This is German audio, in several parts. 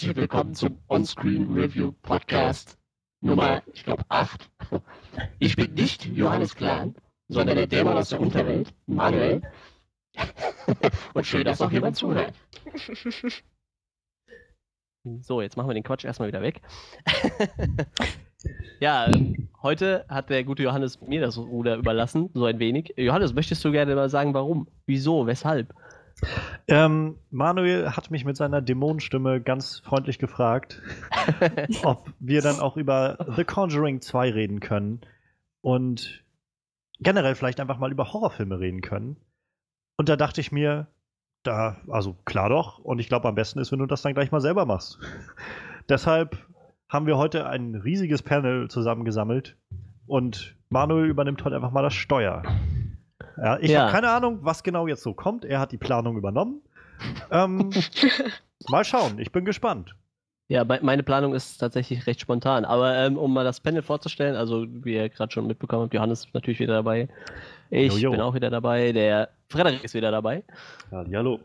herzlich willkommen zum On-Screen Review Podcast Nummer, ich glaube, 8. Ich bin nicht Johannes Klein, sondern der Dämon aus der Unterwelt, Manuel. Und schön, dass auch jemand zuhört. So, jetzt machen wir den Quatsch erstmal wieder weg. ja, ähm, heute hat der gute Johannes mir das Ruder überlassen, so ein wenig. Johannes, möchtest du gerne mal sagen, warum? Wieso? Weshalb? Ähm, Manuel hat mich mit seiner Dämonenstimme ganz freundlich gefragt, ob wir dann auch über The Conjuring 2 reden können und generell vielleicht einfach mal über Horrorfilme reden können. Und da dachte ich mir, da, also klar doch, und ich glaube am besten ist, wenn du das dann gleich mal selber machst. Deshalb haben wir heute ein riesiges Panel zusammengesammelt und Manuel übernimmt heute einfach mal das Steuer. Ja, ich Ja. habe keine Ahnung, was genau jetzt so kommt. Er hat die Planung übernommen. Ähm, mal schauen, ich bin gespannt. Ja, me- meine Planung ist tatsächlich recht spontan. Aber ähm, um mal das Panel vorzustellen, also wie ihr gerade schon mitbekommen habt, Johannes ist natürlich wieder dabei. Ich Jojo. bin auch wieder dabei. Der Frederik ist wieder dabei. Hallo.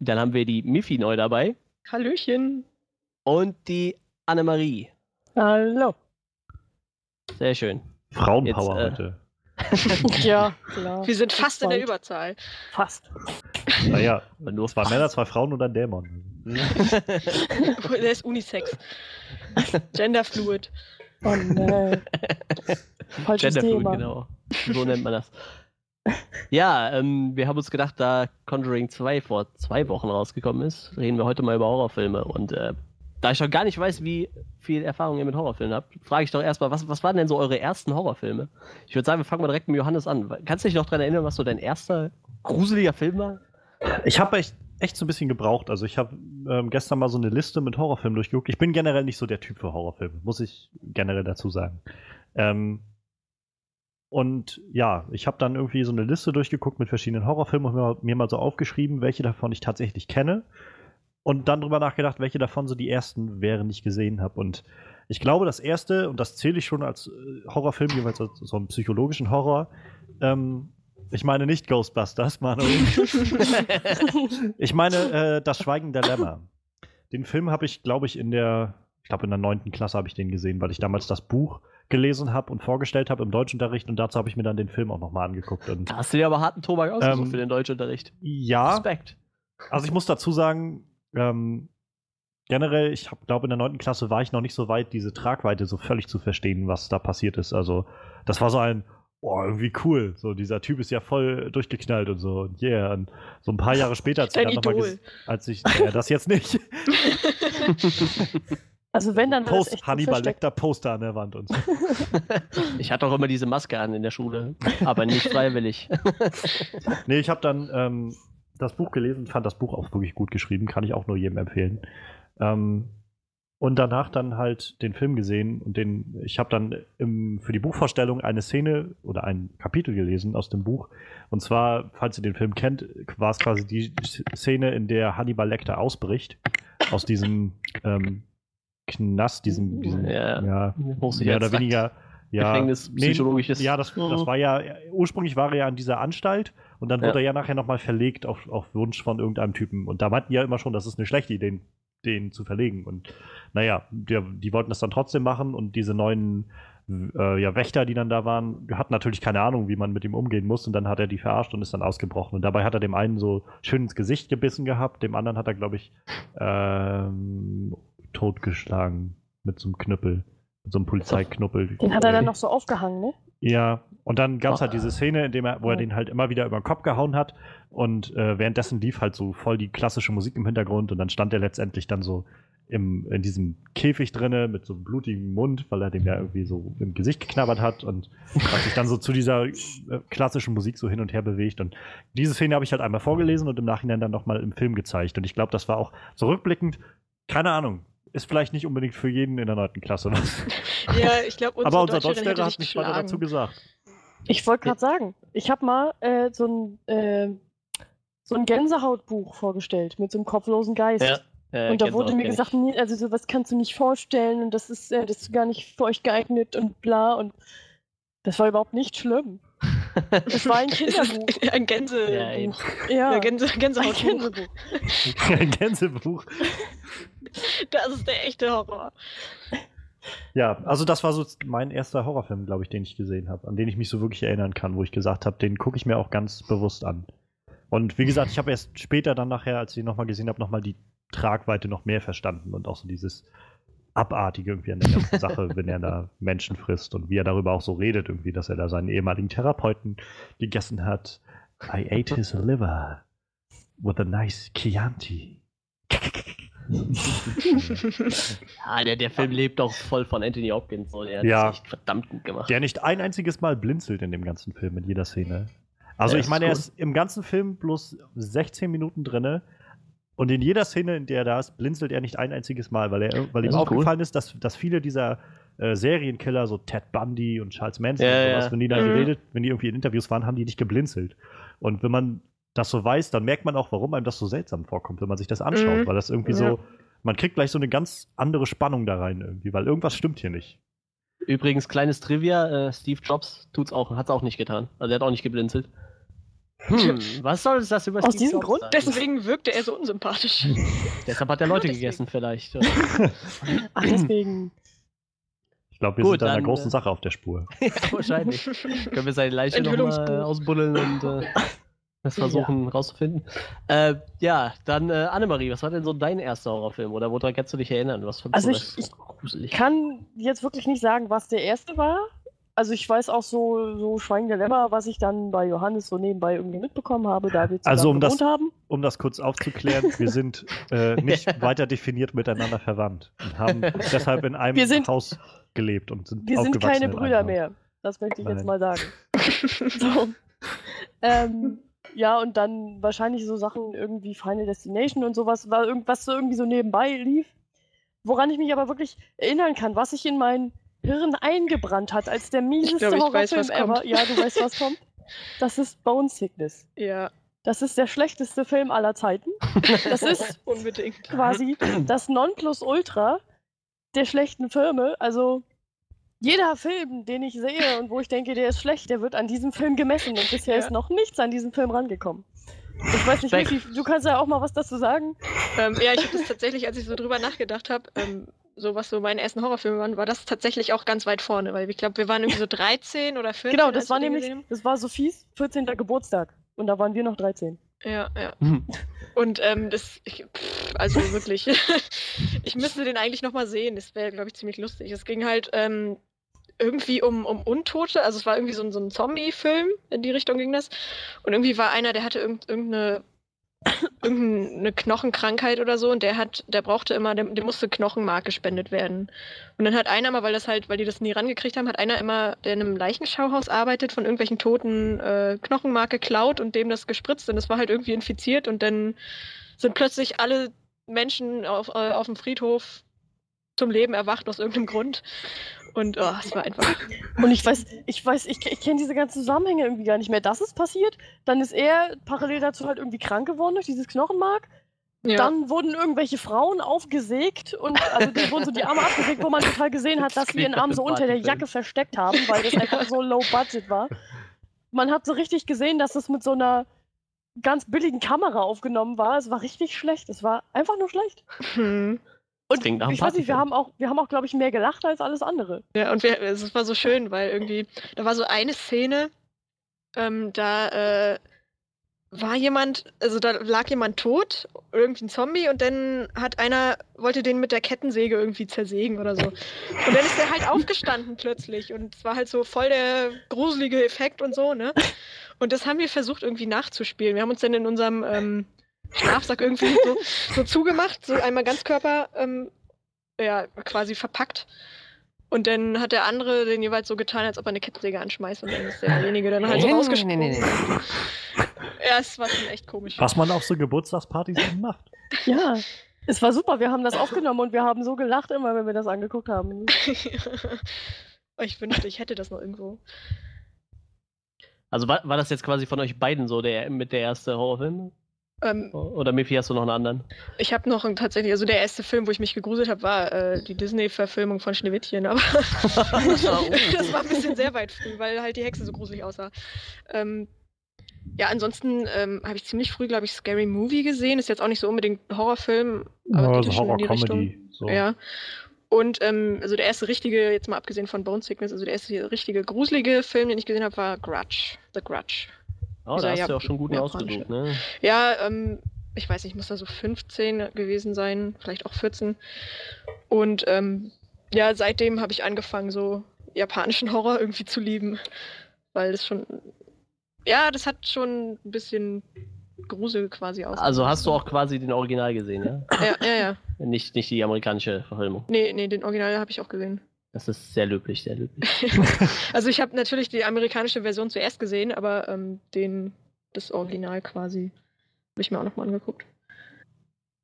Dann haben wir die Miffy neu dabei. Hallöchen. Und die Annemarie. Hallo. Sehr schön. Frauenpower Jetzt, äh, heute. Ja, klar. Wir sind fast in der. Überzahl. Fast. Naja, nur zwei Männer, zwei Frauen und ein Dämon. Der ist Unisex. Genderfluid. Oh nee. Falsches Genderfluid, Thema. genau. So nennt man das. Ja, ähm, wir haben uns gedacht, da Conjuring 2 vor zwei Wochen rausgekommen ist, reden wir heute mal über Horrorfilme. Und äh, da ich noch gar nicht weiß, wie viel Erfahrung ihr mit Horrorfilmen habt, frage ich doch erstmal, was, was waren denn so eure ersten Horrorfilme? Ich würde sagen, wir fangen mal direkt mit Johannes an. Kannst du dich noch daran erinnern, was so dein erster gruseliger Film war? Ich habe echt, echt so ein bisschen gebraucht. Also ich habe ähm, gestern mal so eine Liste mit Horrorfilmen durchgeguckt. Ich bin generell nicht so der Typ für Horrorfilme, muss ich generell dazu sagen. Ähm, und ja, ich habe dann irgendwie so eine Liste durchgeguckt mit verschiedenen Horrorfilmen und mir mal so aufgeschrieben, welche davon ich tatsächlich kenne. Und dann drüber nachgedacht, welche davon so die ersten wären, die ich gesehen habe. Und ich glaube, das erste, und das zähle ich schon als äh, Horrorfilm, jeweils als so einen psychologischen Horror, ähm, ich meine nicht Ghostbusters, Manuel. Ich meine, äh, das Schweigen der Lämmer. Den Film habe ich, glaube ich, in der, ich glaube, in der neunten Klasse habe ich den gesehen, weil ich damals das Buch gelesen habe und vorgestellt habe im Deutschunterricht und dazu habe ich mir dann den Film auch nochmal angeguckt. Und Da hast du dir aber harten Tobak ausgesucht Ähm, für den Deutschunterricht. ja, Respekt. also ich muss dazu sagen, ähm, generell, ich glaube, in der neunten Klasse war ich noch nicht so weit, diese Tragweite so völlig zu verstehen, was da passiert ist. Also, das war so ein, boah, irgendwie cool. So, dieser Typ ist ja voll durchgeknallt und so. Und yeah. Und so ein paar Jahre später, als ich, dann noch mal Idol. ges- als ich, äh, das jetzt nicht, Also wenn dann Post, echt Hannibal. Lecter Poster an der Wand und so. Ich hatte auch immer diese Maske an in der Schule, aber nicht freiwillig. Nee, ich habe dann ähm, das Buch gelesen, fand das Buch auch wirklich gut geschrieben, kann ich auch nur jedem empfehlen. Ähm, und danach dann halt den Film gesehen und den, ich habe dann im, für die Buchvorstellung eine Szene oder ein Kapitel gelesen aus dem Buch. Und zwar, falls ihr den Film kennt, war es quasi die Szene, in der Hannibal Lecter ausbricht aus diesem ähm, Knast, diesem, diesem Ja. ja, mehr oder weniger ja, Gefängnis, nee, psychologisches. ja, das, das war ja, ursprünglich war er ja an dieser Anstalt und dann wurde Ja. er ja nachher nochmal verlegt auf, auf Wunsch von irgendeinem Typen. Und da meinten die ja immer schon, das ist eine schlechte Idee, den, den zu verlegen. Und naja, die, die wollten das dann trotzdem machen und diese neuen äh, ja, Wächter, die dann da waren, hatten natürlich keine Ahnung, wie man mit ihm umgehen muss und dann hat er die verarscht und ist dann ausgebrochen. Und dabei hat er dem einen so schön ins Gesicht gebissen gehabt, dem anderen hat er, glaube ich, ähm, totgeschlagen mit so einem Knüppel, so einem Polizeiknüppel. Den hat er dann noch so aufgehangen, ne? Ja, und dann gab es halt diese Szene, in dem er, wo er den halt immer wieder über den Kopf gehauen hat und äh, währenddessen lief halt so voll die klassische Musik im Hintergrund und dann stand er letztendlich dann so im, in diesem Käfig drinne mit so einem blutigen Mund, weil er dem ja irgendwie so im Gesicht geknabbert hat und hat sich dann so zu dieser äh, klassischen Musik so hin und her bewegt und diese Szene habe ich halt einmal vorgelesen und im Nachhinein dann nochmal im Film gezeigt und ich glaube, das war auch zurückblickend, keine Ahnung, ist vielleicht nicht unbedingt für jeden in der neunten Klasse was. Ja, ich glaube, Aber unser Deutschlehrer hat nichts weiter dazu gesagt. Ich wollte gerade sagen, ich habe mal äh, so ein äh, so ein Gänsehautbuch vorgestellt mit so einem kopflosen Geist. Ja. Äh, Und da wurde mir gesagt, nee, also sowas kannst du nicht vorstellen und das ist, äh, das ist gar nicht für euch geeignet und bla und das war überhaupt nicht schlimm. Das war ein Kinderbuch. ein Gänse. Ja. Ja, Ja, Gänse, ein Gänsehaut. Kinderbuch. Ein Gänsebuch. Das ist der echte Horror. Ja, also das war so mein erster Horrorfilm, glaube ich, den ich gesehen habe, an den ich mich so wirklich erinnern kann, wo ich gesagt habe, den gucke ich mir auch ganz bewusst an. Und wie gesagt, ich habe erst später dann nachher, als ich ihn nochmal gesehen habe, nochmal die Tragweite noch mehr verstanden und auch so dieses Abartige irgendwie an der ganzen Sache, wenn er da Menschen frisst und wie er darüber auch so redet, irgendwie, dass er da seinen ehemaligen Therapeuten gegessen hat. I ate his liver with a nice Chianti. Ja, der, der Film lebt auch voll von Anthony Hopkins. So. Der hat Ja. das echt verdammt gut gemacht. Der nicht ein einziges Mal blinzelt in dem ganzen Film, in jeder Szene. Also Ja, ich meine, er ist im ganzen Film bloß 16 Minuten drinne und in jeder Szene, in der er da ist, blinzelt er nicht ein einziges Mal, weil, er, weil ihm ist cool. aufgefallen ist, dass, dass viele dieser äh, Serienkiller, so Ted Bundy und Charles Manson Ja, und sowas, ja. wenn die da Mhm. geredet, wenn die irgendwie in Interviews waren, haben die nicht geblinzelt. Und wenn man das so weiß, dann merkt man auch, warum einem das so seltsam vorkommt, wenn man sich das anschaut, Mhm. weil das irgendwie Ja. so, man kriegt gleich so eine ganz andere Spannung da rein irgendwie, weil irgendwas stimmt hier nicht. Übrigens, kleines Trivia: äh, Steve Jobs tut's auch, hat's auch nicht getan. Also, er hat auch nicht geblinzelt. Hm, was soll das über Aus Steve diesem Jobs Grund? sagen? Deswegen wirkte er so unsympathisch. Deshalb hat er Leute gegessen, vielleicht. Ach, deswegen. Ich glaube, wir Gut, sind da einer großen äh, Sache auf der Spur. ja, wahrscheinlich. Können wir seine Leiche nochmal ausbuddeln und äh, das versuchen rauszufinden. Äh, ja, dann äh, Annemarie, was war denn so dein erster Horrorfilm? Oder woran kannst du dich erinnern? Was fandst Also du ich- gruselig? Ich kann jetzt wirklich nicht sagen, was der erste war. Also ich weiß auch so, so Schweigen der Lämmer, was ich dann bei Johannes so nebenbei irgendwie mitbekommen habe, da wir zusammen Also um das- haben. Um das kurz aufzuklären, wir sind äh, nicht weiter definiert miteinander verwandt und haben deshalb in einem sind- Haus gelebt und sind Wir sind keine Brüder mehr. Das möchte ich jetzt Nein. mal sagen. so. ähm, ja, und dann wahrscheinlich so Sachen irgendwie Final Destination und sowas, war irgendwas so irgendwie so nebenbei lief. Woran ich mich aber wirklich erinnern kann, was sich in mein Hirn eingebrannt hat, als der mieseste glaub, ich weiß, Horrorfilm was ever. kommt. Ja, du weißt, was kommt. Das ist Bone Sickness. ja, Das ist der schlechteste Film aller Zeiten. Das ist unbedingt. quasi das Nonplusultra der schlechten Filme. Also jeder Film, den ich sehe und wo ich denke, der ist schlecht, der wird an diesem Film gemessen und bisher Ja. ist noch nichts an diesem Film rangekommen. Ich weiß nicht. Michi, du kannst ja auch mal was dazu sagen. Ähm, ja, ich habe das tatsächlich, als ich so drüber nachgedacht habe, ähm, so was so meine ersten Horrorfilme waren, war das tatsächlich auch ganz weit vorne, weil ich glaube, wir waren irgendwie so 13 oder 14. Genau, das war nämlich, gesehen das war Sophies 14. Geburtstag und da waren wir noch 13. haben. Ja, ja. Hm. Und ähm, das, ich, pff, also wirklich, ich müsste den eigentlich nochmal sehen. Das wäre, glaube ich, ziemlich lustig. Es ging halt ähm, irgendwie um, um Untote, also es war irgendwie so ein, so ein Zombie-Film, in die Richtung ging das. Und irgendwie war einer, der hatte irgend, irgendeine irgendeine Knochenkrankheit oder so und der hat, der brauchte immer, dem, dem musste Knochenmark gespendet werden. Und dann hat einer mal, weil das halt, weil die das nie rangekriegt haben, hat einer immer, der in einem Leichenschauhaus arbeitet, von irgendwelchen Toten äh, Knochenmark geklaut und dem das gespritzt und das war halt irgendwie infiziert und dann sind plötzlich alle Menschen auf, äh, auf dem Friedhof zum Leben erwacht aus irgendeinem Grund. Und oh, es war einfach. Und ich weiß, ich weiß, ich, ich kenne diese ganzen Zusammenhänge irgendwie gar nicht mehr. Das ist passiert, dann ist er parallel dazu halt irgendwie krank geworden durch dieses Knochenmark. Ja. Dann wurden irgendwelche Frauen aufgesägt und also die wurden so die Arme abgesägt, wo man total gesehen hat, dass sie ihren Arm so unter der Jacke versteckt haben, weil das einfach so low budget war. Man hat so richtig gesehen, dass es mit so einer ganz billigen Kamera aufgenommen war. Es war richtig schlecht. Es war einfach nur schlecht. Hm. Und Klingt ich weiß nicht, wir haben auch, wir haben auch, glaube ich, mehr gelacht als alles andere. Ja, und wir, es war so schön, weil irgendwie, da war so eine Szene, ähm, da äh, war jemand, also da lag jemand tot, irgendwie ein Zombie, und dann hat einer, wollte den mit der Kettensäge irgendwie zersägen oder so. Und dann ist der halt aufgestanden plötzlich und es war halt so voll der gruselige Effekt und so, ne? Und das haben wir versucht irgendwie nachzuspielen. Wir haben uns dann in unserem ähm, Schlafsack irgendwie so, so zugemacht, so einmal Ganzkörper, ähm, ja, quasi verpackt. Und dann hat der andere den jeweils so getan, als ob er eine Kettensäge anschmeißt und dann ist derjenige dann halt so Nee, nee, rausgesprungen. nee, nee, Ja, es war schon echt komisch. Was man auf so Geburtstagspartys eben macht. Ja. Es war super, wir haben das aufgenommen und wir haben so gelacht immer, wenn wir das angeguckt haben. Oh, ich wünschte, ich hätte das noch irgendwo. Also war, war das jetzt quasi von euch beiden so der mit der erste Horrorfilm? Ähm, Oder Miffy, hast du noch einen anderen? ich habe noch einen, tatsächlich, also der erste Film, wo ich mich gegruselt habe, war äh, die Disney-Verfilmung von Schneewittchen, aber das war ein bisschen sehr weit früh, weil halt die Hexe so gruselig aussah. Ähm, Ja, ansonsten ähm, habe ich ziemlich früh, glaube ich, Scary Movie gesehen. Ist jetzt auch nicht so unbedingt ein Horrorfilm, aber Ja, geht so ja schon in die Richtung. Horror-Comedy. So. Ja. Und ähm, also der erste richtige, jetzt mal abgesehen von Bone Sickness, also der erste richtige gruselige Film, den ich gesehen habe, war Grudge. The Grudge. Oh, da hast du Jap- ja auch schon guten ausgesucht, ne? Ja, ähm, ich weiß nicht, muss da so 15 gewesen sein, vielleicht auch 14. Und ähm, ja, seitdem habe ich angefangen, so japanischen Horror irgendwie zu lieben. Weil das schon. Ja, das hat schon ein bisschen Grusel quasi aus. Also hast du auch quasi den Original gesehen, ja? Ja, ja, ja. Nicht, nicht die amerikanische Verfilmung. Nee, nee, den Original habe ich auch gesehen. Das ist sehr löblich, sehr löblich. Also ich habe natürlich die amerikanische Version zuerst gesehen, aber ähm, den, das Original quasi habe ich mir auch nochmal angeguckt.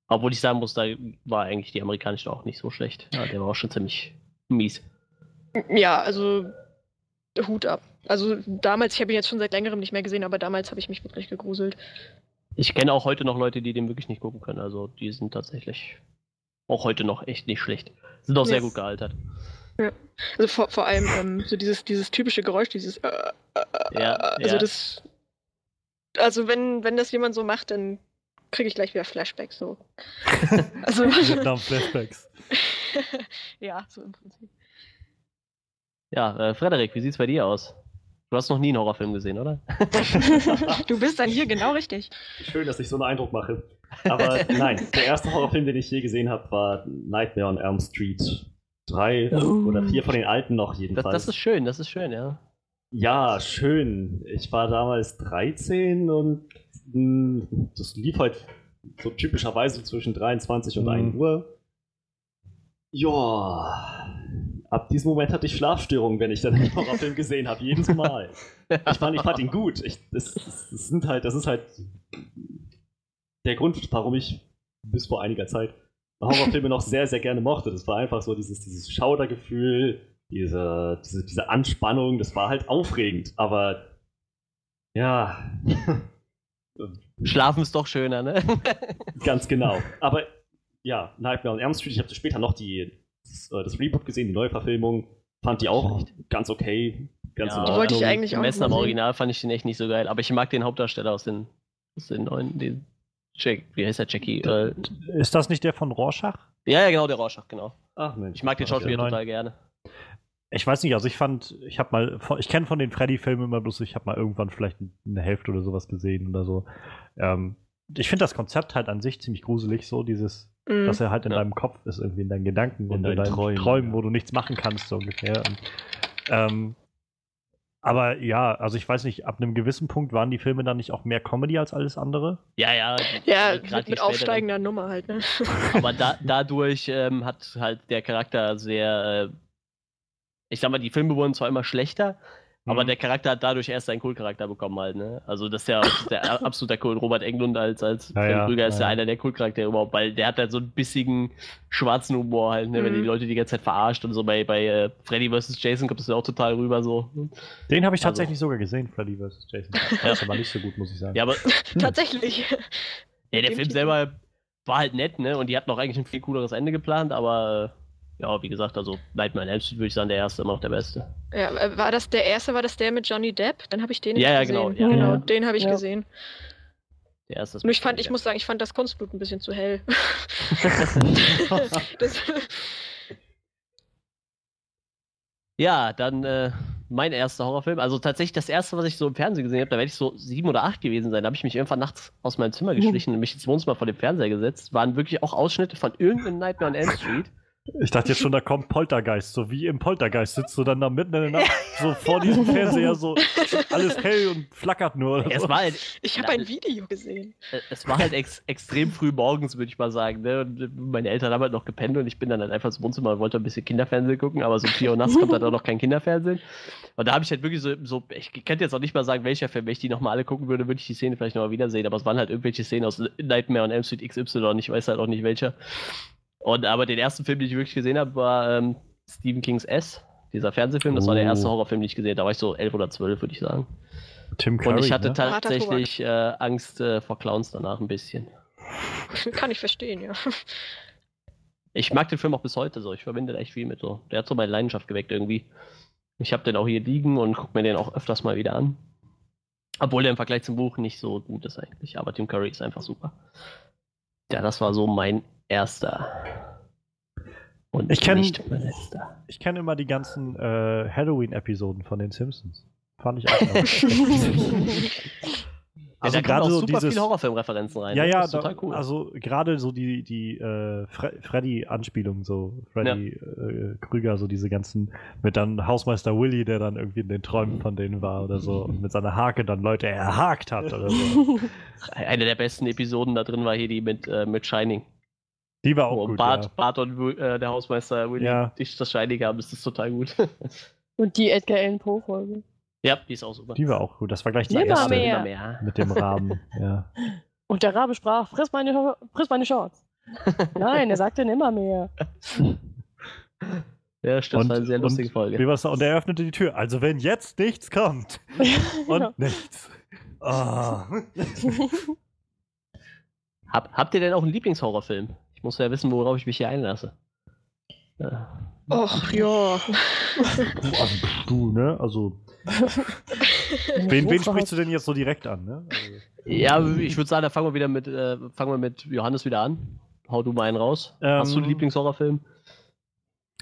Obwohl ich sagen muss, da war eigentlich die amerikanische auch nicht so schlecht. Ja, der war auch schon ziemlich mies. Ja, also Hut ab. Also damals, ich habe ihn jetzt schon seit längerem nicht mehr gesehen, aber damals habe ich mich wirklich gegruselt. Ich kenne auch heute noch Leute, die den wirklich nicht gucken können. Also die sind tatsächlich auch heute noch echt nicht schlecht. Sind auch sehr Ja. gut gealtert. Also vor, vor allem ähm, so dieses, dieses typische Geräusch, dieses äh, Ja, also ja. das also wenn, wenn das jemand so macht, dann kriege ich gleich wieder Flashbacks so. also Vietnam-Flashbacks. ja, so im Prinzip. Ja, äh, Frederik, wie sieht's bei dir aus? Du hast noch nie einen Horrorfilm gesehen, oder? Du bist dann hier genau richtig. Schön, dass ich so einen Eindruck mache. Aber nein, der erste Horrorfilm, den ich je gesehen habe, war Nightmare on Elm Street. Drei Oh. oder vier von den alten noch Das, jedenfalls. das ist schön, das ist schön, ja. Ja, schön. Ich war damals 13 und mh, das lief halt so typischerweise zwischen 23 und Mhm. 1 Uhr. Ja, ab diesem Moment hatte ich Schlafstörungen, wenn ich dann einen Horrorfilm gesehen habe, jedes Mal. Ich fand, ich fand ihn gut. Ich, das, das, das sind halt, das ist halt der Grund, warum ich bis vor einiger Zeit Horrorfilme noch sehr, sehr gerne mochte. Das war einfach so dieses, dieses Schaudergefühl, diese, diese, diese Anspannung, das war halt aufregend, aber ja, Schlafen ist doch schöner, ne? ganz genau. Aber ja, Nightmare on Elm Street, ich habe später noch die, das, äh, das Reboot gesehen, die neue Verfilmung, fand die auch ganz okay, ganz Ja, Die wollte ich eigentlich auch Gemessen noch am. Original fand ich den echt nicht so geil. Aber ich mag den Hauptdarsteller aus den, aus den neuen, den Jack, wie heißt der Jackie? Äh, Ist das nicht der von Rorschach? ja, ja, genau, der Rorschach, genau. Ach Mensch. Ich mag den Schauspieler total gerne. Ich weiß nicht, also ich fand, ich habe mal, ich kenne von den Freddy-Filmen immer bloß, ich habe mal irgendwann vielleicht eine Hälfte oder sowas gesehen oder so. Ähm, ich finde das Konzept halt an sich ziemlich gruselig, so dieses, Mhm. dass er halt in Ja. deinem Kopf ist, irgendwie in deinen Gedanken In und in deinen deinen Träumen, Träumen, ja. wo du nichts machen kannst, so ungefähr. Und, ähm, aber ja, also ich weiß nicht, ab einem gewissen Punkt waren die Filme dann nicht auch mehr Comedy als alles andere? Ja, ja. Ja, mit, die mit aufsteigender Nummer halt, ne? Aber da, dadurch ähm, hat halt der Charakter sehr, äh, ich sag mal, die Filme wurden zwar immer schlechter, aber Mhm. der Charakter hat dadurch erst seinen Kultcharakter bekommen halt, ne? Also das ist ja der absolute Kult. Robert Englund als, als Ja, ja, Krüger ist ja, ja ja. einer der Kultcharaktere überhaupt, weil der hat halt so einen bissigen schwarzen Humor halt, ne? Wenn Mhm. die Leute die ganze Zeit verarscht und so bei, bei äh, Freddy vs. Jason kommt das ja auch total rüber so. Den habe ich Also- tatsächlich sogar gesehen, Freddy vs. Jason. Das ist aber nicht so gut, muss ich sagen. Ja, aber Tatsächlich. ja, der Film selber war halt nett, ne? Und die hatten auch eigentlich ein viel cooleres Ende geplant, aber äh, ja, wie gesagt, also Nightmare on Elm Street würde ich sagen, der erste immer noch der beste. Ja, war das der erste, war das der mit Johnny Depp? Dann habe ich den Ja, ja, nicht genau, gesehen. ja, genau, ja. den habe ich Ja. gesehen. Der erste ist Nur ich fand, ich ja. muss sagen, ich fand das Kunstblut ein bisschen zu hell. das, Ja, dann äh, mein erster Horrorfilm. Also tatsächlich das erste, was ich so im Fernsehen gesehen habe, da werde ich so sieben oder acht gewesen sein. Da habe ich mich irgendwann nachts aus meinem Zimmer geschlichen und mich ins Wohnzimmer vor dem Fernseher gesetzt. Waren wirklich auch Ausschnitte von irgendeinem Nightmare on Elm Street. Ich dachte jetzt schon, da kommt Poltergeist. So wie im Poltergeist sitzt du dann da mitten in der Nacht so vor diesem Fernseher, so alles hell und flackert nur. Oder Es so. war halt, ich habe ein Video gesehen. äh, es war halt ex extrem früh morgens, würde ich mal sagen. Ne? Und meine Eltern haben halt noch gepennt und ich bin dann halt einfach ins Wohnzimmer und wollte ein bisschen Kinderfernsehen gucken, aber so um 4 Uhr nachts kommt halt auch noch kein Kinderfernsehen. Und da habe ich halt wirklich so, so ich könnte jetzt auch nicht mal sagen, welcher Film, wenn ich die nochmal alle gucken würde, würde ich die Szene vielleicht nochmal wiedersehen, aber es waren halt irgendwelche Szenen aus Nightmare on Elm Street XY und ich weiß halt auch nicht welcher. Und aber den ersten Film, den ich wirklich gesehen habe, war ähm, Stephen Kings S. Dieser Fernsehfilm, das war der Oh. erste Horrorfilm, den ich gesehen habe. Da war ich so elf oder zwölf, würde ich sagen. Tim Curry, Und ich hatte ne? tatsächlich äh, Angst äh, vor Clowns danach ein bisschen. Kann ich verstehen, ja. Ich mag den Film auch bis heute so. Ich verbinde da echt viel mit so. Der hat so meine Leidenschaft geweckt irgendwie. Ich habe den auch hier liegen und gucke mir den auch öfters mal wieder an. Obwohl der im Vergleich zum Buch nicht so gut ist eigentlich, aber Tim Curry ist einfach super. Ja, das war so mein erster. Und Ich kenn- nicht mein letzter. Ich kenne immer die ganzen äh, Halloween-Episoden von den Simpsons. Fand ich auch Ja, also da kommen gerade auch so super dieses. viele Horrorfilmreferenzen rein. Ja, ja, das ist da, total cool. also gerade so die, die äh, Fre Freddy-Anspielungen, so Freddy äh, Krüger, so diese ganzen, mit dann Hausmeister Willy, der dann irgendwie in den Träumen von denen war oder so und mit seiner Hake dann Leute erhakt hat oder so. Eine der besten Episoden da drin war hier die mit, äh, mit Shining. Die war auch Wo gut. Bart, ja. Bart und äh, der Hausmeister Willy Ja. dich das Shining haben, das ist total gut. Und die Edgar Allan Poe Folge. Ja, die ist auch super. Die war auch gut. Das war gleich die Nimmer erste mehr. Mehr. mit dem Rahmen. Ja. Und der Rabe sprach, friss meine, friss meine Shorts. Nein, er sagte nimmermehr. Ja, stimmt, das war eine sehr und- lustige Wie Folge. war's da? Und er öffnete die Tür. Also wenn jetzt nichts kommt und Genau. nichts. Ah. Hab, habt ihr denn auch einen Lieblingshorrorfilm? Ich muss ja wissen, worauf ich mich hier einlasse. Äh, Och, ja. Du, also, du, ne? Also, wen, wen sprichst du denn jetzt so direkt an, ne? Also, Ja, ich würde sagen, da fangen wir wieder mit, äh, fangen wir mit Johannes wieder an. Hau du mal einen raus. Ähm, Hast du einen Lieblingshorrorfilm?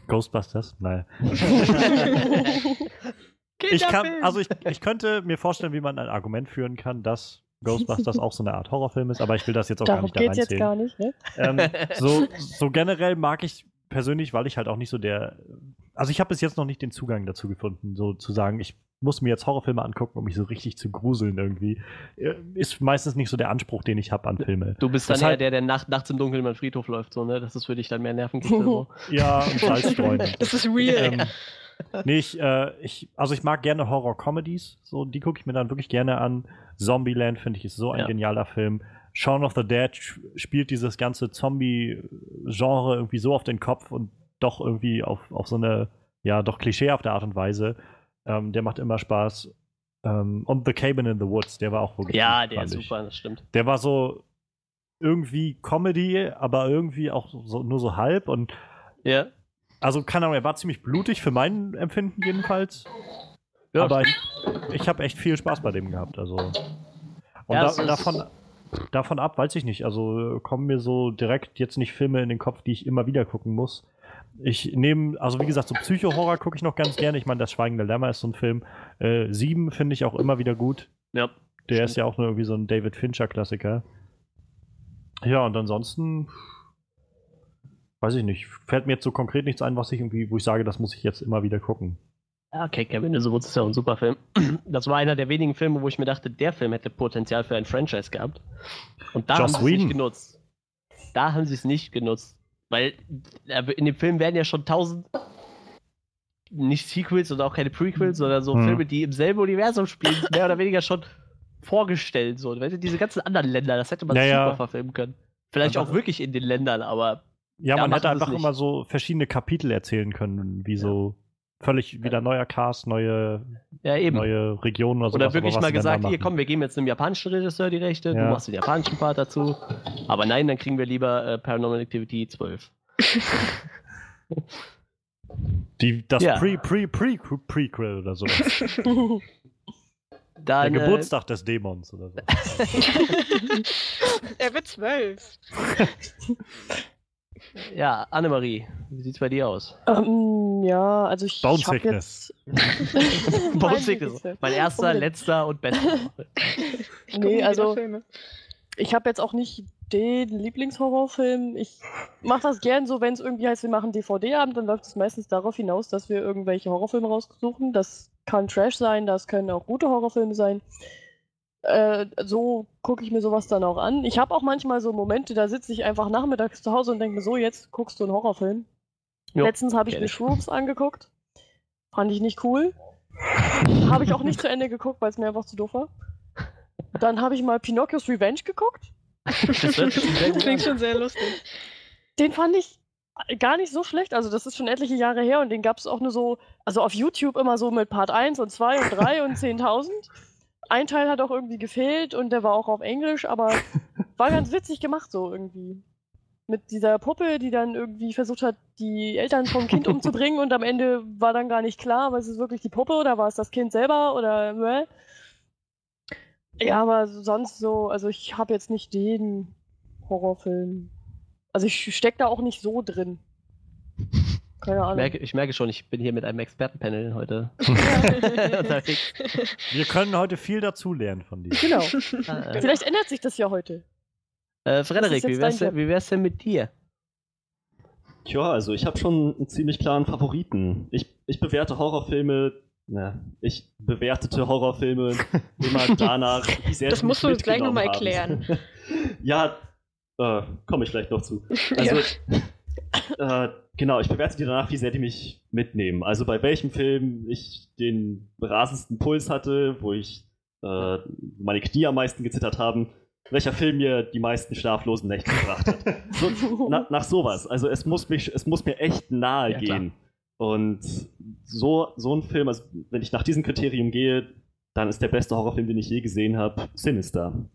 Ghostbusters? Nein. Ich kann, also ich, ich könnte mir vorstellen, wie man ein Argument führen kann, dass Ghostbusters auch so eine Art Horrorfilm ist, aber ich will das jetzt auch gar Darum nicht da geht's jetzt reinzählen. gar nicht, ne? ähm, so, so generell mag ich persönlich, weil ich halt auch nicht so der. Also ich habe bis jetzt noch nicht den Zugang dazu gefunden, so zu sagen, ich muss mir jetzt Horrorfilme angucken, um mich so richtig zu gruseln irgendwie. Äh, Ist meistens nicht so der Anspruch, den ich habe an Filme. Du bist dann Deshalb- eher der, der nacht, nachts im Dunkeln über den Friedhof läuft, so, ne? Das ist für dich dann mehr Nervenkitzel. so. Ja, und Salzstreuen. Das ist real. ähm, nee, ich, äh, ich, also ich mag gerne Horror-Comedies, so, die gucke ich mir dann wirklich gerne an. Zombieland finde ich ist so ein Ja. genialer Film. Shaun of the Dead spielt dieses ganze Zombie-Genre irgendwie so auf den Kopf und doch irgendwie auf, auf so eine, ja, doch klischeehafte Art und Weise. Ähm, der macht immer Spaß. Ähm, und The Cabin in the Woods, der war auch wirklich Ja, der ist super, das stimmt. Der war so irgendwie Comedy, aber irgendwie auch so, nur so halb und Ja. also, keine Ahnung, er war ziemlich blutig für mein Empfinden jedenfalls. ja aber ich, ich habe echt viel Spaß bei dem gehabt. Also. Und Ja, da, davon, davon ab, weiß ich nicht. Also äh, kommen mir so direkt jetzt nicht Filme in den Kopf, die ich immer wieder gucken muss. Ich nehme, also wie gesagt, so Psycho-Horror gucke ich noch ganz gerne. Ich meine, Das Schweigende Lämmer ist so ein Film. Äh, Sieben finde ich auch immer wieder gut. ja. Der ist ja auch nur irgendwie so ein David Fincher-Klassiker. Ja, und ansonsten weiß ich nicht. Fällt mir jetzt so konkret nichts ein, was ich irgendwie, wo ich sage, das muss ich jetzt immer wieder gucken. Ja, okay, Kevin in the Woods ist ja auch ein super Film. Das war einer der wenigen Filme, wo ich mir dachte, der Film hätte Potenzial für ein Franchise gehabt. Und da Joss haben sie es nicht genutzt. Da haben sie es nicht genutzt. Weil äh, in dem Film werden ja schon tausend nicht Sequels und auch keine Prequels, sondern so Hm. Filme, die im selben Universum spielen, mehr oder weniger schon vorgestellt. So. Weißt du, diese ganzen anderen Länder, das hätte man Ja, ja. super verfilmen können. Vielleicht Einfach- auch wirklich in den Ländern, aber Ja, Ja, man hätte einfach immer so verschiedene Kapitel erzählen können, wie so völlig wieder neuer Cast, neue, ja eben. neue Regionen oder so. Oder wirklich mal gesagt, hier komm, wir geben jetzt einem japanischen Regisseur die Rechte, du Ja. machst den japanischen Part dazu. Aber nein, dann kriegen wir lieber äh, Paranormal Activity 12. Die, das Ja. Pre, Pre, Pre, Prequel oder so. Der Dann, äh, Geburtstag des Dämons oder so. er wird zwölf. Ja, Annemarie, wie sieht's bei dir aus? ähm, ja, also ich, Bone ich hab Sickness. jetzt... Mein es erster, Unbedingt. letzter und bester. Nee, also- Filme. Ich habe jetzt auch nicht den Lieblingshorrorfilm. Ich mache das gern so, wenn es irgendwie heißt, wir machen DVD-Abend, dann läuft es meistens darauf hinaus, dass wir irgendwelche Horrorfilme raussuchen. Das kann Trash sein, das können auch gute Horrorfilme sein. Äh, so gucke ich mir sowas dann auch an. Ich habe auch manchmal so Momente, da sitze ich einfach nachmittags zu Hause und denke mir so, jetzt guckst du einen Horrorfilm. Jo, Letztens habe ich mir. Shrooms angeguckt. Fand ich nicht cool. habe ich auch nicht zu Ende geguckt, weil es mir einfach zu doof war. Dann habe ich mal Pinocchios Revenge geguckt. Das gut Klingt schon sehr lustig. Den fand ich gar nicht so schlecht. Also, das ist schon etliche Jahre her und den gab es auch nur so, also auf YouTube immer so mit Part 1 und 2 und 3 und 10.000. Ein Teil hat auch irgendwie gefehlt und der war auch auf Englisch, aber war ganz witzig gemacht so irgendwie. Mit dieser Puppe, die dann irgendwie versucht hat, die Eltern vom Kind umzubringen und am Ende war dann gar nicht klar, was ist wirklich die Puppe oder war es das Kind selber oder. Ja, aber sonst so, also ich habe jetzt nicht den Horrorfilm. Also ich stecke da auch nicht so drin. Keine Ich Ahnung. merke, ich merke schon, ich bin hier mit einem Expertenpanel heute unterwegs. Wir können heute viel dazulernen von dir. Genau. Ah, Vielleicht ändert sich das ja heute. Äh, Frederik, wie wär's, denn, wie wär's denn mit dir? Tja, also ich habe schon einen ziemlich klaren Favoriten. Ich, ich bewerte Horrorfilme, na, ich bewertete Horrorfilme immer danach, wie sehr Das musst du jetzt gleich noch mal mitgenommen haben. ja, äh, komme ich gleich noch zu. Ja. Also, äh, genau, ich bewerte die danach, wie sehr die mich mitnehmen. Also bei welchem Film ich den rasendsten Puls hatte, wo ich äh, meine Knie am meisten gezittert haben, welcher Film mir die meisten schlaflosen Nächte gebracht hat. So, na, nach sowas. Also es muss, mich, es muss mir echt nahe Ja, klar. gehen. Und so, so ein Film, also wenn ich nach diesem Kriterium gehe, dann ist der beste Horrorfilm, den ich je gesehen habe, Sinister.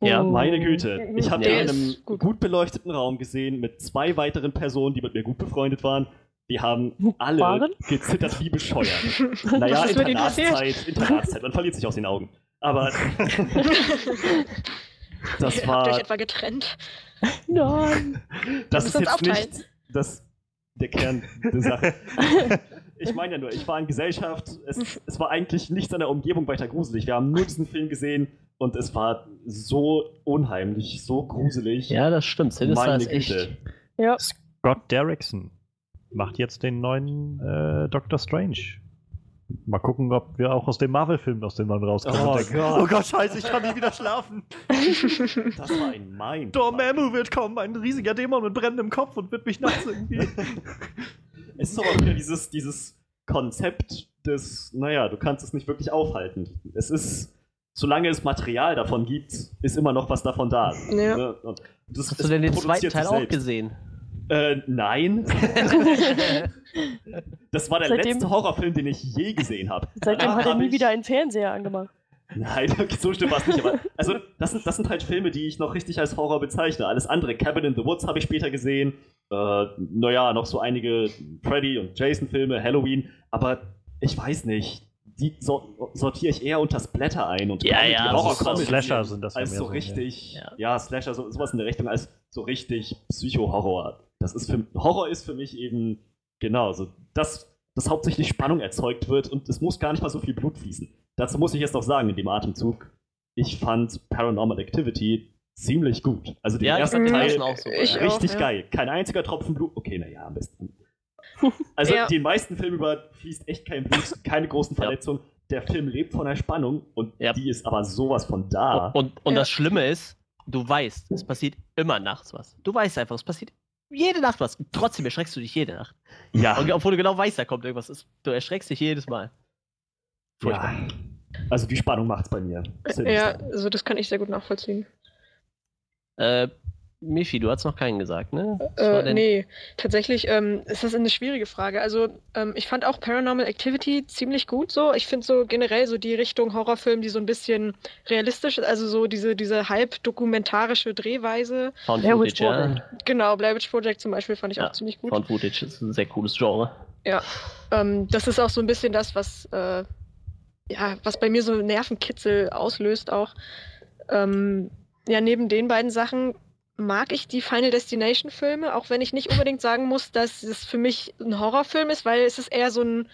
Ja, Oh. Meine Güte. Ich habe den in einem gut. gut. beleuchteten Raum gesehen mit zwei weiteren Personen, die mit mir gut befreundet waren. Die haben alle Waren? gezittert wie bescheuert. Naja? Internatszeit, Internatszeit, man verliert sich aus den Augen. Aber das Habt ihr euch war, etwa getrennt? Nein. das ist jetzt aufteilen. nicht das, der Kern der Sache. Ich meine ja nur, ich war in Gesellschaft, es, es war eigentlich nichts an der Umgebung weiter gruselig. Wir haben nur diesen Film gesehen und es war so unheimlich, so gruselig. Ja, das stimmt. Sinister Meine ist echt. Ja. Scott Derrickson macht jetzt den neuen äh, Doctor Strange. Mal gucken, ob wir auch aus dem Marvel-Film aus dem man rauskommen. Oh Gott. oh Gott, scheiße, ich kann nicht wieder schlafen. Das war ein Mind. Dormammu wird kommen, ein riesiger Dämon mit brennendem Kopf und wird mich nachts irgendwie. Es ist aber auch wieder dieses, dieses Konzept des, naja, du kannst es nicht wirklich aufhalten. Es ist, solange es Material davon gibt, ist immer noch was davon da. Ja. Ne? Und das, Hast du denn den zweiten Teil auch gesehen? Äh, nein. Das war der Seitdem- letzte Horrorfilm, den ich je gesehen habe. Seitdem hat er nie ich- wieder einen Fernseher angemacht. Nein, so stimmt war es nicht. Aber also, das sind, das sind halt Filme, die ich noch richtig als Horror bezeichne. Alles andere, Cabin in the Woods habe ich später gesehen. Äh, naja, noch so einige Freddy und Jason-Filme, Halloween. Aber ich weiß nicht. Die so, sortiere ich eher unter Splatter ein und Ja, ja, Also Horror-Comedy Slasher sind das ja als mehr so so, richtig, ja. ja, Slasher, so, sowas in der Richtung, als so richtig Psycho-Horror. Das ist für Horror ist für mich eben genau so, dass, dass hauptsächlich Spannung erzeugt wird und es muss gar nicht mal so viel Blut fließen. Dazu muss ich jetzt noch sagen, in dem Atemzug, ich fand Paranormal Activity ziemlich gut. Also den Ja, ersten Teil so. Ich ja. auch. richtig ja. geil. Kein einziger Tropfen Blut. Okay, naja, am besten. Also Ja. den meisten Filmen über fließt echt kein Blut, keine großen Ja. Verletzungen. Der Film lebt von der Spannung und Ja. die ist aber sowas von da. Und, und Ja. das Schlimme ist, du weißt, es passiert immer nachts was. Du weißt einfach, es passiert jede Nacht was. Und trotzdem erschreckst du dich jede Nacht. Ja, Und obwohl du genau weißt, da kommt irgendwas. Du erschreckst dich jedes Mal. Furchtbar. ja. Also die Spannung macht's bei mir. Ja, also das kann ich sehr gut nachvollziehen. Äh, Michi, du hast noch keinen gesagt, ne? Äh, nee, tatsächlich ähm, ist das eine schwierige Frage. Also ähm, ich fand auch Paranormal Activity ziemlich gut so. Ich finde so generell so die Richtung Horrorfilm, die so ein bisschen realistisch ist, also so diese, diese halb dokumentarische Drehweise. Found Blair Witch Footage, ja. Project. Genau, Blair Witch Project zum Beispiel fand ich Ja, auch ziemlich gut. Found Footage ist ein sehr cooles Genre. Ähm, das ist auch so ein bisschen das, was, äh, ja, was bei mir so Nervenkitzel auslöst auch. Ähm, ja, neben den beiden Sachen mag ich die Final Destination Filme, auch wenn ich nicht unbedingt sagen muss, dass es für mich ein Horrorfilm ist, weil es ist eher so ein,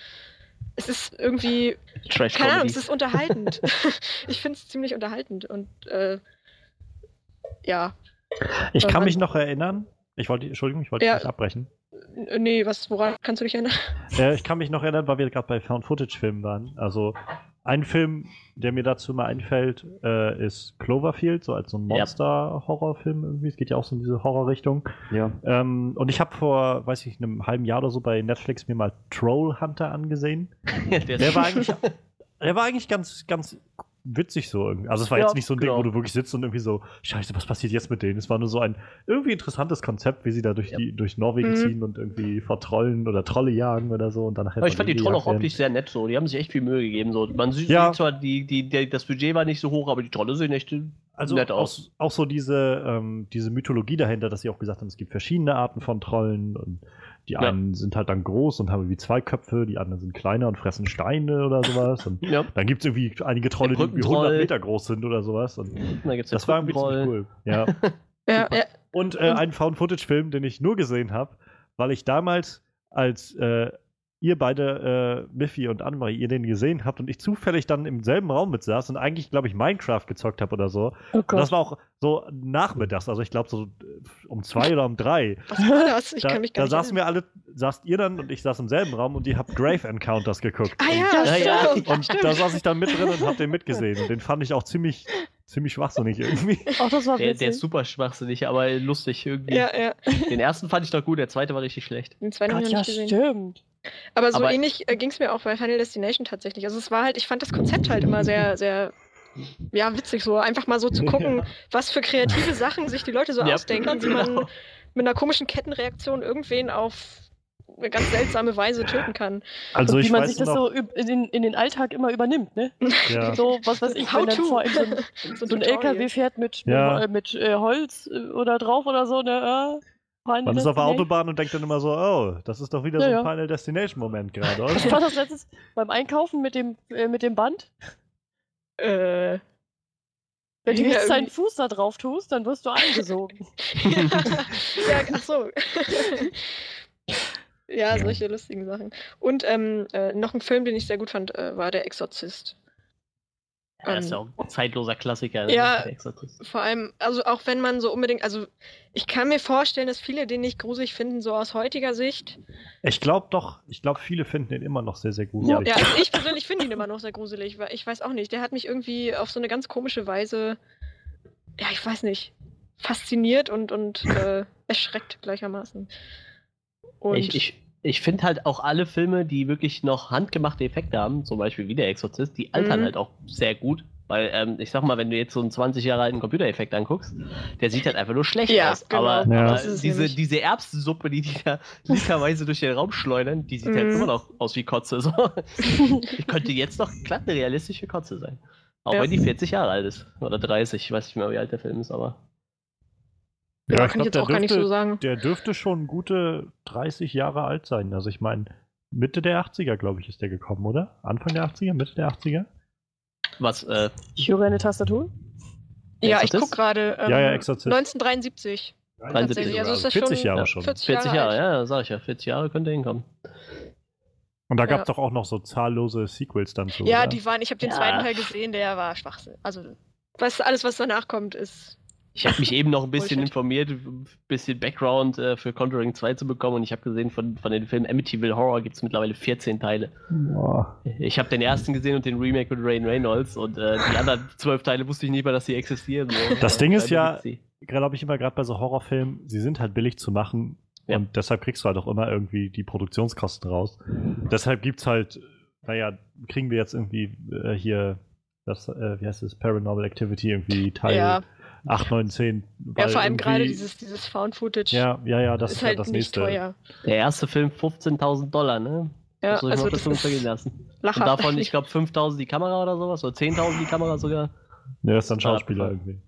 es ist irgendwie, Trash keine Ahnung, es ist unterhaltend. ich finde es ziemlich unterhaltend und äh, ja, Ich kann mich noch erinnern. Ich wollte, Entschuldigung, ich wollte Ja. nicht abbrechen. N- nee, was, woran kannst du dich erinnern? Äh, ich kann mich noch erinnern, weil wir gerade bei Found-Footage-Filmen waren. Also ein Film, der mir dazu mal einfällt, äh, ist Cloverfield, so als so ein Ja. Monster-Horrorfilm irgendwie. Es geht ja auch so in diese Horrorrichtung. ja. Ähm, und ich habe vor, weiß ich, einem halben Jahr oder so bei Netflix mir mal Troll Hunter angesehen. Der, Der war eigentlich, der war eigentlich ganz, ganz witzig so irgendwie. Also es war Ja, jetzt nicht so ein genau. Ding, wo du wirklich sitzt und irgendwie so, scheiße, was passiert jetzt mit denen? Es war nur so ein irgendwie interessantes Konzept, wie sie da durch, Ja. die, durch Norwegen Mhm. ziehen und irgendwie vor Trollen oder Trolle jagen oder so und dann Aber ich fand die Trolle auch optisch sehr nett so. Die haben sich echt viel Mühe gegeben. So. Man sieht Ja. sieht zwar, die, die, der, das Budget war nicht so hoch, aber die Trolle sehen echt Also nett auch, aus. auch so diese, ähm, diese Mythologie dahinter, dass sie auch gesagt haben, es gibt verschiedene Arten von Trollen und die Ja. einen sind halt dann groß und haben irgendwie zwei Köpfe, die anderen sind kleiner und fressen Steine oder sowas. Und Ja. dann gibt es irgendwie einige Trolle, die irgendwie Brückentroll. 100 Meter groß sind oder sowas. Und das war irgendwie ziemlich cool. Ja. Ja, ja. Und äh, einen Found-Footage-Film, den ich nur gesehen habe, weil ich damals, als äh, ihr beide, äh, Miffy und Annemarie, ihr den gesehen habt und ich zufällig dann im selben Raum mit saß und eigentlich, glaube ich, Minecraft gezockt habe oder so. Oh Und das war auch so nachmittags, also ich glaube so äh, um zwei oder um drei. Was war das? Ich da kann mich gar da nicht saßen wir alle, saßt ihr dann und ich saß im selben Raum und ihr habt Grave Encounters geguckt. Ah ja, Ja, ja. stimmt. Und da saß ich dann mit drin und hab den mitgesehen. Und den fand ich auch ziemlich, ziemlich schwachsinnig irgendwie. Ach, das war Der, der ist super schwachsinnig, aber lustig irgendwie. Ja, ja. Den ersten fand ich doch gut, der zweite war richtig schlecht. Den zweiten habe Gott, ich noch ja, nicht gesehen. stimmt. Aber so Aber- ähnlich äh, ging es mir auch bei Final Destination tatsächlich. Also es war halt, ich fand das Konzept halt immer sehr, sehr, ja, witzig so. Einfach mal so zu gucken, was für kreative Sachen sich die Leute so Ja, ausdenken, wie man genau. mit einer komischen Kettenreaktion irgendwen auf eine ganz seltsame Weise töten kann. Also Und ich wie man weiß sich das noch, so in den, in den Alltag immer übernimmt, ne? ja. So, was weiß ich, How wenn dann to. vor allem so ein, So so ein. LKW fährt mit, Ja. mit, äh, mit äh, Holz äh, oder drauf oder so, ne? Final Man ist auf der Destination. Autobahn und denkt dann immer so, oh, das ist doch wieder Ja, so ja. ein Final Destination-Moment gerade, oder? Was war das letztes beim Einkaufen mit dem, äh, mit dem Band? Äh, Wenn du Ja, jetzt deinen irgendwie- Fuß da drauf tust, dann wirst du eingesogen. ja, ach so. ja, solche lustigen Sachen. Und ähm, äh, noch ein Film, den ich sehr gut fand, äh, war Der Exorzist. Ja, das ist ja auch ein zeitloser Klassiker. ne? Ja. Vor allem, also auch wenn man so unbedingt, also ich kann mir vorstellen, dass viele den nicht gruselig finden, so aus heutiger Sicht. Ich glaube doch, ich glaube, viele finden den immer noch sehr, sehr gut. Ja, also ich persönlich finde ihn immer noch sehr gruselig, weil ich weiß auch nicht, der hat mich irgendwie auf so eine ganz komische Weise, ja, ich weiß nicht, fasziniert und, und äh, erschreckt gleichermaßen. Und Ich, ich, ich finde halt auch alle Filme, die wirklich noch handgemachte Effekte haben, zum Beispiel wie der Exorzist, die altern Mhm. halt auch sehr gut. Weil, ähm, ich sag mal, wenn du jetzt so einen 20 Jahre alten Computereffekt anguckst, der sieht halt einfach nur schlecht Ja, aus. genau. Aber, Ja. aber Das ist es diese, diese Erbsensuppe, die die da literweise durch den Raum schleudern, die sieht halt Mhm. immer noch aus wie Kotze. So. Die könnte jetzt noch glatt eine realistische Kotze sein. Auch Ja. wenn die 40 Jahre alt ist. Oder 30, ich weiß nicht mehr, wie alt der Film ist, aber. Ja, ich kann ich glaub, jetzt der auch gar nicht so dürfte- sagen. Der dürfte schon gute 30 Jahre alt sein. Also ich meine, Mitte der 80er, glaube ich, ist der gekommen, oder? Anfang der 80er, Mitte der 80er? Was, äh, Ich höre eine Tastatur. Ja, ich Exorzist? guck gerade. Ähm, Ja, ja, Exorzist. 1973. 73 Tatsächlich. Also ist das 40 schon Jahre ja, schon. 40, 40 Jahre, Jahre, alt. ja, sag ich ja. 40 Jahre könnte hinkommen. Und da Ja. gab es doch auch noch so zahllose Sequels dann zu. Ja, oder? die waren, ich habe den Ja. zweiten Teil gesehen, der war Schwachsinn. Also, was, alles, was danach kommt, ist. Ich habe mich eben noch ein bisschen informiert, ein bisschen Background äh, für Conjuring 2 zu bekommen und ich habe gesehen, von, von den Filmen Amityville Horror gibt es mittlerweile 14 Teile. Boah. Ich habe den ersten gesehen und den Remake mit Rain Reynolds und äh, die anderen 12 Teile wusste ich nicht mal, dass sie existieren. So. Das Ding ist ja- glaube ich immer gerade bei so Horrorfilmen, sie sind halt billig zu machen Ja. und deshalb kriegst du halt auch immer irgendwie die Produktionskosten raus. Deshalb gibt's halt, naja, kriegen wir jetzt irgendwie äh, hier das, äh, wie heißt es, Paranormal Activity irgendwie Teil ja, 8, 9, 10. ja, weil vor allem gerade dieses, dieses Found-Footage Ja, ja, ja, das ist, ist halt halt das nicht nächste. teuer. Der erste Film 15.000 Dollar, ne? Ja, das muss ich also mal das ist vergehen lassen. Und davon, ich glaube, 5.000 die Kamera oder sowas, oder 10.000 die Kamera sogar. Ja, das ist dann Schauspieler irgendwie.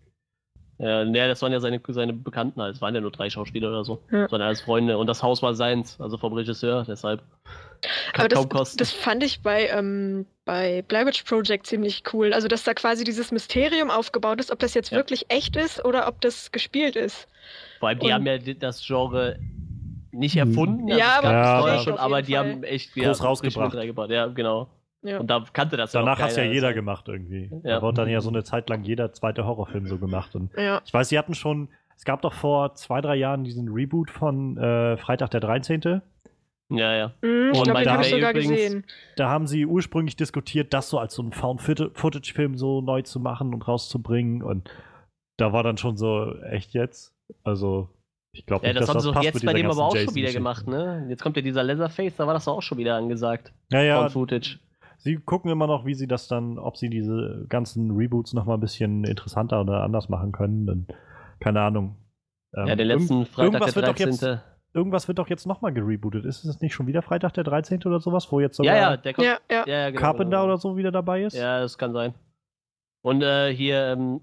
Ja, ne, das waren ja seine, seine Bekannten, halt. es waren ja nur drei Schauspieler oder so. Ja. Sondern als Freunde. Und das Haus war seins, also vom Regisseur, deshalb. Kann Aber das, kaum kosten. das fand ich bei, ähm, bei Blair Witch Project ziemlich cool. Also, dass da quasi dieses Mysterium aufgebaut ist, ob das jetzt Ja. wirklich echt ist oder ob das gespielt ist. Vor allem, die und- haben ja das Genre nicht erfunden. Ja, es aber Ja, aber- schon, aber die haben echt Groß ja, frisch rausgebracht. Ja, genau. Ja. Und da kannte das ja Danach noch hat ja keiner, jeder also- gemacht irgendwie. Ja. Da wurde dann ja so eine Zeit lang jeder zweite Horrorfilm so gemacht. Und ja. ich weiß, sie hatten schon, es gab doch vor zwei, drei Jahren diesen Reboot von äh, Freitag der 13. Ja, ja. Hm, ich Und ich Ray sogar übrigens- gesehen. Da haben sie ursprünglich diskutiert, das so als so einen Found-Footage-Film so neu zu machen und rauszubringen. Und da war dann schon so, echt jetzt? Also, ich glaube Ja, nicht, das dass haben sie doch jetzt bei dem aber auch schon wieder gemacht, ne? Jetzt kommt ja dieser Leatherface, da war das doch auch schon wieder angesagt. Ja, ja, Von Footage. Sie gucken immer noch, wie sie das dann, ob sie diese ganzen Reboots noch mal ein bisschen interessanter oder anders machen können. Dann, keine Ahnung. Ähm, ja, irgend- letzten Freitag irgendwas der wird doch jetzt 13. irgendwas wird doch jetzt nochmal gerebootet. Ist es nicht schon wieder Freitag der 13. oder sowas, wo jetzt Ja, sogar ja, der kommt. Ja, ja. ja, ja, genau, Carpenter genau. oder so wieder dabei ist? Ja, das kann sein. Und äh, hier, ähm,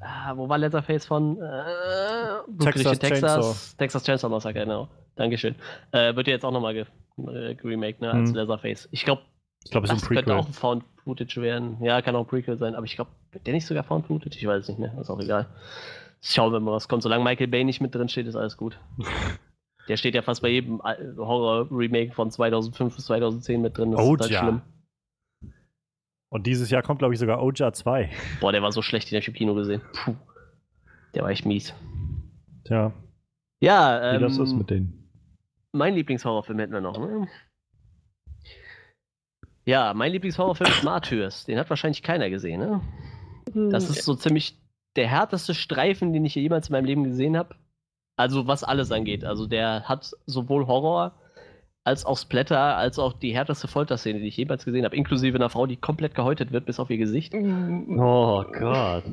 ah, wo war Leatherface von? Äh, Texas Texas, Chainsaw. Texas Chainsaw Massacre, genau. Dankeschön. Äh, wird ja jetzt auch nochmal ge äh, geremaked, ne, als Hm. Leatherface. Ich glaube, Ich glaube, es ist ein könnte Prequel. auch ein Found Footage werden. Ja, kann auch ein Prequel sein, aber ich glaube, wird der nicht sogar Found Footage? Ich weiß es nicht mehr, ist auch egal. Schauen wir mal, was kommt. Solange Michael Bay nicht mit drin steht, ist alles gut. Der steht ja fast bei jedem Al- Horror-Remake von 2005 bis 2010 mit drin. Das ist total Oja. schlimm. Und dieses Jahr kommt, glaube ich, sogar Oja 2. Boah, der war so schlecht, den hab ich im Kino gesehen. Puh. Der war echt mies. Tja, Ja, wie ähm, das ist mit denen. mein Lieblingshorrorfilm hätten wir noch, ne? Ja, mein Lieblingshorrorfilm ist Martyrs. Den hat wahrscheinlich keiner gesehen, ne? Das ist so ziemlich der härteste Streifen, den ich jemals in meinem Leben gesehen habe. Also was alles angeht. Also der hat sowohl Horror als auch Splatter, als auch die härteste Folterszene, die ich jemals gesehen habe, inklusive einer Frau, die komplett gehäutet wird bis auf ihr Gesicht. Oh Gott.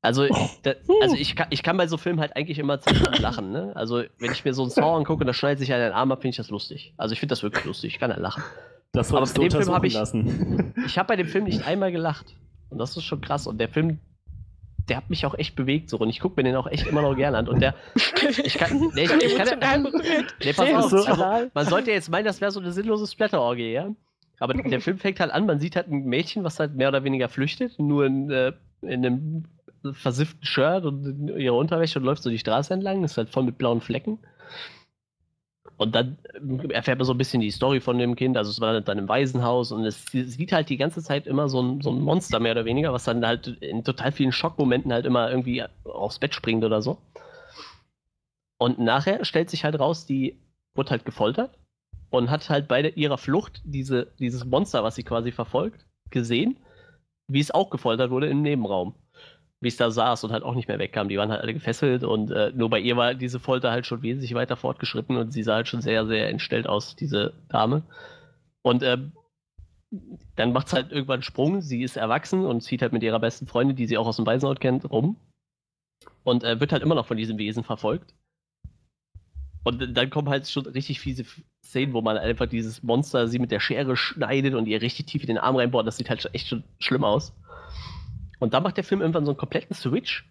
Also, da, also ich, kann, ich kann bei so Filmen halt eigentlich immer ziemlich lachen, ne? Also, wenn ich mir so einen Saw angucke und da schneidet sich einer den Arm ab, finde ich das lustig. Also, ich finde das wirklich lustig. Ich kann da lachen. Das Aber solltest du Film hab untersuchen ich- lassen. Ich habe bei dem Film nicht einmal gelacht. Und das ist schon krass. Und der Film, der hat mich auch echt bewegt so. Und ich gucke mir den auch echt immer noch gerne an. Und der, ich kann, nee, ich, ich kann, nee, pass auf, emotional. man sollte jetzt meinen, das wäre so eine sinnlose Splatter-Orgie, ja? Aber der Film fängt halt an, man sieht halt ein Mädchen, was halt mehr oder weniger flüchtet, nur in, äh, in einem versifften Shirt und in ihrer Unterwäsche und läuft so die Straße entlang, ist halt voll mit blauen Flecken. Und dann äh, erfährt man so ein bisschen die Story von dem Kind, also es war dann im Waisenhaus und es sieht halt die ganze Zeit immer so ein, so ein Monster mehr oder weniger, was dann halt in total vielen Schockmomenten halt immer irgendwie aufs Bett springt oder so. Und nachher stellt sich halt raus, die wurde halt gefoltert und hat halt bei ihrer Flucht diese, dieses Monster, was sie quasi verfolgt, gesehen, wie es auch gefoltert wurde im Nebenraum. Wie es da saß und halt auch nicht mehr wegkam. Die waren halt alle gefesselt und äh, nur bei ihr war diese Folter halt schon wesentlich weiter fortgeschritten und sie sah halt schon sehr, sehr entstellt aus, diese Dame. Und ähm, dann macht es halt irgendwann einen Sprung. Sie ist erwachsen und zieht halt mit ihrer besten Freundin, die sie auch aus dem Waisenhaus kennt, rum. Und äh, wird halt immer noch von diesem Wesen verfolgt. Und dann kommen halt schon richtig fiese Szenen, wo man einfach dieses Monster sie mit der Schere schneidet und ihr richtig tief in den Arm reinbohrt. Das sieht halt echt schon schlimm aus. Und dann macht der Film irgendwann so einen kompletten Switch.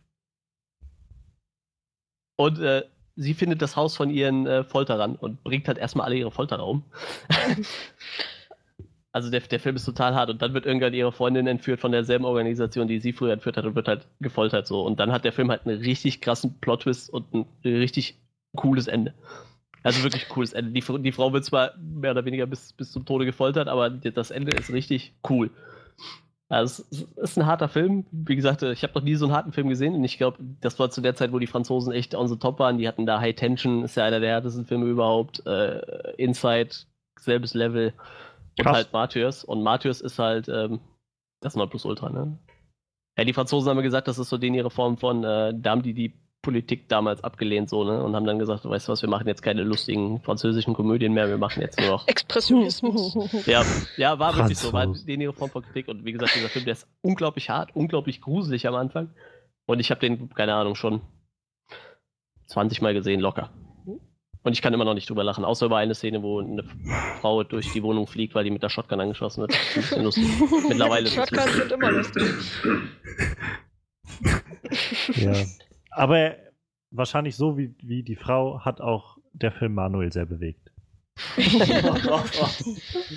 Und äh, sie findet das Haus von ihren äh, Folterern und bringt halt erstmal alle ihre Folterer um. also der, der Film ist total hart und dann wird irgendwann ihre Freundin entführt von derselben Organisation, die sie früher entführt hat und wird halt gefoltert so. Und dann hat der Film halt einen richtig krassen Plot-Twist und ein richtig cooles Ende. Also wirklich cooles Ende. Die, die Frau wird zwar mehr oder weniger bis, bis zum Tode gefoltert, aber das Ende ist richtig cool. Also es ist- ein harter Film. Wie gesagt, ich habe noch nie so einen harten Film gesehen und ich glaube, das war zu der Zeit, wo die Franzosen echt on the top waren. Die hatten da High Tension, ist ja einer der härtesten Filme überhaupt. Äh, Inside, selbes Level. Und Krass. halt Martyrs. Und Martyrs ist halt ähm, das Nonplusultra, ne? Ja, die Franzosen haben ja gesagt, das ist so denen ihre Form von, äh, da haben die die Politik damals abgelehnt, so, ne? Und haben dann gesagt, weißt du was, wir machen jetzt keine lustigen französischen Komödien mehr, wir machen jetzt nur noch Expressionismus. ja, ja, war wirklich so. War ihre Form von Kritik. Und wie gesagt, dieser Film, der ist unglaublich hart, unglaublich gruselig am Anfang. Und ich habe den, keine Ahnung, schon 20 Mal gesehen, locker. Und ich kann immer noch nicht drüber lachen, außer über eine Szene, wo eine Frau durch die Wohnung fliegt, weil die mit der Shotgun angeschossen wird. Das ist ein bisschen lustig. Mittlerweile ist es Shotguns lustig. sind immer lustig. Ja. Aber wahrscheinlich so wie, wie die Frau hat auch der Film Manuel sehr bewegt.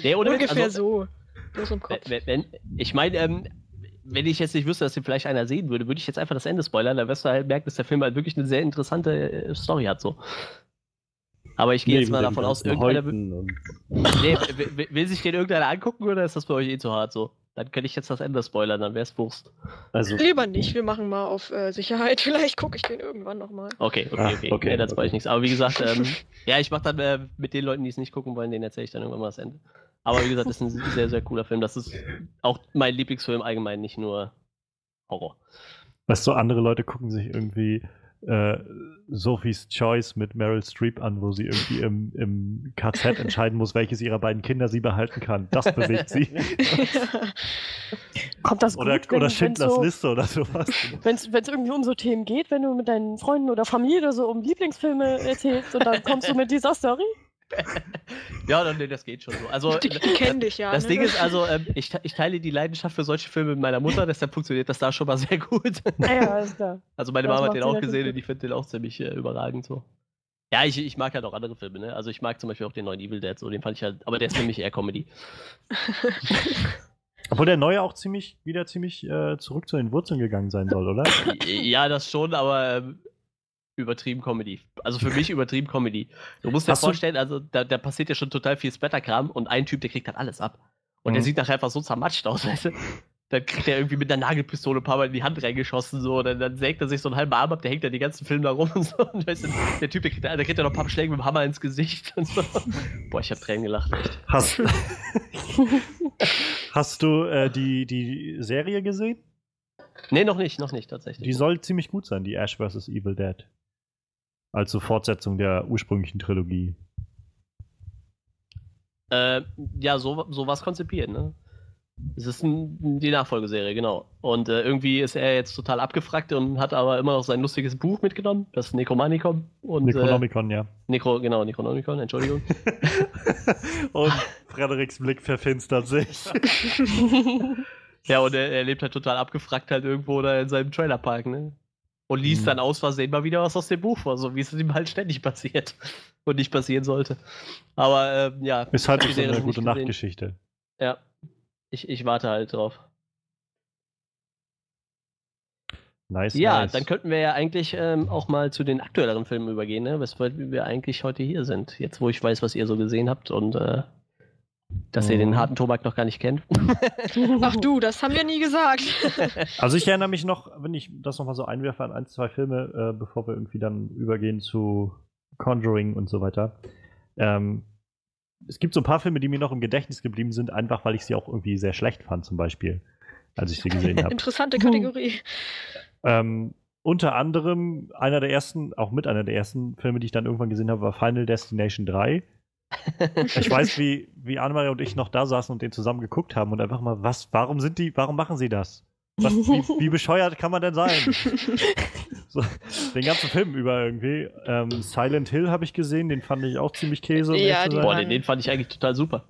Nee, Ungefähr also, so. Bloß im Kopf. Wenn, wenn, ich meine, ähm, wenn ich jetzt nicht wüsste, dass den vielleicht einer sehen würde, würde ich jetzt einfach das Ende spoilern, dann wirst du halt merken, dass der Film halt wirklich eine sehr interessante äh, Story hat, so. Aber ich gehe jetzt mal davon aus, irgendeiner will, nee, will- will sich den irgendeiner angucken oder ist das bei euch eh zu hart so? Dann könnte ich jetzt das Ende spoilern, dann wär's Wurst. also Lieber nicht, wir machen mal auf äh, Sicherheit. Vielleicht gucke ich den irgendwann nochmal. Okay, okay, Ah, okay. okay, nee, dann spoil ich okay. nichts. Aber wie gesagt, ähm, ja, ich mach dann äh, mit den Leuten, die es nicht gucken wollen, denen erzähle ich dann irgendwann mal das Ende. Aber wie gesagt, das ist ein sehr, sehr cooler Film. Das ist auch mein Lieblingsfilm allgemein, nicht nur Horror. Weißt du, andere Leute gucken sich irgendwie äh, Sophie's Choice mit Meryl Streep an, wo sie irgendwie im, im KZ entscheiden muss, welches ihrer beiden Kinder sie behalten kann. Das bewegt sie. Kommt das gut, Oder, wenn, oder Schindlers so, Liste oder sowas. Wenn es irgendwie um so Themen geht, wenn du mit deinen Freunden oder Familie oder so um Lieblingsfilme erzählst und dann kommst du mit dieser Story? Ja, dann, nee, das geht schon so. Also, Die, die kennen dich ja. das ne? Ding ist also, ähm, ich, ich teile die Leidenschaft für solche Filme mit meiner Mutter, deshalb funktioniert das da schon mal sehr gut. Ja, ja, ist klar. Also meine Das Mama hat den auch gesehen und ich finde den auch ziemlich äh, überragend so. Ja, ich, ich mag halt auch andere Filme, ne? Also ich mag zum Beispiel auch den neuen Evil Dead, so den fand ich halt, aber der ist für mich eher Comedy. Obwohl der neue auch ziemlich, wieder ziemlich äh, zurück zu den Wurzeln gegangen sein soll, oder? ja, das schon, aber ähm, übertrieben Comedy. Also für mich übertrieben Comedy. Du musst dir Hast vorstellen, also da, da passiert ja schon total viel Splatterkram und ein Typ, der kriegt halt alles ab. Und der Mhm. sieht nachher einfach so zermatscht aus, weißt du? Dann kriegt er irgendwie mit einer Nagelpistole ein paar Mal in die Hand reingeschossen, so, dann, dann sägt er sich so einen halben Arm ab, der hängt dann den ganzen Film da rum und so. Und weißt du, der Typ, der kriegt, der kriegt ja noch ein paar Schläge mit dem Hammer ins Gesicht und so. Boah, ich hab Tränen gelacht, echt. Hast, hast du äh, die, die Serie gesehen? Nee, noch nicht, noch nicht, tatsächlich. Die soll ziemlich gut sein, die Ash vs. Evil Dead. Also Fortsetzung der ursprünglichen Trilogie. Äh, ja, so, so war es konzipiert, ne? Es ist ein, die Nachfolgeserie, genau. Und äh, irgendwie ist er jetzt total abgefragt und hat aber immer noch sein lustiges Buch mitgenommen, das Necromanicon. Und, Necronomicon, ja. Äh, Necro, genau, Necronomicon, Entschuldigung. Und Frederiks Blick verfinstert sich. ja, und er, er lebt halt total abgefragt halt irgendwo da in seinem Trailerpark, ne? Und liest Mhm. dann aus Versehen mal wieder was aus dem Buch vor, so wie es ihm halt ständig passiert und nicht passieren sollte. Aber ähm, ja. Ist halt so eine gute. Nachtgeschichte. Ja. Ich, ich warte halt drauf. Nice. Ja, nice. dann könnten wir ja eigentlich ähm, auch mal zu den aktuelleren Filmen übergehen, ne? weshalb wir eigentlich heute hier sind. Jetzt, wo ich weiß, was ihr so gesehen habt und äh, dass ihr den Mhm. harten Tobak noch gar nicht kennt. Ach du, das haben wir nie gesagt. Also ich erinnere mich noch, wenn ich das nochmal so einwerfe an ein, zwei Filme, äh, bevor wir irgendwie dann übergehen zu Conjuring und so weiter. Ähm, es gibt so ein paar Filme, die mir noch im Gedächtnis geblieben sind, einfach weil ich sie auch irgendwie sehr schlecht fand, zum Beispiel, als ich sie gesehen habe. Interessante Kategorie. ähm, unter anderem einer der ersten, auch mit einer der ersten Filme, die ich dann irgendwann gesehen habe, war Final Destination 3. Ich weiß, wie, wie Annemarie und ich noch da saßen und den zusammen geguckt haben und einfach mal, was, warum sind die, warum machen sie das? Was, wie, wie bescheuert kann man denn sein? So, den ganzen Film über irgendwie. Ähm, Silent Hill habe ich gesehen, den fand ich auch ziemlich Käse. um Ja. Boah, den, den fand ich eigentlich total super.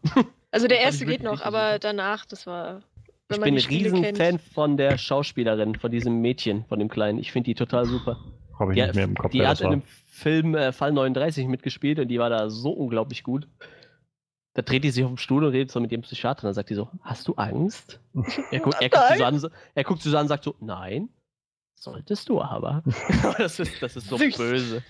Also der erste geht noch, aber super. danach, das war. Wenn Ich man bin ein Spiele riesen kennt. Fan von der Schauspielerin, von diesem Mädchen, von dem Kleinen. Ich finde die total super. Habe ich Die, nicht mehr im Kopf. die hat in war. Dem Film äh, Fall 39 mitgespielt und die war da so unglaublich gut. Da dreht die sich auf den Stuhl und redet so mit dem Psychiater. Dann sagt die so: Hast du Angst? Er, guckt, er, guckt sie so an, so- er guckt sie so an und sagt so: Nein, solltest du aber. Aber das ist, das ist so Süß. böse.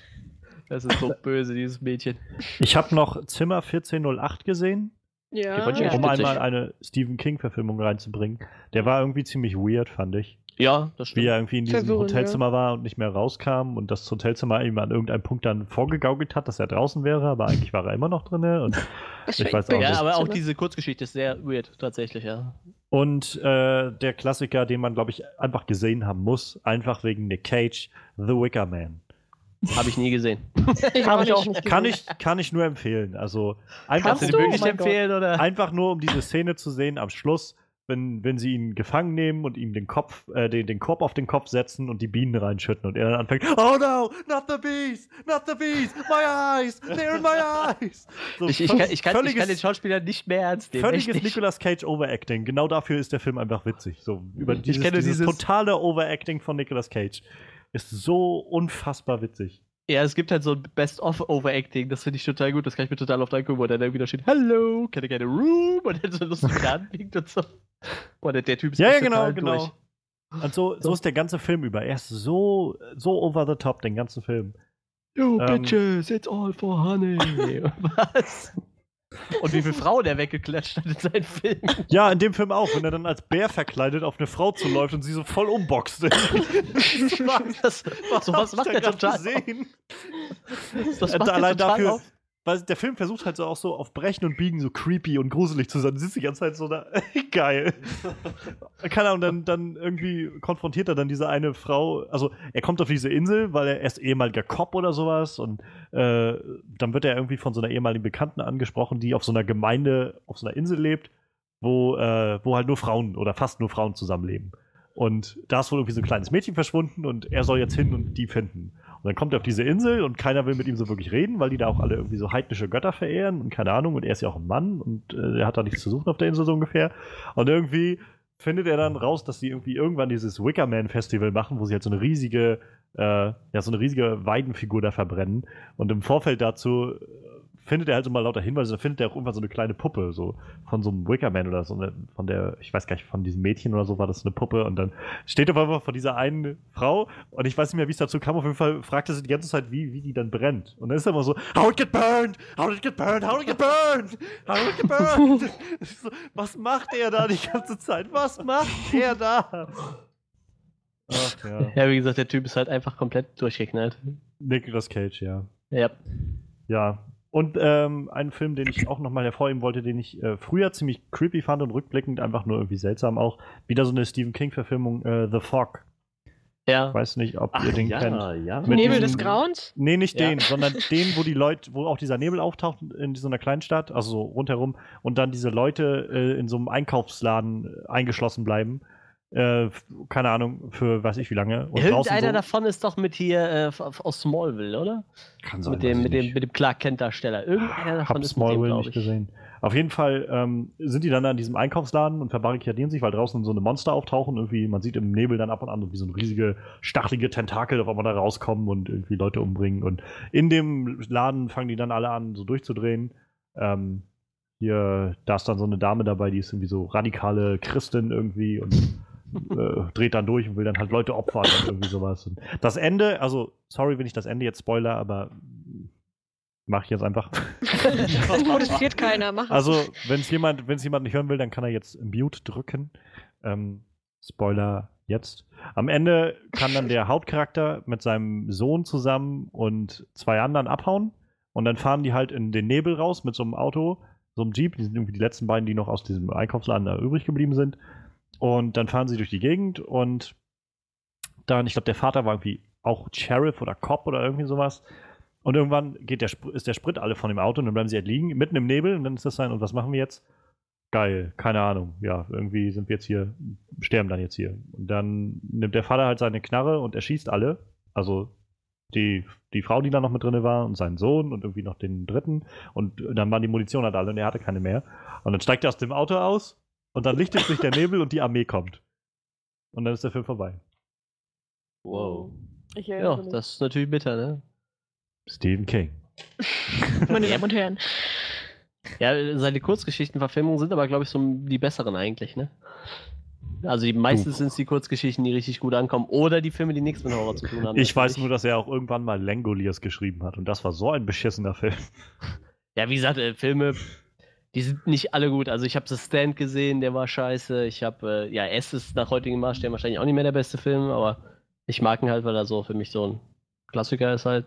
Das ist so böse, dieses Mädchen. Ich habe noch Zimmer 1408 gesehen, Ja. Um einmal eine Stephen King-Verfilmung reinzubringen. Der war irgendwie ziemlich weird, fand ich. Ja, das Wie stimmt. er irgendwie in diesem Verwirrend, Hotelzimmer war und nicht mehr rauskam und das Hotelzimmer ihm an irgendeinem Punkt dann vorgegaukelt hat, dass er draußen wäre, aber eigentlich war er immer noch drin. Und, ich weiß auch. Ja, nicht. aber auch diese Kurzgeschichte ist sehr weird, tatsächlich, ja. und äh, der Klassiker, den man, glaube ich, einfach gesehen haben muss, einfach wegen Nick Cage, The Wicker Man. Habe ich nie gesehen. Ich auch ich auch nicht. Kann gesehen. ich, kann ich nur empfehlen. Also einfach, um, wirklich Oh empfehlen, oder? einfach nur, um diese Szene zu sehen am Schluss, wenn, wenn sie ihn gefangen nehmen und ihm den Kopf, äh, den, den Korb auf den Kopf setzen und die Bienen reinschütten und er dann anfängt, oh no, not the bees, not the bees, my eyes, they're in my eyes. So Ich, ich, kann, ich, kann, ich völliges, kann den Schauspieler nicht mehr ernst nehmen. völliges. Nicolas Cage Overacting. Genau dafür ist der Film einfach witzig. So über Ich dieses, kenne dieses, dieses- totale Overacting von Nicolas Cage. Ist so unfassbar witzig. Ja, es gibt halt so ein Best-of-Overacting, das finde ich total gut, das kann ich mir total oft angucken, wo der dann wieder steht, Hello, can I get a room? Und dann so lustig anliegt und so. Boah, der, der Typ ist Ja, ja, genau, total genau. durch. Und so, so So. ist der ganze Film über. Er ist so, so over the top, den ganzen Film. You Ähm. bitches, it's all for honey. Was? Und wie viele Frauen er weggeklatscht hat in seinen Filmen. Ja, in dem Film auch, wenn er dann als Bär verkleidet auf eine Frau zuläuft und sie so voll umboxt. Das, sowas macht er total. Gesehen. Das macht er allein dafür, auf. Weil der Film versucht halt so auch so auf Brechen und Biegen so creepy und gruselig zu sein. Du sitzt die ganze Zeit so da, geil. Keine Ahnung, dann, dann irgendwie konfrontiert er dann diese eine Frau, also er kommt auf diese Insel, weil er erst ehemaliger Cop oder sowas und äh, dann wird er irgendwie von so einer ehemaligen Bekannten angesprochen, die auf so einer Gemeinde, auf so einer Insel lebt, wo, äh, wo halt nur Frauen oder fast nur Frauen zusammenleben. Und da ist wohl irgendwie so ein kleines Mädchen verschwunden und er soll jetzt hin und die finden. Und dann kommt er auf diese Insel und keiner will mit ihm so wirklich reden, weil die da auch alle irgendwie so heidnische Götter verehren und keine Ahnung. Und er ist ja auch ein Mann und äh, er hat da nichts zu suchen auf der Insel so ungefähr. Und irgendwie findet er dann raus, dass die irgendwie irgendwann dieses Wickerman-Festival machen, wo sie halt so eine riesige, äh, ja, so eine riesige Weidenfigur da verbrennen. Und im Vorfeld dazu findet er halt so mal lauter Hinweise, dann findet er auch irgendwann so eine kleine Puppe, so von so einem Wickerman oder so, eine, von der, ich weiß gar nicht, von diesem Mädchen oder so war das eine Puppe und dann steht auf einmal vor dieser einen Frau und ich weiß nicht mehr, wie es dazu kam, auf jeden Fall fragt er sie die ganze Zeit, wie, wie die dann brennt. Und dann ist er immer so, how it get burned, how it get burned, how it get burned, how it get burned. so, was macht er da die ganze Zeit? Was macht er da? Ach ja. Ja, wie gesagt, der Typ ist halt einfach komplett durchgeknallt. Nicolas Cage, ja. Ja. Ja. Und ähm, ein Film, den ich auch nochmal hervorheben wollte, den ich äh, früher ziemlich creepy fand und rückblickend einfach nur irgendwie seltsam auch. Wieder so eine Stephen King-Verfilmung, äh, The Fog. Ja. Ich weiß nicht, ob Ach, ihr den ja, kennt. ja. Mit Nebel diesem- des Grauens? Nee, nicht Ja. den, sondern den, wo die Leute, wo auch dieser Nebel auftaucht in so einer Kleinstadt, also so rundherum, und dann diese Leute äh, in so einem Einkaufsladen äh, eingeschlossen bleiben. Äh, keine Ahnung, für weiß ich wie lange. Und Irgendeiner so, davon ist doch mit hier äh, aus Smallville, oder? kann sein, mit dem, mit dem, mit dem Clark Kent-Darsteller. Irgendeiner davon Hab ist mit dem, Smallville nicht ich. gesehen. Auf jeden Fall ähm, sind die dann an diesem Einkaufsladen und verbarrikadieren sich, weil draußen so eine Monster auftauchen. Irgendwie, man sieht im Nebel dann ab und an so wie so ein riesige, stachelige Tentakel auf einmal da rauskommen und irgendwie Leute umbringen. Und in dem Laden fangen die dann alle an, so durchzudrehen. Ähm, hier, da ist dann so eine Dame dabei, die ist irgendwie so radikale Christin irgendwie und äh, dreht dann durch und will dann halt Leute opfern und irgendwie sowas. Und das Ende, also sorry, wenn ich das Ende jetzt spoiler, aber mache ich jetzt einfach. Das protestiert keiner. Mach. Also, wenn es jemand, wenn's jemand nicht hören will, dann kann er jetzt Mute drücken. Ähm, Spoiler jetzt. Am Ende kann dann der Hauptcharakter mit seinem Sohn zusammen und zwei anderen abhauen. Und dann fahren die halt in den Nebel raus mit so einem Auto, so einem Jeep. Die sind irgendwie die letzten beiden, die noch aus diesem Einkaufsladen da übrig geblieben sind. Und dann fahren sie durch die Gegend und dann, ich glaube, der Vater war irgendwie auch Sheriff oder Cop oder irgendwie sowas. Und irgendwann geht der, ist der Sprit alle von dem Auto und dann bleiben sie halt liegen, mitten im Nebel. Und dann ist das sein, und was machen wir jetzt? Geil, keine Ahnung. Ja, irgendwie sind wir jetzt hier, sterben dann jetzt hier. Und dann nimmt der Vater halt seine Knarre und erschießt alle. Also die, die Frau, die da noch mit drin war, und seinen Sohn und irgendwie noch den dritten. Und dann waren die Munition halt alle und er hatte keine mehr. Und dann steigt er aus dem Auto aus und dann lichtet sich der Nebel und die Armee kommt. Und dann ist der Film vorbei. Wow. Ich Ja, mich. das ist natürlich bitter, ne? Stephen King. Meine Damen und Herren. Ja, seine Kurzgeschichtenverfilmungen sind aber, glaube ich, so die besseren eigentlich, ne? Also die meistens sind es die Kurzgeschichten, die richtig gut ankommen. Oder die Filme, die nichts mit Horror zu tun haben. Ich weiß nur, dass er auch irgendwann mal Langoliers geschrieben hat und das war so ein beschissener Film. Ja, wie gesagt, äh, Filme, die sind nicht alle gut. Also ich habe The Stand gesehen, der war scheiße. Ich habe, äh, ja, S ist nach heutigen Maßstäben wahrscheinlich auch nicht mehr der beste Film, aber ich mag ihn halt, weil er so für mich so ein Klassiker ist halt.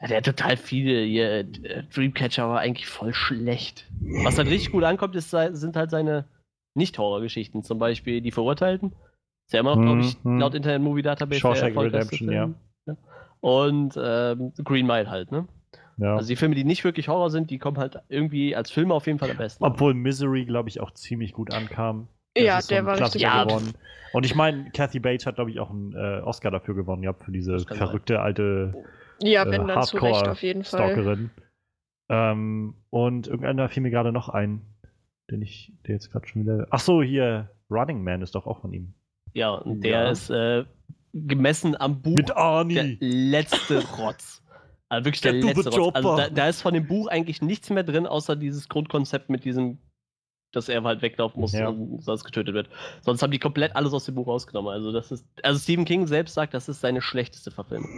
Ja, der hat total viele. Hier, Dreamcatcher war eigentlich voll schlecht. Was halt richtig gut ankommt, ist, sind halt seine Nicht-Horror-Geschichten. Zum Beispiel Die Verurteilten. Ist ja immer noch, glaube ich, Mhm. laut Internet Movie Database Shawshank Redemption, Film. ja. Und ähm, Green Mile halt, ne? Ja. Also die Filme, die nicht wirklich Horror sind, die kommen halt irgendwie als Filme auf jeden Fall am besten. Obwohl Misery, glaube ich, auch ziemlich gut ankam. Das Ja, ist so der ein war richtig Klassiker gut. geworden. Und ich meine, Kathy Bates hat, glaube ich, auch einen äh, Oscar dafür gewonnen gehabt, für diese kann sein. verrückte alte Ja, äh, wenn dann zu Recht auf jeden Fall. Hardcore-Stalkerin. Ähm, und irgendeiner fiel mir gerade noch ein, den ich, der jetzt gerade schon wieder. Ach so, hier, Running Man ist doch auch von ihm. Ja, und der Ja. ist äh, gemessen am Buch Mit der Arnie. letzte Rotz. Also wirklich der the letzte Rotz. Also da, da ist von dem Buch eigentlich nichts mehr drin, außer dieses Grundkonzept mit diesem, dass er halt weglaufen muss Ja. und sonst getötet wird. Sonst haben die komplett alles aus dem Buch rausgenommen. Also das ist, also Stephen King selbst sagt, das ist seine schlechteste Verfilmung.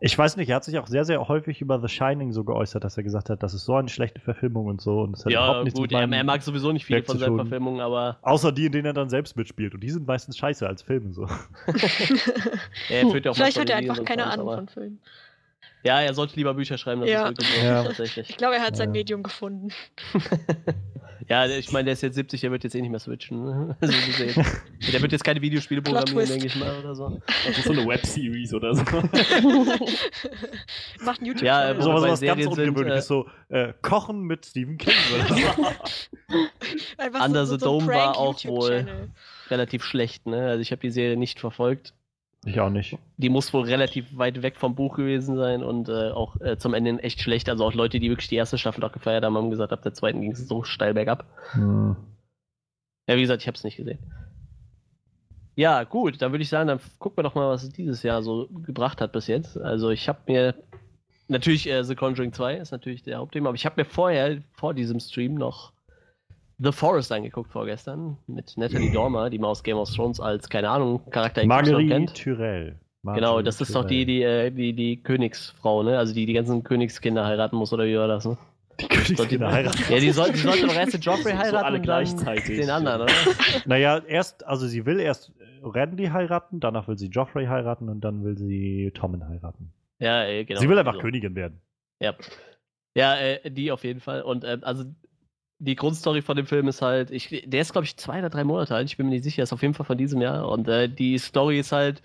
Ich weiß nicht, er hat sich auch sehr, sehr häufig über The Shining so geäußert, dass er gesagt hat, das ist so eine schlechte Verfilmung und so. Und das hat Ja, überhaupt nichts gut, mit er, er mag sowieso nicht viele von seinen. Verfilmungen, aber Außer die, in denen er dann selbst mitspielt. Und die sind meistens scheiße als Filme so. er führt ja auch Vielleicht hat er einfach keine Ahnung von Filmen. Ja, er sollte lieber Bücher schreiben, das Ja. ist wirklich so, Ja. tatsächlich. Ich glaube, er hat sein Ja. Medium gefunden. Ja, ich meine, der ist jetzt 70, der wird jetzt eh nicht mehr switchen. ne? Also gesehen. Der wird jetzt keine Videospiele programmieren, denke ich mal, oder so. Das ist so eine Webseries oder so. Macht einen YouTube. Ja, So was, was ganz Serien sind, Ungewöhnliches, so äh, Kochen mit Stephen King. Oder so. Einfach Under the Dome war auch Prank-YouTube-Channel. Relativ schlecht, ne? Also ich habe die Serie nicht verfolgt. Ich auch nicht. Die muss wohl relativ weit weg vom Buch gewesen sein und äh, auch äh, zum Ende echt schlecht. Also auch Leute, die wirklich die erste Staffel auch gefeiert haben, haben gesagt, ab der zweiten ging es so steil bergab. Hm. Ja, wie gesagt, ich habe es nicht gesehen. Ja, gut, dann würde ich sagen, dann gucken wir doch mal, was es dieses Jahr so gebracht hat bis jetzt. Also ich habe mir natürlich äh, The Conjuring 2 ist natürlich der Hauptthema, aber ich habe mir vorher, vor diesem Stream noch The Forest angeguckt vorgestern mit Natalie Dormer, die man aus Game of Thrones als, keine Ahnung, Charakter Marguerite kennt. Tyrell. Genau, das ist doch die, die, äh, die, die Königsfrau, ne? Also die die ganzen Königskinder heiraten muss, oder wie war das, ne? Die Königskinder heiraten. Ja, die, soll, die sollte doch erst den Joffrey So heiraten alle und dann gleichzeitig. den anderen, oder? Naja, erst, also sie will erst Randy heiraten, danach will sie Joffrey heiraten und dann will sie Tommen heiraten. Ja, äh, genau. sie will einfach so. Königin werden. Ja, ja äh, die auf jeden Fall. Und ähm, also die Grundstory von dem Film ist halt, ich, der ist glaube ich zwei oder drei Monate alt, ich bin mir nicht sicher, ist auf jeden Fall von diesem Jahr. Und äh, die Story ist halt,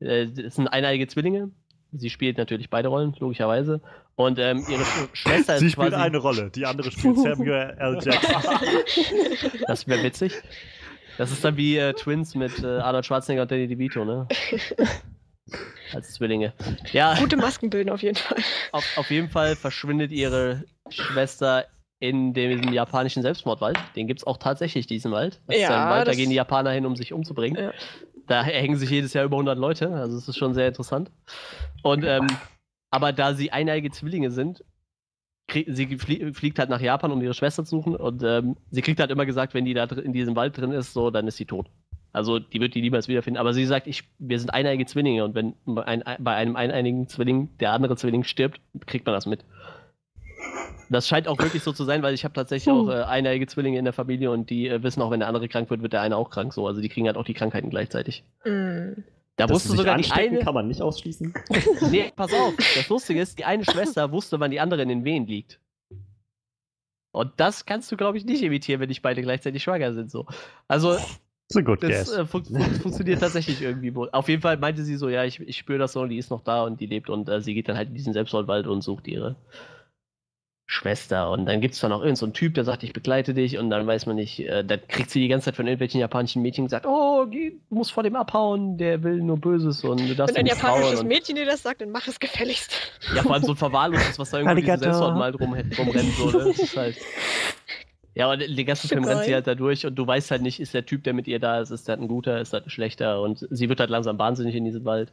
äh, es sind eineige Zwillinge. Sie spielt natürlich beide Rollen, logischerweise. Und ähm, ihre Sch Schwester Sie ist spielt quasi. eine Rolle, die andere spielt Samuel L. Jackson. Das wäre witzig. Das ist dann wie äh, Twins mit äh, Arnold Schwarzenegger und Danny DeVito, ne? Als Zwillinge. Ja, Gute Masken bilden auf jeden Fall. auf, auf jeden Fall verschwindet ihre Schwester in dem japanischen Selbstmordwald. Den gibt es auch tatsächlich, diesen Wald. Das ist Ja, ein Wald, da gehen die Japaner hin, um sich umzubringen. Ja. Da hängen sich jedes Jahr über 100 Leute, also es ist schon sehr interessant. Und, ähm, aber da sie eineige Zwillinge sind, sie flie fliegt halt nach Japan, um ihre Schwester zu suchen und ähm, sie kriegt halt immer gesagt, wenn die da in diesem Wald drin ist, so, dann ist sie tot. Also die wird die niemals wiederfinden. Aber sie sagt, ich, wir sind eineige Zwillinge und wenn ein, bei einem eineinigen Zwilling der andere Zwilling stirbt, kriegt man das mit. Das scheint auch wirklich so zu sein, weil ich habe tatsächlich auch äh, eineige Zwillinge in der Familie und die äh, wissen auch, wenn der andere krank wird, wird der eine auch krank. So, also die kriegen halt auch die Krankheiten gleichzeitig. Mm. Da Dass wusste sogar die eine. kann man nicht ausschließen. Nee, pass auf. Das Lustige ist, die eine Schwester wusste, wann die andere in den Wehen liegt. Und das kannst du, glaube ich, nicht imitieren, wenn nicht beide gleichzeitig schwanger sind. So. Also, das guess. äh, fun fun funktioniert tatsächlich irgendwie wohl. Auf jeden Fall meinte sie so, ja, ich, ich spüre das so, die ist noch da und die lebt und äh, sie geht dann halt in diesen Selbstmordwald und sucht ihre Schwester. Und dann gibt es da noch irgendeinen so einen Typ, der sagt, ich begleite dich und dann weiß man nicht, äh, dann kriegt sie die ganze Zeit von irgendwelchen japanischen Mädchen gesagt, oh, geh, du musst vor dem abhauen, der will nur Böses und du darfst Wenn ein japanisches Und- Mädchen dir das sagt, dann mach es gefälligst. ja, vor allem so ein verwahrlostes, was da irgendwie in diesem Arigato. Selbstmordwald rum, rumrennt. So, ne? Das ist halt. Ja, und den ganzen Film rennt sie halt da durch und du weißt halt nicht, ist der Typ, der mit ihr da ist, ist der ein guter, ist das ein schlechter und sie wird halt langsam wahnsinnig in diesem Wald.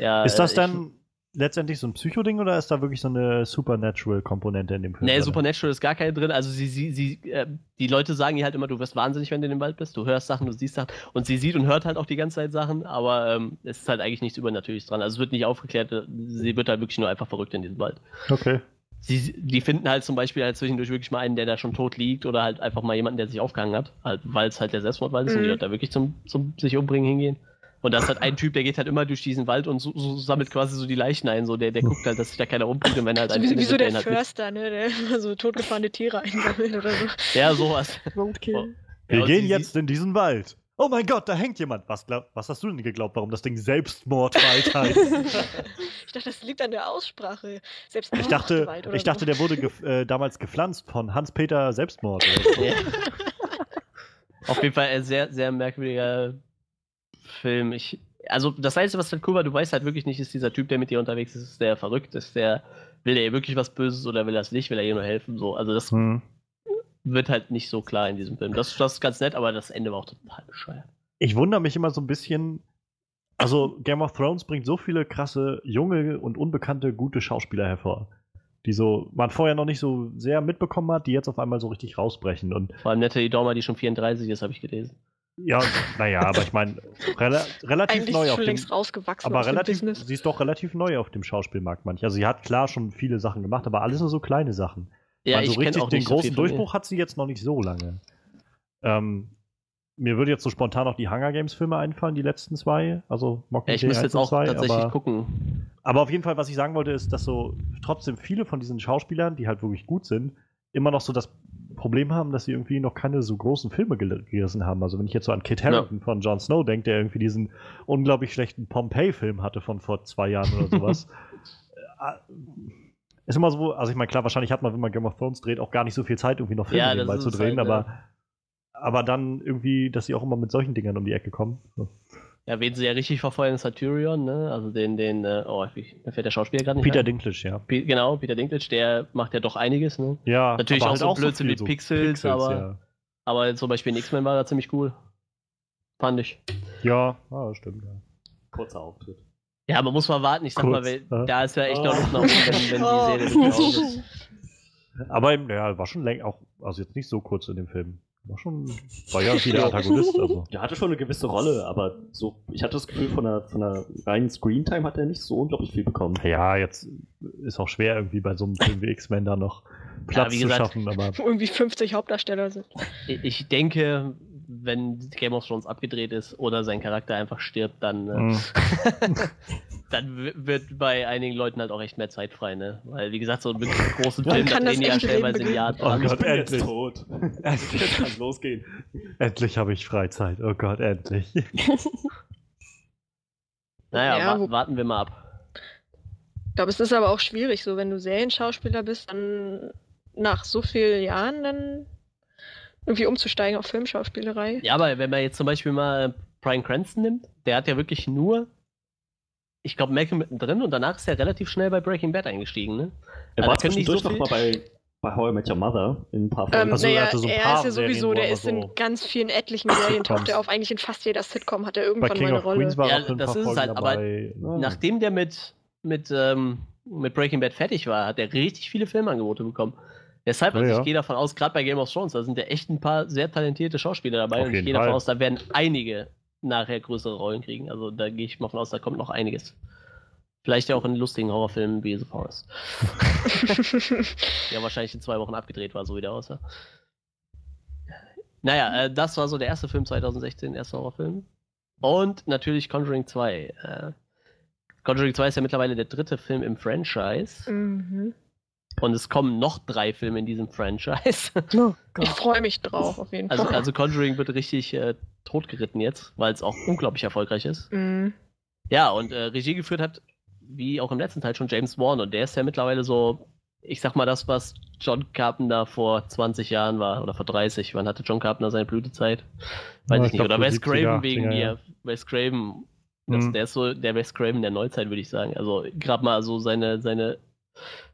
Ja, ist das äh, dann letztendlich so ein Psychoding oder ist da wirklich so eine Supernatural-Komponente in dem Film? Nee? Supernatural ist gar keine drin. Also sie, sie, sie, äh, die Leute sagen ihr halt immer, du wirst wahnsinnig, wenn du in dem Wald bist. Du hörst Sachen, du siehst Sachen. Und sie sieht und hört halt auch die ganze Zeit Sachen, aber ähm, es ist halt eigentlich nichts Übernatürliches dran. Also es wird nicht aufgeklärt, äh, sie wird halt wirklich nur einfach verrückt in diesem Wald. Okay. Sie, die finden halt zum Beispiel halt zwischendurch wirklich mal einen, der da schon tot liegt oder halt einfach mal jemanden, der sich aufgehangen hat, halt, weil es halt der Selbstmordwald ist und die Mhm. halt da wirklich zum, zum sich umbringen hingehen. Und da ist halt ein Typ, der geht halt immer durch diesen Wald und so, so sammelt quasi so die Leichen ein, so der, der guckt halt, dass sich da keiner umbringt und wenn er halt So wie, wie so er der halt. Förster, ne, der so totgefahrene Tiere einsammelt oder so. Ja, sowas. Roadkill. Wir Ja, gehen jetzt in diesen Wald. Oh mein Gott, da hängt jemand. Was, glaub, was hast du denn geglaubt, warum das Ding Selbstmordwald heißt? Ich dachte, das liegt an der Aussprache. Selbst Ich dachte, Wald oder ich dachte so. der wurde gef äh, damals gepflanzt von Hans-Peter Selbstmord. Oder so. Ja. Auf jeden Fall ein sehr, sehr merkwürdiger Film. Ich, also das Einzige, was halt cool war, du weißt halt wirklich nicht, ist dieser Typ, der mit dir unterwegs ist, ist der verrückt, ist der, will er ihr wirklich was Böses oder will er es nicht, will er ihr nur helfen, so. Also das Hm. wird halt nicht so klar in diesem Film. Das, das ist ganz nett, aber das Ende war auch total bescheuert. Ich wundere mich immer so ein bisschen. Also, Game of Thrones bringt so viele krasse, junge und unbekannte, gute Schauspieler hervor. Die so, man vorher noch nicht so sehr mitbekommen hat, die jetzt auf einmal so richtig rausbrechen. Und Vor allem Natalie Dormer, die schon 34 ist, habe ich gelesen. Ja, naja, aber ich meine, rela relativ Eigentlich neu auf dem. längst rausgewachsen Aber aus dem relativ, Business. sie ist doch relativ neu auf dem Schauspielmarkt manchmal. Also sie hat klar schon viele Sachen gemacht, aber alles nur so kleine Sachen. Ja, also ich kenne richtig auch den nicht so großen ihr. Durchbruch hat sie jetzt noch nicht so lange. Ähm, mir würde jetzt so spontan noch die Hunger Games Filme einfallen, die letzten zwei. Also Ja, Mockingjay ich müsste 1 jetzt auch 2, tatsächlich aber, gucken. aber auf jeden Fall, was ich sagen wollte, ist, dass so trotzdem viele von diesen Schauspielern, die halt wirklich gut sind, immer noch so das Problem haben, dass sie irgendwie noch keine so großen Filme gerissen haben. Also wenn ich jetzt so an Kit Harington von Jon Snow denke, der irgendwie diesen unglaublich schlechten Pompeii-Film hatte von vor zwei Jahren oder sowas. äh, ist immer so, also ich meine, klar, wahrscheinlich hat man, wenn man Game of Thrones dreht, auch gar nicht so viel Zeit, irgendwie noch Filme Ja, nebenbei zu drehen, halt, aber, aber dann irgendwie, dass sie auch immer mit solchen Dingern um die Ecke kommen. So. Ja, wen sie ja richtig verfolgen, ist Satyrion, ne? Also den, den, äh, oh, wie, mir fällt der Schauspieler gerade nicht Peter ein. Dinklage, ja. Pe genau, Peter Dinklage, der macht ja doch einiges, ne? Ja, Natürlich aber auch halt so Blödsinn viel wie Pixels, aber- Ja, Aber zum Beispiel in X-Men war er ziemlich cool. Fand ich. ja ah, stimmt. Ja. Kurzer Auftritt. Ja, man muss mal warten. Ich sag Kurz, mal, äh. da ist ja echt Oh. noch Luft nach oben, wenn, wenn die Serie nicht ist. Aber eben, ja, war schon länger, auch, also jetzt nicht so kurz in dem Film. War schon, war ja wie der Antagonist, also. Der hatte schon eine gewisse Rolle, aber so, ich hatte das Gefühl, von der, von der reinen Screentime hat er nicht so unglaublich viel bekommen. Ja, jetzt ist auch schwer irgendwie bei so einem Film wie X-Men da noch Platz wie zu gesagt, schaffen, aber irgendwie 50 Hauptdarsteller sind. Ich denke, wenn Game of Thrones abgedreht ist oder sein Charakter einfach stirbt, dann, äh, mh, dann wird bei einigen Leuten halt auch echt mehr Zeit frei, ne? Weil, wie gesagt, so einen wirklich großen Film, da drehen die ja Leben ein Jahr dran. Oh Gott, ich bin jetzt endlich. tot. Jetzt kann losgehen. endlich habe ich Freizeit. Oh Gott, endlich. Naja, Ja, wa warten wir mal ab. Ich glaube, es ist aber auch schwierig, so wenn du Serienschauspieler bist, dann nach so vielen Jahren dann irgendwie umzusteigen auf Filmschauspielerei. Ja, aber wenn man jetzt zum Beispiel mal Brian Cranston nimmt, der hat ja wirklich nur, ich glaube, Malcolm mittendrin und danach ist er relativ schnell bei Breaking Bad eingestiegen, ne? Er Also war zwischendurch so noch mal bei, bei How I Met Your Mother in ein paar Folgen. Ähm, Also, er naja, so er paar ist ja Serien, sowieso, wo der er ist so- in ganz vielen etlichen Serien, taucht er auf, eigentlich in fast jeder Sitcom hat er irgendwann mal eine of Rolle. Queens war Ja, er das paar ist es Folgen halt, aber dabei. Ah. Nachdem der mit, mit, ähm, mit Breaking Bad fertig war, hat er richtig viele Filmangebote bekommen. Deshalb, also Ja, ja. ich gehe davon aus, gerade bei Game of Thrones, da sind ja echt ein paar sehr talentierte Schauspieler dabei Auf und ich gehe davon aus, da werden einige nachher größere Rollen kriegen. Also da gehe ich mal von aus, da kommt noch einiges. Vielleicht ja auch in lustigen Horrorfilmen wie The Forest. Der wahrscheinlich in zwei Wochen abgedreht war, so wie der aussah. Naja, äh, das war so der erste Film 2016, erster Horrorfilm. Und natürlich Conjuring 2. Äh, Conjuring 2 ist ja mittlerweile der dritte Film im Franchise. mhm. Und es kommen noch drei Filme in diesem Franchise. Oh Ich freue mich drauf, auf jeden Also, Fall. also Conjuring wird richtig äh, totgeritten jetzt, weil es auch unglaublich erfolgreich ist. Mhm. Ja, und äh, Regie geführt hat, wie auch im letzten Teil schon James Wan. Und der ist ja mittlerweile so, ich sag mal, das, was John Carpenter vor 20 Jahren war oder vor 30. Wann hatte John Carpenter seine Blütezeit? Weiß Ja, ich ich nicht. glaub, Oder Wes 70er, Craven wegen 80er, mir. ja. Wes Craven, das, Mhm. der ist so der Wes Craven der Neuzeit, würde ich sagen. Also gerade mal so seine, seine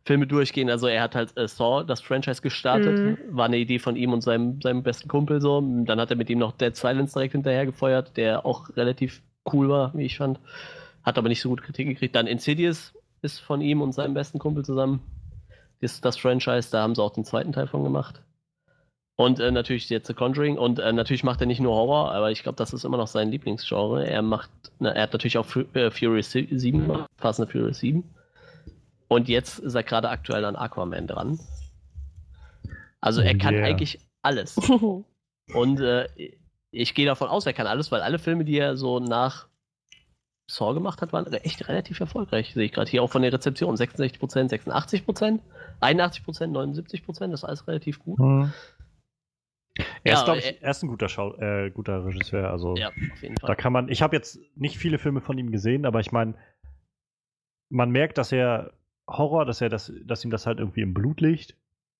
Filme durchgehen. Also er hat halt äh, Saw, das Franchise gestartet. Mhm. War eine Idee von ihm und seinem, seinem besten Kumpel so. Dann hat er mit ihm noch Dead Silence direkt hinterher gefeuert, der auch relativ cool war, wie ich fand. Hat aber nicht so gut Kritik gekriegt. Dann Insidious ist von ihm und seinem besten Kumpel zusammen. Das ist das Franchise, da haben sie auch den zweiten Teil von gemacht. Und äh, natürlich jetzt The Conjuring. Und äh, natürlich macht er nicht nur Horror, aber ich glaube, das ist immer noch sein Lieblingsgenre. Er macht, na, er hat natürlich auch Fu äh, Furious 7 gemacht, Fast and Furious 7. Und jetzt ist er gerade aktuell an Aquaman dran. Also er kann yeah. eigentlich alles. Und äh, ich gehe davon aus, er kann alles, weil alle Filme, die er so nach Saw gemacht hat, waren re- echt relativ erfolgreich. Sehe ich gerade hier auch von der Rezeption. 66%, 86%, 81%, 79%, das ist alles relativ gut. Mhm. Er Ja, ist, glaube ich, äh, er ist ein guter, Schau äh, guter Regisseur. Also Ja, auf jeden da Fall. kann man. Ich habe jetzt nicht viele Filme von ihm gesehen, aber ich meine, man merkt, dass er Horror, dass er das, dass ihm das halt irgendwie im Blut liegt.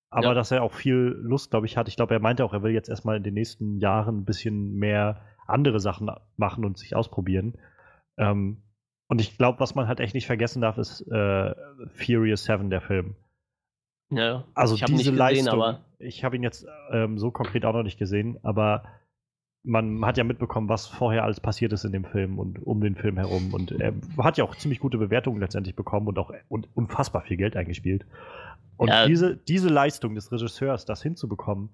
Aber Ja. dass er auch viel Lust, glaube ich, hat. Ich glaube, er meinte auch, er will jetzt erstmal in den nächsten Jahren ein bisschen mehr andere Sachen machen und sich ausprobieren. Ähm, und ich glaube, was man halt echt nicht vergessen darf, ist äh, Furious 7, der Film. Ja, Also ich habe diese nicht gesehen, Leistung, aber ich habe ihn jetzt ähm, so konkret auch noch nicht gesehen, aber man hat ja mitbekommen, was vorher alles passiert ist in dem Film und um den Film herum. Und er hat ja auch ziemlich gute Bewertungen letztendlich bekommen und auch und unfassbar viel Geld eingespielt. Und Ja. diese, diese Leistung des Regisseurs, das hinzubekommen,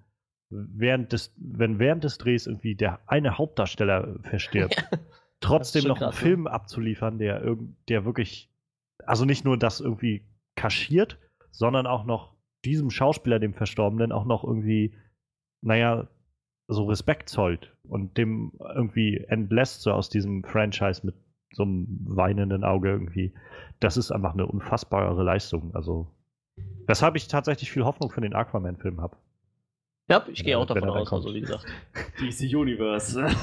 während des, wenn während des Drehs irgendwie der eine Hauptdarsteller verstirbt, trotzdem schon noch einen Film abzuliefern, der, irgend- der wirklich, also nicht nur das irgendwie kaschiert, sondern auch noch diesem Schauspieler, dem Verstorbenen, auch noch irgendwie, naja, so Respekt zollt und dem irgendwie entlässt, so aus diesem Franchise mit so einem weinenden Auge irgendwie. Das ist einfach eine unfassbare Leistung. Also, weshalb ich tatsächlich viel Hoffnung für den Aquaman-Film habe. ja, ich gehe auch davon aus, also wie gesagt. DC Universe.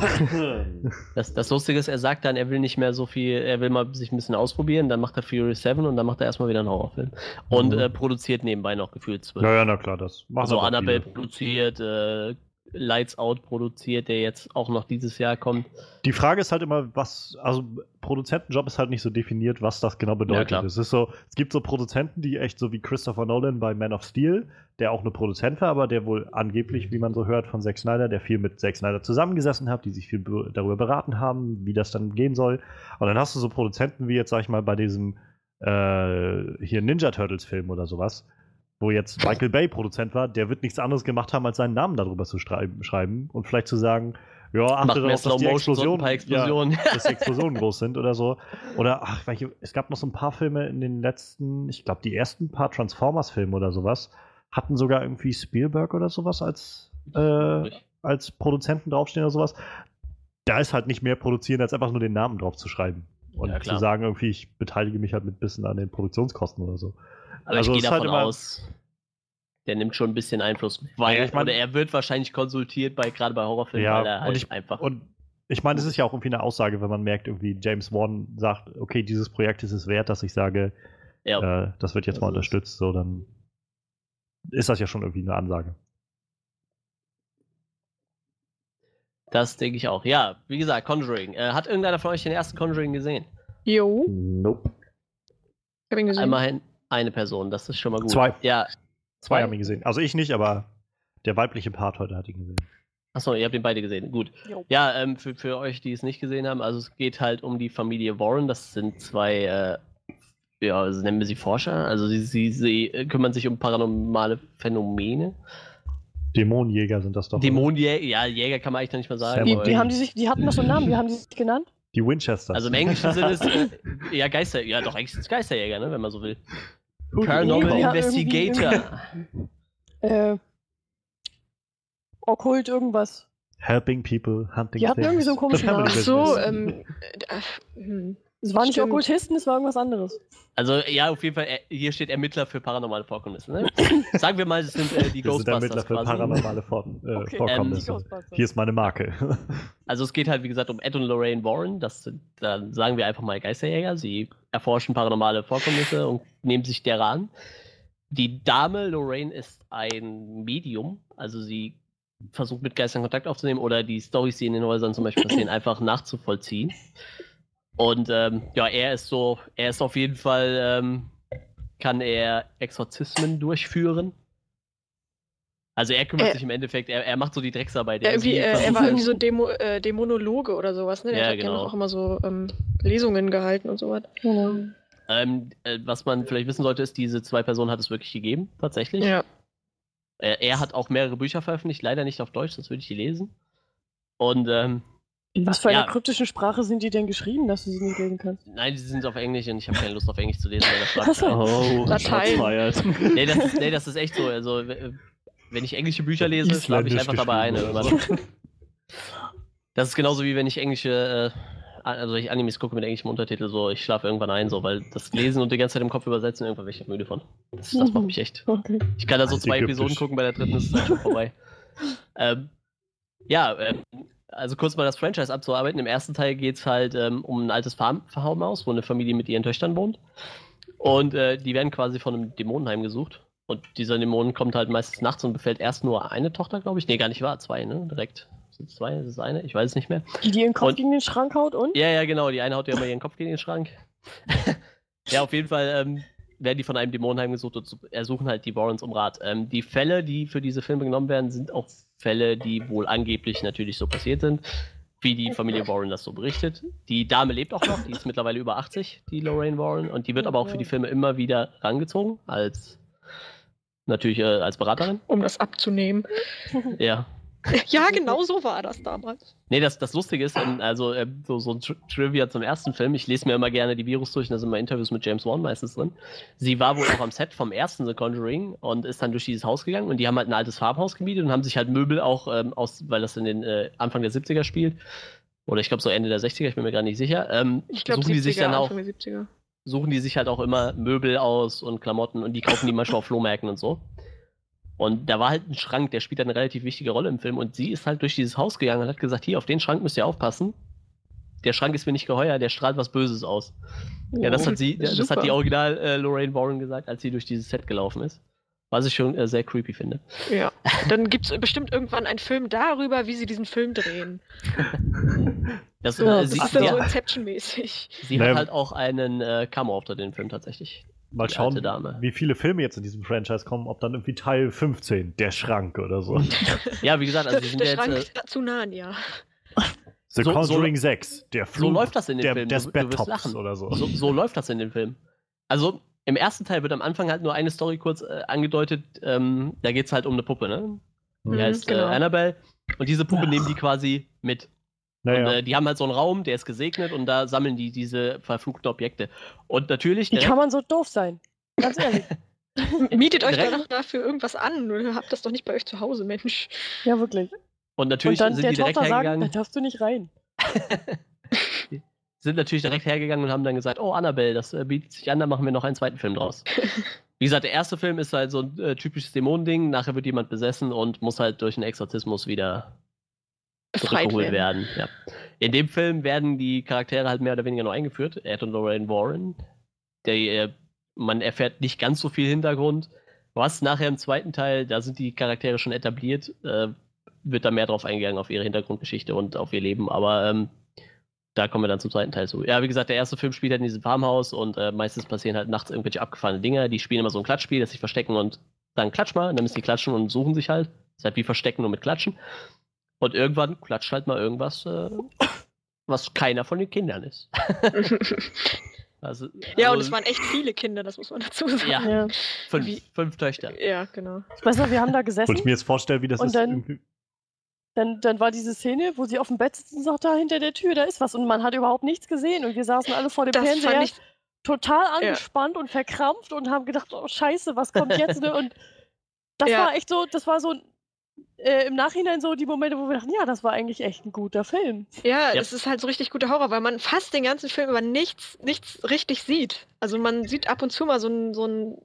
Das, das Lustige ist, er sagt dann, er will nicht mehr so viel, er will mal sich ein bisschen ausprobieren, dann macht er Fury 7 und dann macht er erstmal wieder einen Horrorfilm. Und Mhm. äh, produziert nebenbei noch gefühlt zwölf. Ja, ja, na klar, das machen Also Annabelle produziert, äh, Lights Out produziert, der jetzt auch noch dieses Jahr kommt. Die Frage ist halt immer, was, also Produzentenjob ist halt nicht so definiert, was das genau bedeutet. klar. es ist so, es gibt so Produzenten, die echt so wie Christopher Nolan bei Man of Steel, der auch eine Produzent war, aber der wohl angeblich, wie man so hört von Zack Snyder, der viel mit Zack Snyder zusammengesessen hat, die sich viel be- darüber beraten haben, wie das dann gehen soll. Und dann hast du so Produzenten wie jetzt, sag ich mal, bei diesem äh, hier Ninja Turtles Film oder sowas, wo jetzt Michael Bay Produzent war, der wird nichts anderes gemacht haben, als seinen Namen darüber zu schreiben, und vielleicht zu sagen, ja, achte darauf, dass die Explosionen, paar Explosionen. Ja, dass die Explosionen groß sind oder so. Oder ach, welche, es gab noch so ein paar Filme in den letzten, ich glaube, die ersten paar Transformers-Filme oder sowas hatten sogar irgendwie Spielberg oder sowas als, äh, als Produzenten draufstehen oder sowas. Da ist halt nicht mehr produzieren, als einfach nur den Namen drauf zu schreiben. Und Ja, zu sagen, irgendwie, ich beteilige mich halt mit ein bisschen an den Produktionskosten oder so. Aber Also ich gehe halt davon aus, der nimmt schon ein bisschen Einfluss. Weil, Ja, ich mein- oder er wird wahrscheinlich konsultiert, bei, gerade bei Horrorfilmen, Ja, weil er und halt ich- einfach. Und ich meine, es ist ja auch irgendwie eine Aussage, wenn man merkt, irgendwie James Wan sagt, okay, dieses Projekt ist es wert, dass ich sage, ja. äh, das wird jetzt mal Das ist- unterstützt, so dann ist das ja schon irgendwie eine Ansage. Das denke ich auch. Ja, wie gesagt, Conjuring. Äh, hat irgendeiner von euch den ersten Conjuring gesehen? Jo, Nope. ich hab ihn gesehen. Immerhin eine Person, das ist schon mal gut. Zwei. Ja. Zwei haben ihn gesehen. Also ich nicht, aber der weibliche Part heute hat ihn gesehen. Achso, ihr habt den beide gesehen. Gut. Jo. Ja, ähm, für, für euch, die es nicht gesehen haben, also es geht halt um die Familie Warren. Das sind zwei, äh, ja, also nennen wir sie Forscher. Also sie, sie, sie äh, kümmern sich um paranormale Phänomene. Dämonenjäger sind das doch. Dämonenjäger, ja, Jäger kann man eigentlich noch nicht mal sagen. Aber- wie haben die sich, die hatten doch so einen Namen, wie haben die sich genannt? Die Winchesters. also im englischen Sinne ist äh, ja Geister, ja doch, eigentlich sind es Geisterjäger, ne, wenn man so will. Paranormal haben Investigator. Äh, Okkult irgendwas. Helping people, hunting Die hatten irgendwie so einen komischen Namen. Ach so, ähm, äh, hm. Es waren nicht. Okkultisten, es war irgendwas anderes. Also ja, auf jeden Fall, äh, hier steht Ermittler für paranormale Vorkommnisse. Ne? Sagen wir mal, das sind äh, die Wir sind Ermittler Ghostbusters für quasi. paranormale Vor äh, Okay. Vorkommnisse. Ähm, die Ghostbusters. Hier ist meine Marke. Also es geht halt, wie gesagt, um Ed und Lorraine Warren. Das sind, dann sagen wir einfach mal Geisterjäger. Sie erforschen paranormale Vorkommnisse und nehmen sich derer an. Die Dame Lorraine ist ein Medium. Also sie versucht mit Geistern Kontakt aufzunehmen oder die Storys, die in den Häusern zum Beispiel passieren, einfach nachzuvollziehen. Und ähm, ja, er ist so, er ist auf jeden Fall, ähm, kann er Exorzismen durchführen. Also er kümmert Äh, sich im Endeffekt, er, er macht so die Drecksarbeit. Ja, Er ist irgendwie, wie- äh, er war halt- irgendwie so Demo, äh, Dämonologe oder sowas, ne? Der Ja, hat ja genau. auch immer so ähm, Lesungen gehalten und so was. Genau. Ähm, äh, was man vielleicht wissen sollte, ist, diese zwei Personen hat es wirklich gegeben, tatsächlich. Ja. Äh, er hat auch mehrere Bücher veröffentlicht, leider nicht auf Deutsch, sonst würde ich die lesen. Und ähm, In was für einer Ja. kryptischen Sprache sind die denn geschrieben, dass du sie nicht lesen kannst? nein, die sind auf Englisch und ich habe keine Lust auf Englisch zu lesen, weil. Oh, Latein. Nee, das ist, nee, das ist echt so. Also, wenn ich englische Bücher lese, schlafe ich einfach dabei ein. Das ist genauso wie wenn ich englische, äh, also ich Animes gucke mit englischem Untertitel, so ich schlafe irgendwann ein, so, weil das Lesen und die ganze Zeit im Kopf übersetzen, irgendwann werde ich müde von. Das, das macht mich echt. Okay. Ich kann da so zwei. Episoden gucken, bei der dritten ist es dann schon vorbei. ähm, ja, ähm, also kurz mal das Franchise abzuarbeiten. Im ersten Teil geht es halt ähm, um ein altes Farm Farmhaus, wo eine Familie mit ihren Töchtern wohnt. Und äh, die werden quasi von einem Dämonen heimgesucht. Und dieser Dämon kommt halt meistens nachts und befällt erst nur eine Tochter, glaube ich. Nee, gar nicht wahr, zwei, ne? Direkt. Sind es zwei? Ist es eine? Ich weiß es nicht mehr. Die, die ihren Kopf Und- gegen den Schrank haut und? Ja, ja, genau. Die eine haut ja immer ihren Kopf gegen den Schrank. ja, auf jeden Fall ähm, werden die von einem Dämon heimgesucht und ersuchen halt die Warrens um Rat. Ähm, die Fälle, die für diese Filme genommen werden, sind auch Fälle, die wohl angeblich natürlich so passiert sind, wie die Familie Warren das so berichtet. Die Dame lebt auch noch, die ist mittlerweile über 80, die Lorraine Warren, und die wird aber auch für die Filme immer wieder rangezogen als natürlich äh, als Beraterin. Um das abzunehmen. Ja. ja, genau so war das damals. Nee, das, das Lustige ist, ähm, also äh, so, so ein Tri Trivia zum ersten Film. Ich lese mir immer gerne die Virus durch da sind immer Interviews mit James Wan meistens drin. Sie war wohl auch am Set vom ersten The Conjuring und ist dann durch dieses Haus gegangen und die haben halt ein altes Farmhaus gemietet und haben sich halt Möbel auch ähm, aus, weil das in den äh, Anfang der 70er spielt. Oder ich glaube so Ende der 60er, ich bin mir gar nicht sicher. Ähm, Ich glaube, suchen die sich 70er, dann auch, Anfang der 70er. suchen die sich halt auch immer Möbel aus und Klamotten und die kaufen die manchmal auf Flohmärkten und so. Und da war halt ein Schrank, der spielt eine relativ wichtige Rolle im Film. Und sie ist halt durch dieses Haus gegangen und hat gesagt: Hier, auf den Schrank müsst ihr aufpassen. Der Schrank ist mir nicht geheuer, der strahlt was Böses aus. Ja, das Oh, hat sie, das super. hat die Original äh, Lorraine Warren gesagt, als sie durch dieses Set gelaufen ist. Was ich schon äh, sehr creepy finde. Ja. Dann gibt es bestimmt irgendwann einen Film darüber, wie sie diesen Film drehen. Das, Ja, äh, sie, Das ist dann so Inception-mäßig. sie hat halt auch einen äh, Cameo-Auftritt in dem Film tatsächlich. Mal schauen, wie viele Filme jetzt in diesem Franchise kommen, ob dann irgendwie Teil 15, der Schrank oder so. Ja, wie gesagt, also die sind der ja Schrank jetzt, äh, nah, ja. The So- Conjuring 6, der so Fluch läuft das in dem der, Film. des lachen. oder so. So, so läuft das in dem Film. Also im ersten Teil wird am Anfang halt nur eine Story kurz äh, angedeutet. Ähm, da geht es halt um eine Puppe, ne? Die Mhm, heißt genau. äh, Annabelle. Und diese Puppe nehmen die quasi mit. Naja. Und, äh, die haben halt so einen Raum, der ist gesegnet und da sammeln die diese verfluchten Objekte. Und natürlich, Wie direkt, kann man so doof sein? Ganz ehrlich. Mietet euch doch dafür irgendwas an. Oder habt das doch nicht bei euch zu Hause, Mensch. Ja, wirklich. und natürlich Und dann sind der die direkt Tochter sagen, da hergegangen. darfst du nicht rein. sind natürlich direkt hergegangen und haben dann gesagt, oh Annabelle, das äh, bietet sich an, da machen wir noch einen zweiten Film draus. Wie gesagt, der erste Film ist halt so ein äh, typisches Dämonending, nachher wird jemand besessen und muss halt durch einen Exorzismus wieder zurückgeholt werden. werden. Ja. In dem Film werden die Charaktere halt mehr oder weniger neu eingeführt. Ed und Lorraine Warren. Der, äh, man erfährt nicht ganz so viel Hintergrund. Was nachher im zweiten Teil, da sind die Charaktere schon etabliert, äh, wird da mehr drauf eingegangen auf ihre Hintergrundgeschichte und auf ihr Leben. Aber ähm, da kommen wir dann zum zweiten Teil zu. Ja, wie gesagt, der erste Film spielt halt in diesem Farmhaus und äh, meistens passieren halt nachts irgendwelche abgefahrene Dinge. Die spielen immer so ein Klatschspiel, dass sie verstecken und dann klatsch mal. Und dann müssen die klatschen und suchen sich halt. ist halt wie Verstecken nur mit Klatschen. Und irgendwann klatscht halt mal irgendwas, äh, was keiner von den Kindern ist. Also, ja, und also es waren echt viele Kinder, das muss man dazu sagen. Ja. Ja. fünf, wie- fünf Töchter. Ja, genau. Ich weiß noch, wir haben da gesessen. Wo ich mir jetzt vorstelle, wie das Und ist. dann- Dann, dann war diese Szene, wo sie auf dem Bett sitzen und sagt, da hinter der Tür, da ist was. Und man hat überhaupt nichts gesehen. Und wir saßen alle vor dem Das Fernseher, total angespannt und verkrampft und haben gedacht, oh Scheiße, was kommt jetzt? ne? Und das Ja. war echt so, das war so äh, im Nachhinein so die Momente, wo wir dachten, ja, das war eigentlich echt ein guter Film. Ja, Ja. es ist halt so richtig guter Horror, weil man fast den ganzen Film über nichts, nichts richtig sieht. Also man sieht ab und zu mal so ein, so ein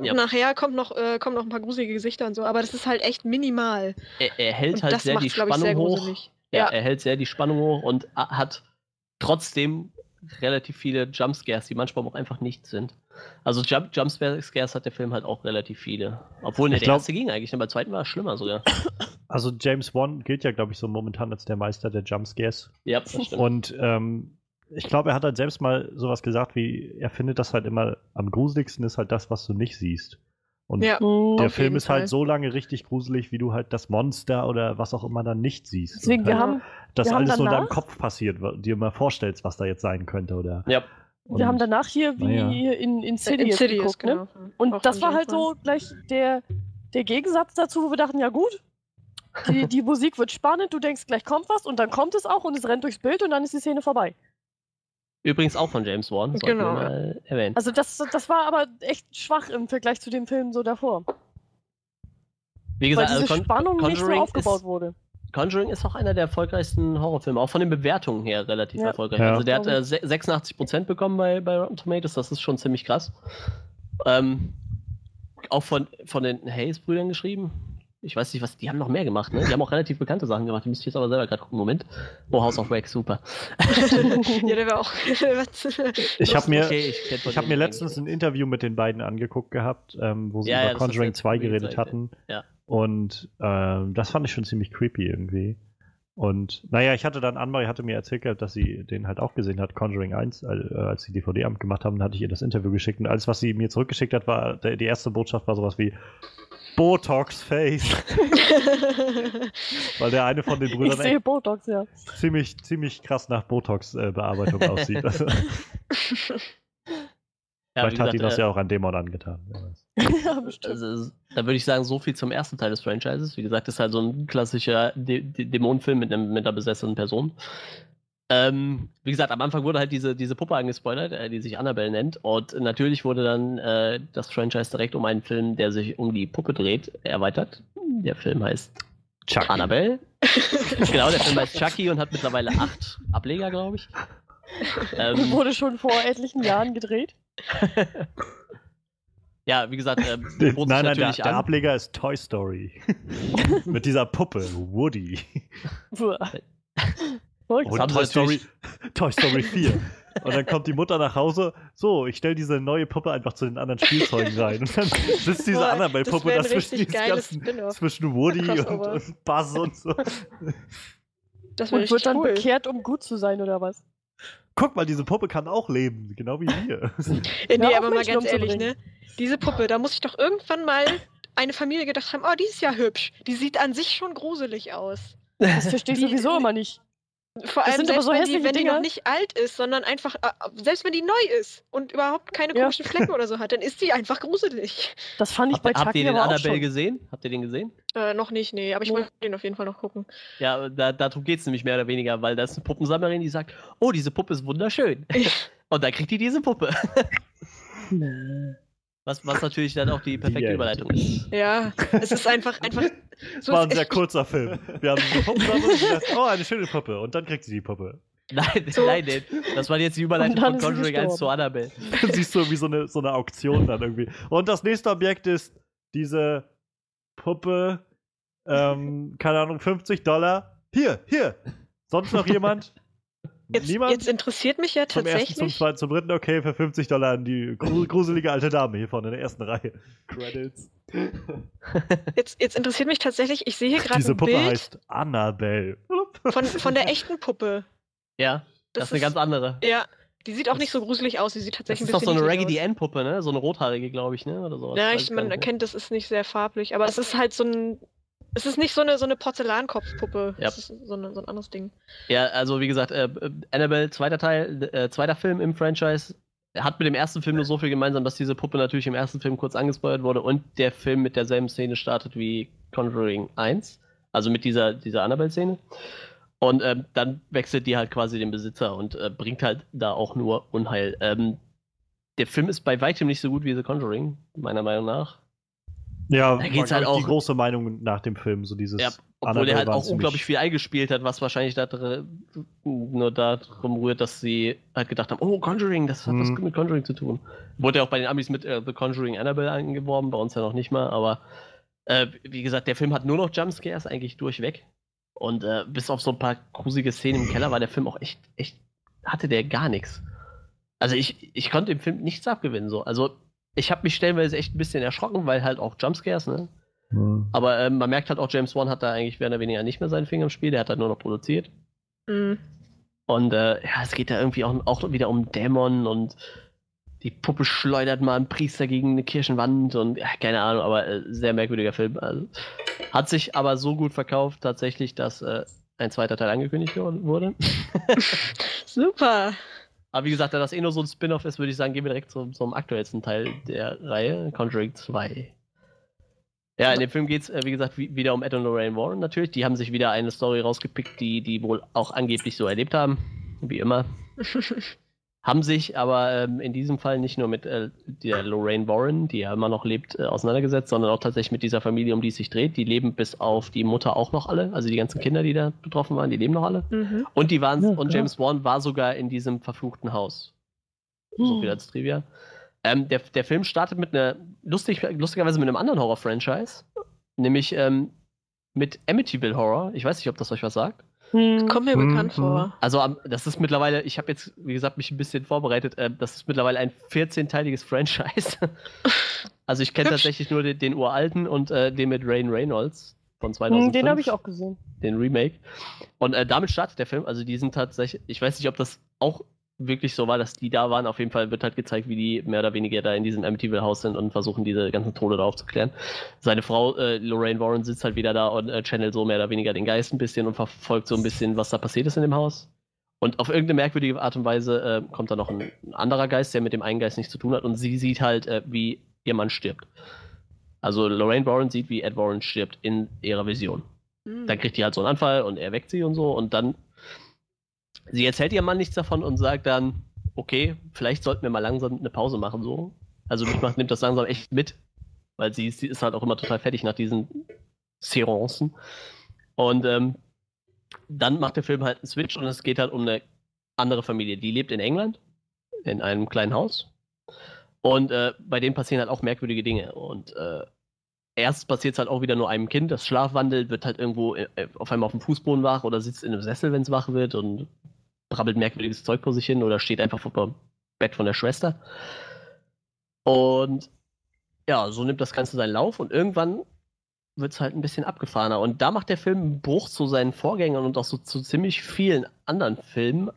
Ja. nachher kommt noch, äh, kommen noch ein paar gruselige Gesichter und so, aber das ist halt echt minimal. Er, er hält Und halt das sehr die macht, glaube ich, Spannung sehr hoch. gruselig. Ja, Ja. er hält sehr die Spannung hoch und hat trotzdem relativ viele Jumpscares, die manchmal auch einfach nichts sind. Also Jump Jumpscares hat der Film halt auch relativ viele. Obwohl ne, der glaub- erste ging eigentlich, ne, beim zweiten war es schlimmer sogar. Also James Wan gilt ja, glaube ich, so momentan als der Meister der Jumpscares. ja, das stimmt. Und ähm, ich glaube, er hat halt selbst mal sowas gesagt, wie er findet das halt immer am gruseligsten ist halt das, was du nicht siehst. Und Ja. der auf Film ist halt Fall. so lange richtig gruselig, wie du halt das Monster oder was auch immer dann nicht siehst. Deswegen, Und wir halt, haben, dass wir haben alles nur in deinem danach- Kopf passiert, dir mal vorstellst, was da jetzt sein könnte. Oder ja. wir haben danach hier wie naja. in, in Insidious, Insidious, geguckt, ne? genau. Und Auch das war halt so Wan. gleich der, der Gegensatz dazu, wo wir dachten, ja gut, die, die Musik wird spannend, du denkst, gleich kommt was und dann kommt es auch und es rennt durchs Bild und dann ist die Szene vorbei. Übrigens auch von James Wan, Genau. mal erwähnen. Also das, das war aber echt schwach im Vergleich zu dem Film so davor. Wie Weil gesagt, diese also Con Spannung nicht so Conjuring aufgebaut ist, wurde. Conjuring ist auch einer der erfolgreichsten Horrorfilme, auch von den Bewertungen her relativ Ja. erfolgreich. Ja. Also der hat äh, se- 86% bekommen bei, bei Rotten Tomatoes, das ist schon ziemlich krass. Ähm, auch von, von den Hayes-Brüdern geschrieben. Ich weiß nicht, was, die haben noch mehr gemacht, ne? Die haben auch relativ bekannte Sachen gemacht, die müsste ich jetzt aber selber gerade gucken. Moment. Oh, House of Wax, super. ja, der war auch. ich habe mir, Okay, ich denen mir letztens ein Interview mit den beiden angeguckt gehabt, ähm, wo sie Ja, ja, über du Conjuring jetzt 2 gesagt, geredet ja. hatten. Ja. Und ähm, das fand ich schon ziemlich creepy irgendwie. Und naja, ich hatte dann, Anmari hatte mir erzählt, gehabt, dass sie den halt auch gesehen hat, Conjuring 1, äh, als sie DVD-Amt gemacht haben, hatte ich ihr das Interview geschickt. Und alles, was sie mir zurückgeschickt hat, war, die erste Botschaft war sowas wie Botox Face. Weil der eine von den Ich Brüdern sehe echt Botox, ja. ziemlich, ziemlich krass nach Botox-Bearbeitung aussieht. Also, Ja, vielleicht hat gesagt, das äh, ja auch an Dämon angetan. ja, bestimmt. Also, da würde ich sagen, so viel zum ersten Teil des Franchises. Wie gesagt, ist halt so ein klassischer De Dämonenfilm mit, einem, mit einer besessenen Person. Ähm, wie gesagt, am Anfang wurde halt diese, diese Puppe angespoilert, äh, die sich Annabelle nennt. Und natürlich wurde dann äh, das Franchise direkt um einen Film, der sich um die Puppe dreht, erweitert. Der Film heißt Chucky. Annabelle. genau, der Film heißt Chucky und hat mittlerweile acht Ableger, glaube ich. Ähm, Wurde schon vor etlichen Jahren gedreht. ja, wie gesagt, äh, Nein, nein, der, natürlich der an. Ableger ist Toy Story. Mit dieser Puppe, Woody. Und Toy Story, Toy Story 4. Und dann kommt die Mutter nach Hause, so, ich stelle diese neue Puppe einfach zu den anderen Spielzeugen rein. Und dann sitzt diese Annabelle-Puppe wär ein dazwischen, ganzen, zwischen Woody und, und Buzz und so. Das Und wird dann cool. bekehrt, um gut zu sein, oder was? Guck mal, diese Puppe kann auch leben, genau wie wir. Äh, nee, auf, aber mal ganz ehrlich, ne? Diese Puppe, da muss ich doch irgendwann mal eine Familie gedacht haben, oh, die ist ja hübsch. Die sieht an sich schon gruselig aus. Das verstehe ich sowieso immer nicht. Vor allem sind aber selbst so wenn, die, wenn die noch Dinger. nicht alt ist, sondern einfach, äh, selbst wenn die neu ist und überhaupt keine Ja. komischen Flecken oder so hat, dann ist die einfach gruselig. Das fand ich Habt, bei ihr- habt ihr Chucky den Annabelle gesehen? Habt ihr den gesehen? Äh, noch nicht, nee, aber ich wollte den auf jeden Fall noch gucken. Ja, da, darum geht es nämlich mehr oder weniger, weil da ist eine Puppensammlerin, die sagt, oh, diese Puppe ist wunderschön. Und dann kriegt die diese Puppe. Was, was natürlich dann auch die perfekte Yeah. Überleitung ist. Ja, es ist einfach, einfach. Das So war ein sehr kurzer Film. Wir haben eine Puppensammlung und gedacht, oh, eine schöne Puppe. Und dann kriegt sie die Puppe. Nein, So. nein, nein. Das war jetzt die Überleitung von Conjuring 1 gestorben. zu Annabelle. Dann siehst du wie so eine, so eine Auktion dann irgendwie. Und das nächste Objekt ist diese Puppe, ähm, keine Ahnung, 50 Dollar. Hier, hier. Sonst noch jemand? Jetzt, Niemand? jetzt interessiert mich ja zum ersten, zum tatsächlich. zweiten, zum dritten, okay, für 50 Dollar an die gru gruselige alte Dame hier vorne in der ersten Reihe. Credits. Jetzt, jetzt interessiert mich tatsächlich, ich sehe hier gerade Diese ein Puppe Bild heißt Annabelle. von, von der echten Puppe. Ja, das, ist eine ganz andere. Ja, die sieht auch nicht so gruselig aus. Sie sieht Das tatsächlich ist ein doch so bisschen eine Raggedy. Ann Puppe, ne? So eine rothaarige, glaube ich, ne? Oder so. Ja, ich, man erkennt, das ist nicht sehr farblich, aber es ist halt so ein. Es ist nicht so eine, so eine Porzellankopfpuppe. Ja. Es ist so, eine, so ein anderes Ding. Ja, also wie gesagt, äh, Annabelle, zweiter Teil, äh, zweiter Film im Franchise, hat mit dem ersten Film nur so viel gemeinsam, dass diese Puppe natürlich im ersten Film kurz angespoilert wurde und der Film mit derselben Szene startet wie Conjuring 1. Also mit dieser, dieser Annabelle-Szene. Und ähm, dann wechselt die halt quasi den Besitzer und äh, bringt halt da auch nur Unheil. Ähm, der Film ist bei weitem nicht so gut wie The Conjuring, meiner Meinung nach. Ja, Da geht's halt auch- die große Meinung nach dem Film, so dieses Ja, obwohl der halt auch unglaublich viel eingespielt hat, was wahrscheinlich da nur darum rührt, dass sie halt gedacht haben, oh, Conjuring, das hat was Mhm. mit Conjuring zu tun. Wurde ja auch bei den Amis mit äh, The Conjuring Annabelle angeworben, bei uns ja noch nicht mal, aber äh, wie gesagt, der Film hat nur noch Jumpscares eigentlich durchweg. Und äh, bis auf so ein paar gruselige Szenen im Keller war der Film auch echt, echt, hatte der gar nichts. Also ich, ich konnte dem Film nichts abgewinnen. So. Also ich habe mich stellenweise echt ein bisschen erschrocken, weil halt auch Jumpscares, ne? Hm. Aber ähm, man merkt halt auch, James Wan hat da eigentlich mehr oder weniger nicht mehr seinen Finger im Spiel, der hat halt nur noch produziert. Mhm. Und äh, ja, es geht da irgendwie auch, auch wieder um Dämonen und die Puppe schleudert mal einen Priester gegen eine Kirchenwand und ja, keine Ahnung, aber äh, sehr merkwürdiger Film. Also, hat sich aber so gut verkauft tatsächlich, dass äh, ein zweiter Teil angekündigt wurde. Super. Aber wie gesagt, da das eh nur so ein Spin-off ist, würde ich sagen, gehen wir direkt zum, zum aktuellsten Teil der Reihe, Conjuring 2. Ja, in dem Film geht es, äh, wie gesagt, wie, wieder um Ed und Lorraine Warren natürlich. Die haben sich wieder eine Story rausgepickt, die die wohl auch angeblich so erlebt haben. Wie immer. Haben sich aber ähm, in diesem Fall nicht nur mit äh, der Lorraine Warren, die ja immer noch lebt, äh, auseinandergesetzt, sondern auch tatsächlich mit dieser Familie, um die es sich dreht. Die leben bis auf die Mutter auch noch alle. Also die ganzen Kinder, die da betroffen waren, die leben noch alle. Mhm. Und die waren Ja, und. James Wan war sogar in diesem verfluchten Haus. So viel als Trivia. Ähm, der, der Film startet mit einer lustig, lustigerweise mit einem anderen Horror-Franchise, nämlich ähm, mit Amityville Horror. Ich weiß nicht, ob das euch was sagt. Hm. Kommt mir bekannt vor. Also am- das ist mittlerweile, ich habe jetzt, wie gesagt, mich ein bisschen vorbereitet, äh, das ist mittlerweile ein 14-teiliges Franchise. also ich kenne tatsächlich nur den, den uralten und äh, den mit Rain Reynolds von 2005. Hm, Den habe ich auch gesehen. den Remake. Und äh, damit startet der Film. Also die sind tatsächlich, ich weiß nicht, ob das auch wirklich so war, dass die da waren. Auf jeden Fall wird halt gezeigt, wie die mehr oder weniger da in diesem Amityville-Haus sind und versuchen, diese ganzen Tode da aufzuklären. Seine Frau, äh, Lorraine Warren, sitzt halt wieder da und äh, channelt so mehr oder weniger den Geist ein bisschen und verfolgt so ein bisschen, was da passiert ist in dem Haus. Und auf irgendeine merkwürdige Art und Weise äh, kommt da noch ein, ein anderer Geist, der mit dem einen Geist nichts zu tun hat. Und sie sieht halt, äh, wie ihr Mann stirbt. Also Lorraine Warren sieht, wie Ed Warren stirbt in ihrer Vision. Mhm. Dann kriegt die halt so einen Anfall und er weckt sie und so und dann sie erzählt ihrem Mann nichts davon und sagt dann, okay, vielleicht sollten wir mal langsam eine Pause machen so. Also mich macht, nimmt das langsam echt mit, weil sie, sie ist halt auch immer total fertig nach diesen Seancen. Und ähm, dann macht der Film halt einen Switch und es geht halt um eine andere Familie. Die lebt in England, in einem kleinen Haus. Und äh, bei denen passieren halt auch merkwürdige Dinge. Und äh, erst passiert es halt auch wieder nur einem Kind, das schlafwandelt, wird halt irgendwo äh, auf einmal auf dem Fußboden wach oder sitzt in einem Sessel, wenn es wach wird und brabbelt merkwürdiges Zeug vor sich hin oder steht einfach vor dem Bett von der Schwester. Und ja, so nimmt das Ganze seinen Lauf und irgendwann wird es halt ein bisschen abgefahrener. Und da macht der Film einen Bruch zu seinen Vorgängern und auch so zu ziemlich vielen anderen Filmen.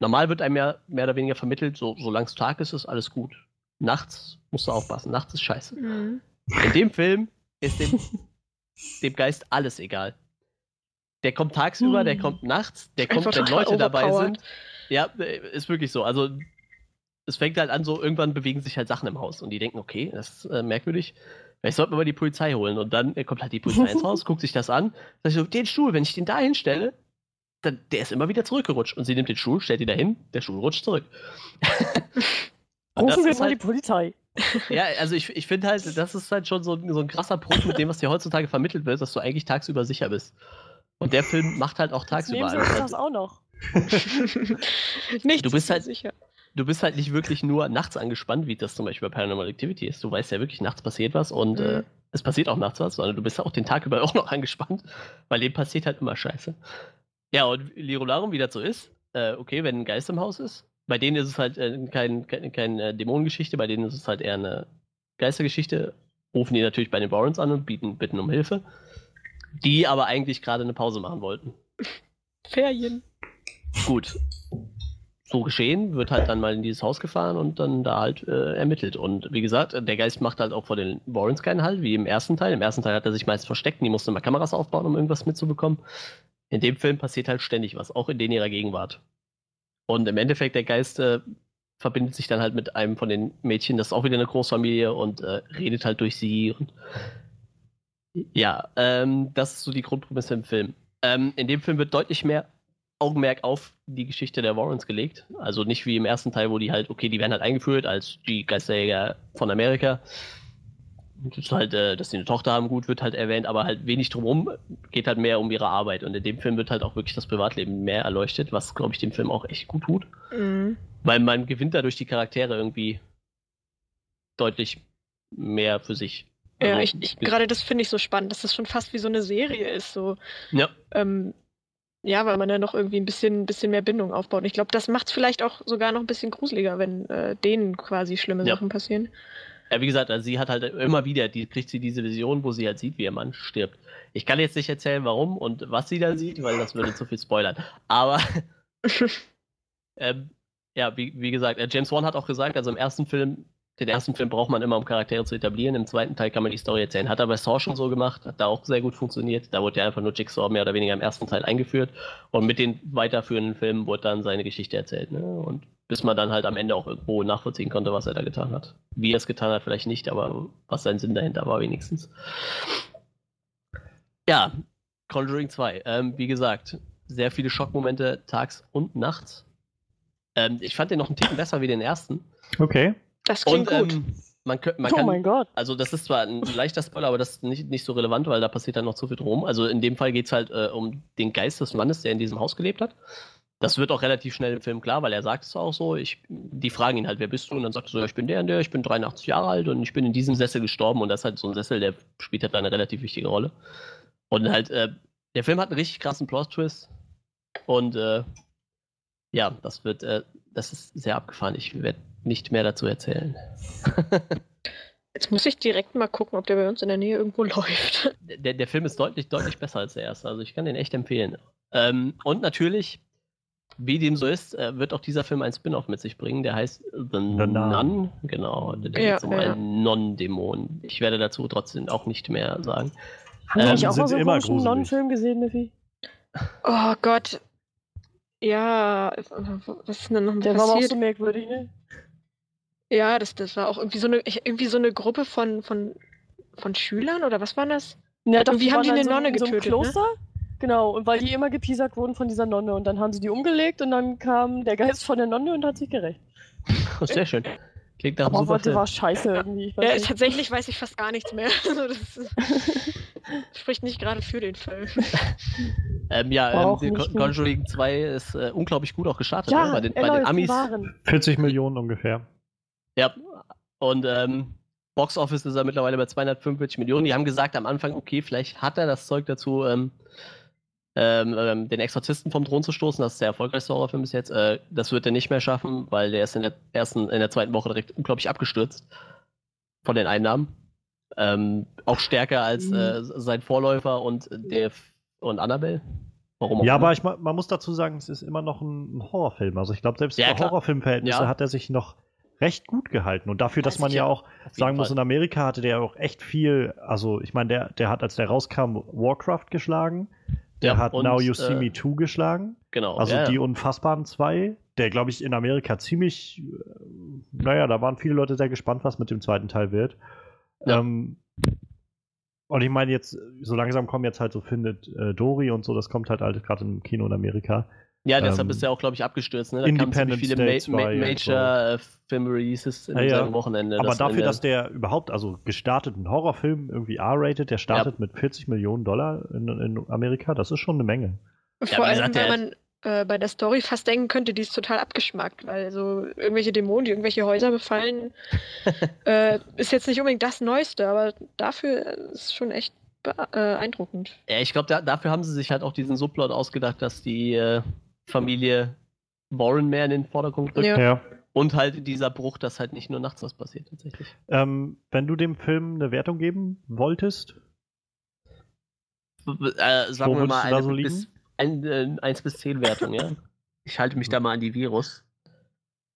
Normal wird einem ja mehr oder weniger vermittelt, so, solange es Tag ist, ist alles gut. Nachts musst du aufpassen, nachts ist scheiße. Mhm. In dem Film ist dem, dem Geist alles egal. Der kommt tagsüber, der Hm. kommt nachts, der Einfach kommt, wenn Leute dabei sind. Ja, äh, ist wirklich so. Also es fängt halt an, so irgendwann bewegen sich halt Sachen im Haus und die denken, okay, das ist äh, merkwürdig. Vielleicht sollten wir mal die Polizei holen. Und dann äh, kommt halt die Polizei ins Haus, guckt sich das an, sagt so, den Stuhl, wenn ich den da hinstelle, dann der ist immer wieder zurückgerutscht. Und sie nimmt den Stuhl, stellt ihn dahin, der Stuhl rutscht zurück. Rufen wir mal halt- die Polizei. ja, also ich, ich finde halt, das ist halt schon so, ein- so ein krasser Punkt mit dem, was dir heutzutage vermittelt wird, dass du eigentlich tagsüber sicher bist. Und der Film macht halt auch tagsüber nehmen sie uns das auch noch. Nichts Du bist halt- sicher. du bist halt nicht wirklich nur nachts angespannt, wie das zum Beispiel bei Paranormal Activity ist. Du weißt ja wirklich, nachts passiert was und Mhm. äh, es passiert auch nachts was, sondern du bist auch den Tag über auch noch angespannt, weil dem passiert halt immer Scheiße. Ja, und Lirolarum, wie das so ist, äh, okay, wenn ein Geist im Haus ist, bei denen ist es halt äh, kein, kein, keine äh, Dämonengeschichte, bei denen ist es halt eher eine Geistergeschichte, rufen die natürlich bei den Warrens an und bieten, bitten um Hilfe, die aber eigentlich gerade eine Pause machen wollten. Ferien. Gut. So geschehen, wird halt dann mal in dieses Haus gefahren und dann da halt äh, ermittelt. Und wie gesagt, der Geist macht halt auch vor den Warrens keinen Halt, wie im ersten Teil. Im ersten Teil hat er sich meist versteckt und die mussten mal Kameras aufbauen, um irgendwas mitzubekommen. In dem Film passiert halt ständig was, auch in denen ihrer Gegenwart. Und im Endeffekt, der Geist äh, verbindet sich dann halt mit einem von den Mädchen, das ist auch wieder eine Großfamilie und äh, redet halt durch sie. Und ja, ähm, das ist so die Grundprämisse im Film. Ähm, in dem Film wird deutlich mehr Augenmerk auf die Geschichte der Warrens gelegt. Also nicht wie im ersten Teil, wo die halt, okay, die werden halt eingeführt als die Geisterjäger von Amerika. Das ist halt, äh, dass sie eine Tochter haben, gut, wird halt erwähnt, aber halt wenig drumherum, geht halt mehr um ihre Arbeit. Und in dem Film wird halt auch wirklich das Privatleben mehr erleuchtet, was, glaube ich, dem Film auch echt gut tut. Mhm. Weil man gewinnt dadurch die Charaktere irgendwie deutlich mehr für sich. Ja, Also, ich, ich gerade das finde ich so spannend, dass das schon fast wie so eine Serie ist. So, Ja, ähm, ja, weil man da noch irgendwie ein bisschen, bisschen mehr Bindung aufbaut. Und ich glaube, das macht es vielleicht auch sogar noch ein bisschen gruseliger, wenn äh, denen quasi schlimme Ja. Sachen passieren. Ja, wie gesagt, also sie hat halt immer wieder, die kriegt sie diese Vision, wo sie halt sieht, wie ihr Mann stirbt. Ich kann jetzt nicht erzählen, warum und was sie da sieht, weil das würde zu viel spoilern. Aber ähm, ja, wie, wie gesagt, äh, James Wan hat auch gesagt, also im ersten Film, den ersten Film braucht man immer, um Charaktere zu etablieren. Im zweiten Teil kann man die Story erzählen. Hat er bei Saw schon so gemacht, hat da auch sehr gut funktioniert. Da wurde ja einfach nur Jigsaw mehr oder weniger im ersten Teil eingeführt. Und mit den weiterführenden Filmen wurde dann seine Geschichte erzählt. Ne? Und bis man dann halt am Ende auch irgendwo nachvollziehen konnte, was er da getan hat. Wie er es getan hat, vielleicht nicht, aber was sein Sinn dahinter war, wenigstens. Ja, Conjuring 2. Ähm, wie gesagt, sehr viele Schockmomente tags und nachts. Ähm, ich fand den noch einen Ticken besser wie den ersten. Okay. Das klingt Und gut. ähm, man, kö- man oh kann, mein Gott. also das ist zwar ein leichter Spoiler, aber das ist nicht, nicht so relevant, weil da passiert dann noch zu viel drum. Also in dem Fall geht es halt äh, um den Geist des Mannes, der in diesem Haus gelebt hat. Das wird auch relativ schnell im Film klar, weil er sagt es auch so. Ich, die fragen ihn halt, wer bist du? Und dann sagt er so, ja, ich bin der und der, ich bin 83 Jahre alt und ich bin in diesem Sessel gestorben. Und das ist halt so ein Sessel, der spielt halt eine relativ wichtige Rolle. Und halt, äh, der Film hat einen richtig krassen Plot-Twist. Und äh, ja, das wird, äh, das ist sehr abgefahren. Ich werde nicht mehr dazu erzählen. Jetzt muss ich direkt mal gucken, ob der bei uns in der Nähe irgendwo läuft. der, der Film ist deutlich, deutlich besser als der erste. Also ich kann den echt empfehlen. Ähm, und natürlich, wie dem so ist, äh, wird auch dieser Film ein Spin-off mit sich bringen, der heißt The Nun. Nun. Genau, der Ja, geht um ja. einen Non-Dämon. Ich werde dazu trotzdem auch nicht mehr sagen. Haben wir Ähm, nicht auch mal so einen komischen. Nonnenfilm gesehen, Miffy? Oh Gott. Ja, was ist denn noch Der war aber auch passiert? so merkwürdig, ne? Ja, das, das war auch irgendwie so eine, irgendwie so eine Gruppe von, von, von Schülern oder was war das? Ja, doch, Irgendwie haben die eine so, Nonne in so getötet, ne? Kloster. Genau, und weil die immer gepiesackt wurden von dieser Nonne. Und dann haben sie die umgelegt und dann kam der Geist von der Nonne und hat sich gerecht. Sehr schön. Klingt nach einem Aber super der Film. war scheiße irgendwie. Ich weiß Ja, nicht. tatsächlich weiß ich fast gar nichts mehr. Also spricht nicht gerade für den Film. Ähm, ja, ähm. Conjuring 2 ist äh, unglaublich gut auch gestartet. ne? ja, Bei den, er bei den läuft, Amis. waren. 40 Millionen ungefähr. Ja, und ähm, Box Office ist er mittlerweile bei 245 Millionen. Die haben gesagt am Anfang, okay, vielleicht hat er das Zeug dazu, ähm, ähm, ähm, den Exorzisten vom Thron zu stoßen. Das ist der erfolgreichste Horrorfilm bis jetzt. Äh, das wird er nicht mehr schaffen, weil der ist in der ersten, in der zweiten Woche direkt unglaublich abgestürzt von den Einnahmen. Ähm, auch stärker als Mhm. äh, sein Vorläufer und der und Annabelle. Warum auch Ja, immer. aber ich, ma- man muss dazu sagen, es ist immer noch ein, ein Horrorfilm. Also ich glaube, selbst Ja, für. Horrorfilmverhältnisse Ja. hat er sich noch recht gut gehalten. Und dafür, dass man ja auch sagen muss, Fall. in Amerika hatte der auch echt viel, also ich meine, der, der hat, als der rauskam, Warcraft geschlagen. Der Ja, hat und, Now You See äh, Me 2 geschlagen. Genau. Also ja, die ja. unfassbaren zwei, der glaube ich in Amerika ziemlich, äh, naja, da waren viele Leute sehr gespannt, was mit dem zweiten Teil wird. Ja. Ähm, und ich meine jetzt, so langsam kommen jetzt halt so findet äh, Dory und so, das kommt halt alles gerade im Kino in Amerika. Ja, deshalb ähm, ist er auch, glaube ich, abgestürzt. Ne? Da kamen viele Day Ma Ma 2 und Major-Film-Releases in Ja, ja. Wochenende. Aber Das dafür, Ende- dass der überhaupt, also gestartet, ein Horrorfilm, irgendwie R-rated, der startet mit 40 Millionen Dollar in, in Amerika, das ist schon eine Menge. Vor allem, weil der- man äh, bei der Story fast denken könnte, die ist total abgeschmackt, weil so irgendwelche Dämonen, die irgendwelche Häuser befallen, äh, ist jetzt nicht unbedingt das Neueste, aber dafür ist es schon echt beeindruckend. Ja, ich glaube, da, dafür haben sie sich halt auch diesen Subplot ausgedacht, dass die äh, Familie Warren mehr in den Vordergrund rückt. Ja. Ja. Und halt dieser Bruch, dass halt nicht nur nachts was passiert tatsächlich. Ähm, wenn du dem Film eine Wertung geben wolltest, Äh, sagen Wo wir mal würdest du da eine so liegen? bis, ein, äh, 1 bis 10 Wertung, ja. Ich halte mich da mal an die Virus.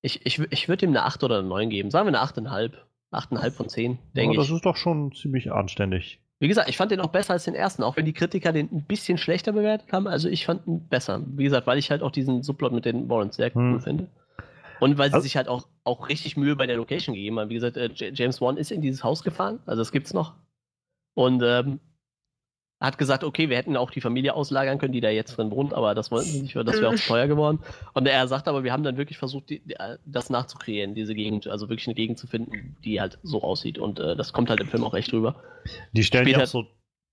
Ich, ich, ich würde ihm eine 8 oder eine 9 geben. Sagen wir eine 8,5. 8,5 von 10, denke ja, das ich. ist doch schon ziemlich anständig. Wie gesagt, ich fand den auch besser als den ersten, auch wenn die Kritiker den ein bisschen schlechter bewertet haben. Also ich fand ihn besser. Wie gesagt, weil ich halt auch diesen Subplot mit den Warrens sehr Hm. cool finde. Und weil sie Also- sich halt auch, auch richtig Mühe bei der Location gegeben haben. Wie gesagt, äh, James Wan ist in dieses Haus gefahren, also das gibt's noch. Und ähm, hat gesagt, okay, wir hätten auch die Familie auslagern können, die da jetzt drin wohnt, aber das wollten sie nicht, weil das wäre auch zu teuer geworden. Und er sagt aber, wir haben dann wirklich versucht, die, das nachzukreieren, diese Gegend, also wirklich eine Gegend zu finden, die halt so aussieht. Und äh, das kommt halt im Film auch echt rüber. Die stellen ja Später- auch so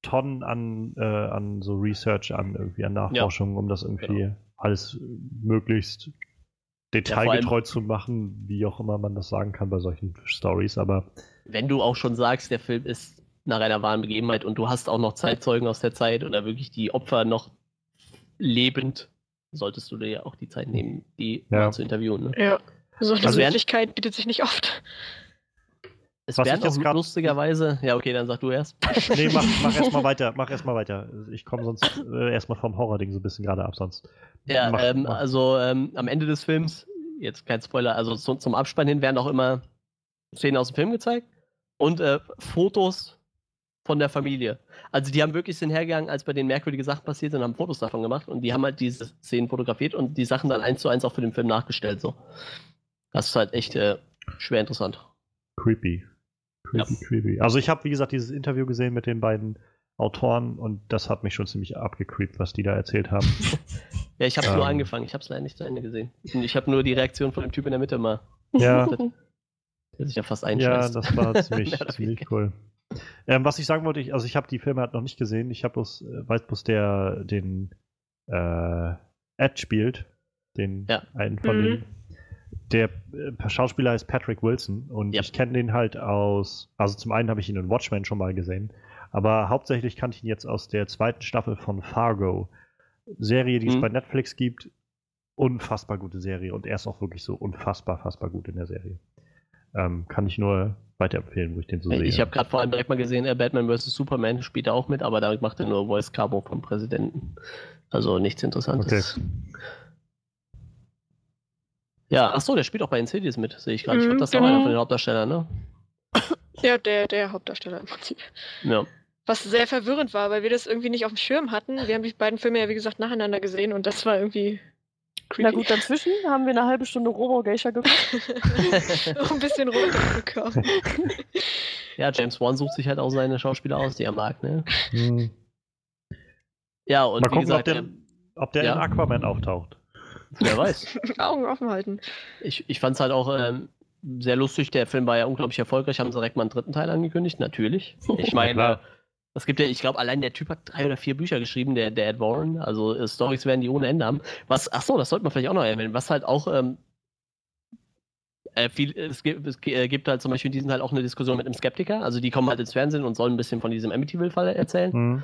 Tonnen an, äh, an so Research an, irgendwie an Nachforschung, um das irgendwie Genau. alles möglichst detailgetreu zu machen, wie auch immer man das sagen kann bei solchen Stories. Aber wenn du auch schon sagst, der Film ist nach einer wahren Begebenheit und du hast auch noch Zeitzeugen aus der Zeit oder wirklich die Opfer noch lebend, solltest du dir ja auch die Zeit nehmen, die Ja. zu interviewen. Ne? Ja. So eine Also Möglichkeit bietet sich nicht oft. Es Was werden auch grad- lustigerweise, ja okay, dann sag du erst. nee, mach, mach erstmal weiter, mach erstmal weiter. Ich komme sonst äh, erstmal vom Horror-Ding so ein bisschen gerade ab, sonst. Ja, Mach- ähm, mach. also ähm, am Ende des Films, jetzt kein Spoiler, also zu, zum Abspann hin werden auch immer Szenen aus dem Film gezeigt und äh, Fotos von der Familie. Also die haben wirklich sind hergegangen, als bei den merkwürdigen Sachen passiert sind, haben Fotos davon gemacht und die haben halt diese Szenen fotografiert und die Sachen dann eins zu eins auch für den Film nachgestellt. So. Das ist halt echt äh, schwer interessant. Creepy. Creepy, creepy. Also ich habe, wie gesagt, dieses Interview gesehen mit den beiden Autoren und das hat mich schon ziemlich abgecreept, was die da erzählt haben. Ja, ich habe es nur Ähm. angefangen, ich habe es leider nicht zu Ende gesehen. Und ich habe nur die Reaktion von dem Typ in der Mitte mal, ja, der sich ja fast ja, einscheißt. das war ziemlich, ziemlich cool. Ähm, was ich sagen wollte, ich, also ich habe die Filme halt noch nicht gesehen. Ich habe bloß, äh, weiß bloß, der den äh, Ed spielt, den Ja. einen von Mhm. den. Der äh, Schauspieler ist Patrick Wilson und Ja. ich kenne den halt aus, also zum einen habe ich ihn in Watchmen schon mal gesehen, aber hauptsächlich kannte ich ihn jetzt aus der zweiten Staffel von Fargo. Serie, die es Mhm. bei Netflix gibt. Unfassbar gute Serie und er ist auch wirklich so unfassbar, fassbar gut in der Serie. Ähm, kann ich nur weiterempfehlen, wo ich den so sehe. Ich habe gerade vor allem direkt mal gesehen, äh, Batman vs. Superman spielt er auch mit, aber damit macht er nur Voice Cabo vom Präsidenten. Also nichts Interessantes. Ja, ach so, der spielt auch bei Insidious mit, sehe ich gerade. Ich Mhm, glaube, das ist auch genau. einer von den Hauptdarstellern, ne? Ja, der, der Hauptdarsteller im Prinzip. Ja. Was sehr verwirrend war, weil wir das irgendwie nicht auf dem Schirm hatten. Wir haben die beiden Filme ja, wie gesagt, nacheinander gesehen und das war irgendwie creepy. Na gut, dazwischen haben wir eine halbe Stunde Robo-Geisha geguckt. Auch ein bisschen runtergekommen. ja, James Wan sucht sich halt auch seine Schauspieler aus, die er mag, ne? Hm. Ja, und Mal wie gucken, gesagt, ob der, ähm, ob der ja. in Aquaman auftaucht. wer weiß. Augen offen halten. Ich, ich fand es halt auch ähm, sehr lustig. Der Film war ja unglaublich erfolgreich. Haben sie direkt mal einen dritten Teil angekündigt? Natürlich. Ich meine. Es gibt ja, ich glaube, allein der Typ hat drei oder vier Bücher geschrieben, der, der Ed Warren. Also äh, Stories werden die ohne Ende haben. Was, ach so, das sollte man vielleicht auch noch erwähnen. Was halt auch ähm, äh, viel, es, gibt, es äh, gibt halt zum Beispiel in diesem Teil auch eine Diskussion mit einem Skeptiker. Also die kommen halt ins Fernsehen und sollen ein bisschen von diesem Amityville-Fall erzählen. Hm.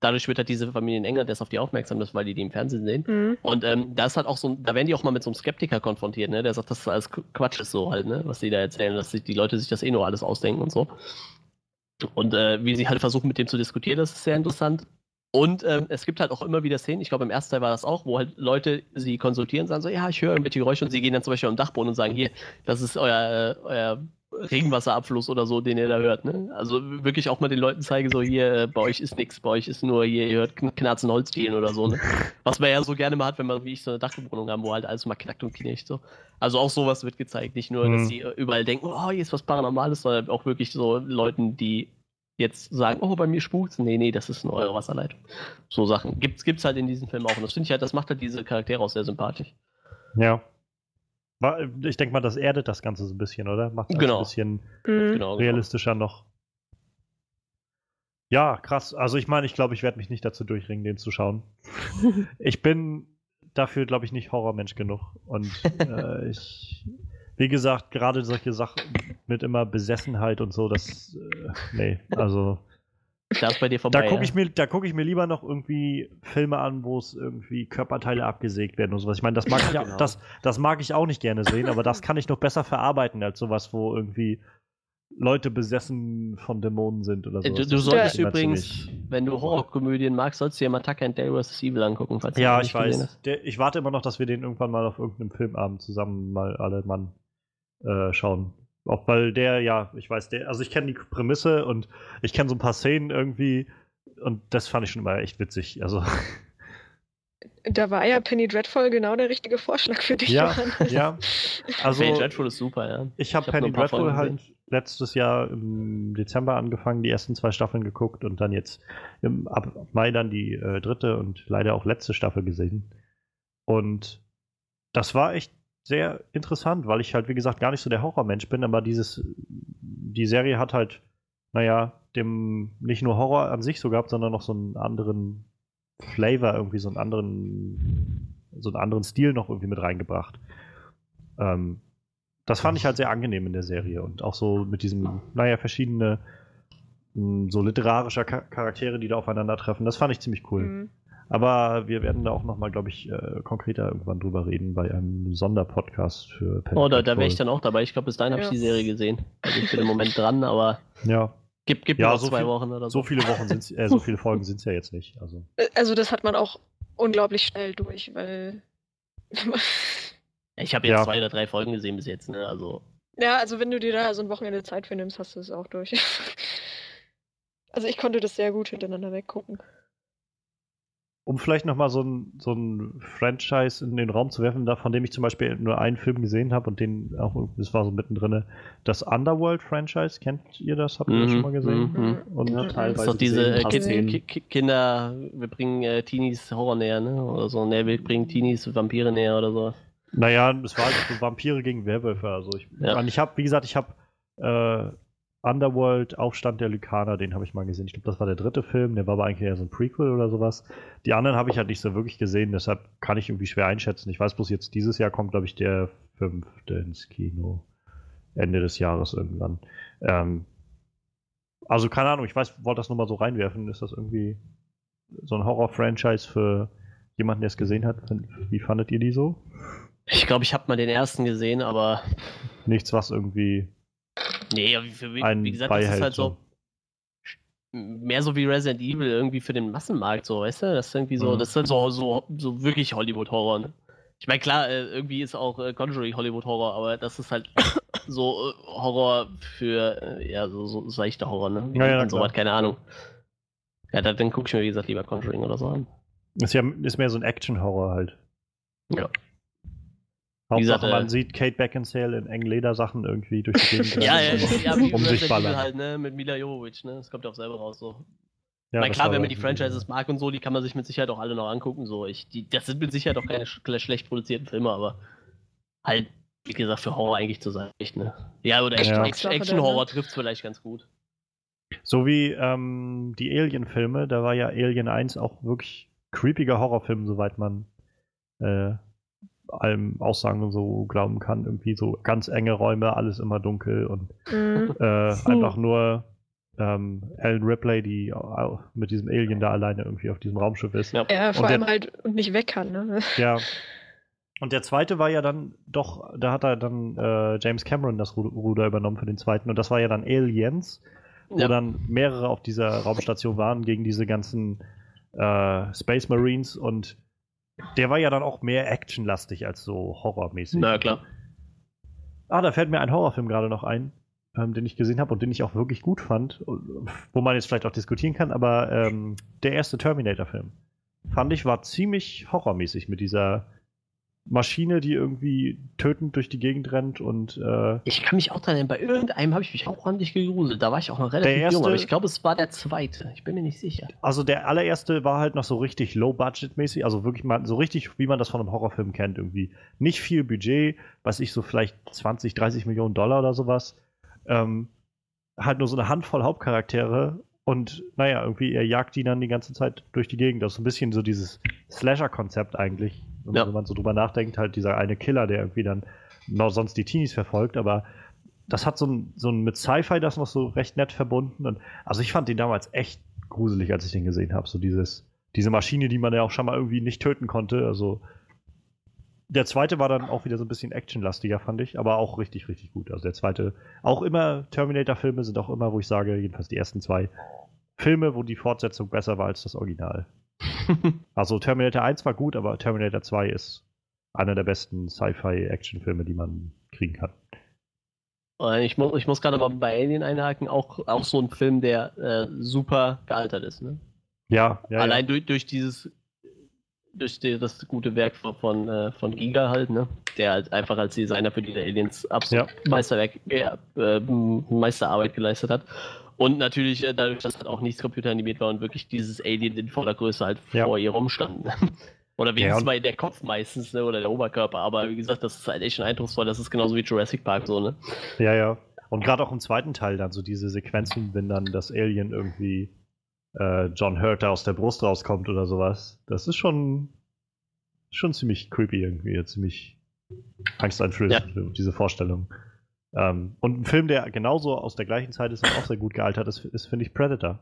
dadurch wird halt diese Familie in England erst auf die aufmerksam, dass, weil die die im Fernsehen sehen. Mhm. Und ähm, da ist halt auch so, ein- da werden die auch mal mit so einem Skeptiker konfrontiert, ne? Der sagt, dass das alles Qu- Quatsch ist so halt, ne? Was die da erzählen, dass sich die Leute sich das eh nur alles ausdenken und so. Und äh, wie sie halt versuchen, mit dem zu diskutieren, das ist sehr interessant. Und ähm, es gibt halt auch immer wieder Szenen, ich glaube im ersten Teil war das auch, wo halt Leute sie konsultieren, sagen so, ja, ich höre irgendwelche Geräusche und sie gehen dann zum Beispiel am Dachboden und sagen, hier, das ist euer, äh, euer Regenwasserabfluss oder so, den ihr da hört. Ne? Also wirklich auch mal den Leuten zeigen, so hier, äh, bei euch ist nichts, bei euch ist nur, hier, ihr hört kn- Knarzen Holzdielen oder so. Ne? Was man ja so gerne mal hat, wenn man wie ich so eine Dachbewohnung haben, wo halt alles mal knackt und knirscht. So. Also auch sowas wird gezeigt. Nicht nur, Mhm. dass sie äh, überall denken, oh, hier ist was Paranormales, sondern auch wirklich so Leuten, die jetzt sagen, oh, bei mir spukt's. Nee, nee, das ist nur eure Wasserleitung. So Sachen. Gibt's, gibt's halt in diesem Film auch. Und das finde ich halt, das macht halt diese Charaktere auch sehr sympathisch. Ja. War- Ich denke mal, das erdet das Ganze so ein bisschen, oder? Macht es Genau. ein bisschen Mhm. Genau. genau. realistischer noch. Ja, krass. Also ich meine, ich glaube, ich werde mich nicht dazu durchringen, den zu schauen. ich bin dafür, glaube ich, nicht Horrormensch genug. Und äh, ich, wie gesagt, gerade solche Sachen mit immer Besessenheit und so, das, äh, nee, also Da ist bei dir vorbei. da gucke ja. ich mir, da gucke ich mir lieber noch irgendwie Filme an, wo es irgendwie Körperteile abgesägt werden und sowas. Ich meine, das mag ich, Ja, auch- genau. das, das mag ich auch nicht gerne sehen, aber das kann ich noch besser verarbeiten als sowas, wo irgendwie Leute besessen von Dämonen sind oder Äh, sowas. Du, du Das solltest immer übrigens, wenn du Horrorkomödien magst, sollst du dir mal Tucker and Dale vs. Evil angucken. Falls Ja, ich weiß. Der, ich warte immer noch, dass wir den irgendwann mal auf irgendeinem Filmabend zusammen mal alle Mann äh, schauen. Auch weil der, ja, ich weiß, der, also ich kenne die Prämisse und ich kenne so ein paar Szenen irgendwie und das fand ich schon immer echt witzig. Also Da war ja Penny Dreadful genau der richtige Vorschlag für dich, ja, Johann. ja. Also Penny Dreadful ist super, ja. ich habe hab Penny Dreadful Folgen halt letztes Jahr im Dezember angefangen, die ersten zwei Staffeln geguckt und dann jetzt im ab Mai dann die äh, dritte und leider auch letzte Staffel gesehen. Und das war echt sehr interessant, weil ich halt, wie gesagt, gar nicht so der Horrormensch bin, aber dieses, die Serie hat halt, naja, dem nicht nur Horror an sich so gehabt, sondern noch so einen anderen Flavor, irgendwie so einen anderen, so einen anderen Stil noch irgendwie mit reingebracht. Ähm, das fand ich halt sehr angenehm in der Serie und auch so mit diesem, naja, verschiedene so literarischer Cha Charaktere, die da aufeinandertreffen. Das fand ich ziemlich cool. Mhm. Aber wir werden da auch nochmal, glaube ich, äh, konkreter irgendwann drüber reden bei einem Sonderpodcast für Penny Oh, da, da wäre ich dann auch dabei. Ich glaube, bis dahin habe ich Ja. die Serie gesehen. Also ich bin im Moment dran, aber Ja, gib, gib Ja, mir noch so zwei viel- Wochen oder so. so viele Wochen sind äh, so viele Folgen sind es ja jetzt nicht. Also. Äh, Also das hat man auch unglaublich schnell durch, weil Ich habe jetzt Ja. zwei oder drei Folgen gesehen bis jetzt, ne? Also ja, also wenn du dir da so ein Wochenende Zeit für nimmst, hast du es auch durch. Also ich konnte das sehr gut hintereinander weggucken. Um vielleicht nochmal so ein, so ein Franchise in den Raum zu werfen, da, von dem ich zum Beispiel nur einen Film gesehen habe und den auch, das war so mittendrin, das Underworld-Franchise, kennt ihr das? Habt ihr das Mhm, schon mal gesehen? mhm. Und Ja, Mhm. das teilweise ist doch diese äh, Kinder, wir bringen äh, Teenies Horror näher, ne? Oder so, ne, wir bringen Teenies Vampire näher oder so. Naja, es war halt so Vampire gegen Werwölfe. Also ich, ich habe, wie gesagt, ich habe äh, Underworld, Aufstand der Lykaner, den habe ich mal gesehen. Ich glaube, das war der dritte Film, der war aber eigentlich eher so ein Prequel oder sowas. Die anderen habe ich halt nicht so wirklich gesehen, deshalb kann ich irgendwie schwer einschätzen. Ich weiß bloß jetzt, dieses Jahr kommt, glaube ich, der fünfte ins Kino. Ende des Jahres irgendwann. Ähm, also keine Ahnung, ich weiß, wollte das nur mal so reinwerfen. Ist das irgendwie so ein Horror-Franchise für jemanden, der es gesehen hat? Wie fandet ihr die so? Ich glaube, ich habe mal den ersten gesehen, aber Nichts, was irgendwie nee, wie, für, wie, Ein wie gesagt, das ist halt so mehr so wie Resident Evil irgendwie für den Massenmarkt, so, weißt du? Das ist irgendwie so, Mhm. das ist halt so, so, so wirklich Hollywood-Horror, ne? Ich meine, klar, äh, irgendwie ist auch äh, Conjuring Hollywood-Horror, aber das ist halt so äh, Horror für, ja, so, so seichter Horror, ne? Wie Ja, ja, klar. sowas? keine Ahnung. Ja, dann, dann gucke ich mir, wie gesagt, lieber Conjuring oder so an. Ist ja ist mehr so ein Action-Horror halt. Ja. Hauptsache, gesagt, äh, man sieht Kate Beckinsale in engen Ledersachen irgendwie durch die Gegend Ja, ja, ja, wie um sich ballern. halt, ne? Mit Mila Jovovich, ne? Das kommt ja auch selber raus, so. Ja, Na klar, wenn man die Franchises mag und so, die kann man sich mit Sicherheit auch alle noch angucken. So. Ich, die, das sind mit Sicherheit auch keine sch schlecht produzierten Filme, aber halt, wie gesagt, für Horror eigentlich zu sein. Echt, ne? Ja, oder Ja. Action- Geschmackssache Action- dann, Action-Horror ne? trifft es vielleicht ganz gut. So wie ähm, die Alien-Filme, da war ja Alien 1 auch wirklich creepiger Horrorfilm, soweit man äh, allem Aussagen und so glauben kann. Irgendwie so ganz enge Räume, alles immer dunkel und Mhm. äh, einfach nur ähm, Ellen Ripley, die mit diesem Alien da alleine irgendwie auf diesem Raumschiff ist. Ja. Ja, vor Und der- allem halt und nicht weg kann, ne? Ja. Und der zweite war ja dann doch, da hat er dann äh, James Cameron das Ru- Ruder übernommen für den zweiten. Und das war ja dann Aliens, wo Ja. dann mehrere auf dieser Raumstation waren gegen diese ganzen äh, Space Marines. Und der war ja dann auch mehr actionlastig als so horrormäßig. Na klar. Ah, da fällt mir ein Horrorfilm gerade noch ein, ähm, den ich gesehen habe und den ich auch wirklich gut fand, wo man jetzt vielleicht auch diskutieren kann, aber ähm, der erste Terminator-Film fand ich war ziemlich horrormäßig mit dieser Maschine, die irgendwie tötend durch die Gegend rennt und äh, Ich kann mich auch dran erinnern, bei irgendeinem habe ich mich auch ordentlich gegruselt. Da war ich auch noch relativ erste- jung, aber ich glaube, es war der zweite. Ich bin mir nicht sicher. also der allererste war halt noch so richtig low-budget-mäßig, also wirklich mal so richtig, wie man das von einem Horrorfilm kennt irgendwie. Nicht viel Budget, weiß ich so vielleicht 20, 30 Millionen Dollar oder sowas. Ähm, halt nur so eine Handvoll Hauptcharaktere und naja, irgendwie er jagt die dann die ganze Zeit durch die Gegend. Das ist so ein bisschen so dieses Slasher-Konzept eigentlich, wenn, Ja. wenn man so drüber nachdenkt, halt dieser eine Killer, der irgendwie dann noch sonst die Teenies verfolgt, aber das hat so ein, so ein mit Sci-Fi das noch so recht nett verbunden und also ich fand den damals echt gruselig, als ich den gesehen habe, so dieses diese Maschine, die man ja auch schon mal irgendwie nicht töten konnte, also der zweite war dann auch wieder so ein bisschen actionlastiger, fand ich, aber auch richtig, richtig gut. Also der zweite, auch immer Terminator-Filme sind auch immer, wo ich sage, jedenfalls die ersten zwei Filme, wo die Fortsetzung besser war als das Original. Also Terminator 1 war gut, aber Terminator 2 ist einer der besten Sci-Fi-Action-Filme, die man kriegen kann. Ich, mu ich muss gerade mal bei Alien einhaken, auch, auch so ein Film, der äh, super gealtert ist. Ne? Ja, ja. Allein ja. durch, durch dieses, durch die, das gute Werk von, von, äh, von Giga halt, ne? Der halt einfach als Designer für diese Aliens absolut Meisterwerk, ja, äh, Meisterarbeit geleistet hat. Und natürlich äh, dadurch, dass halt auch nichts computeranimiert war und wirklich dieses Alien in voller Größe halt Ja. vor ihr rumstand. Oder Ja, wenigstens und- mal der Kopf meistens, ne? Oder der Oberkörper. Aber wie gesagt, das ist halt echt schon eindrucksvoll. Das ist genauso wie Jurassic Park so, ne? Ja, ja. Und gerade auch im zweiten Teil dann so diese Sequenzen, wenn dann das Alien irgendwie äh, John Hurt aus der Brust rauskommt oder sowas. Das ist schon, schon ziemlich creepy irgendwie, ziemlich angsteinflößend, diese Vorstellung. Ähm, und ein Film, der genauso aus der gleichen Zeit ist und auch sehr gut gealtert ist, ist finde ich, Predator.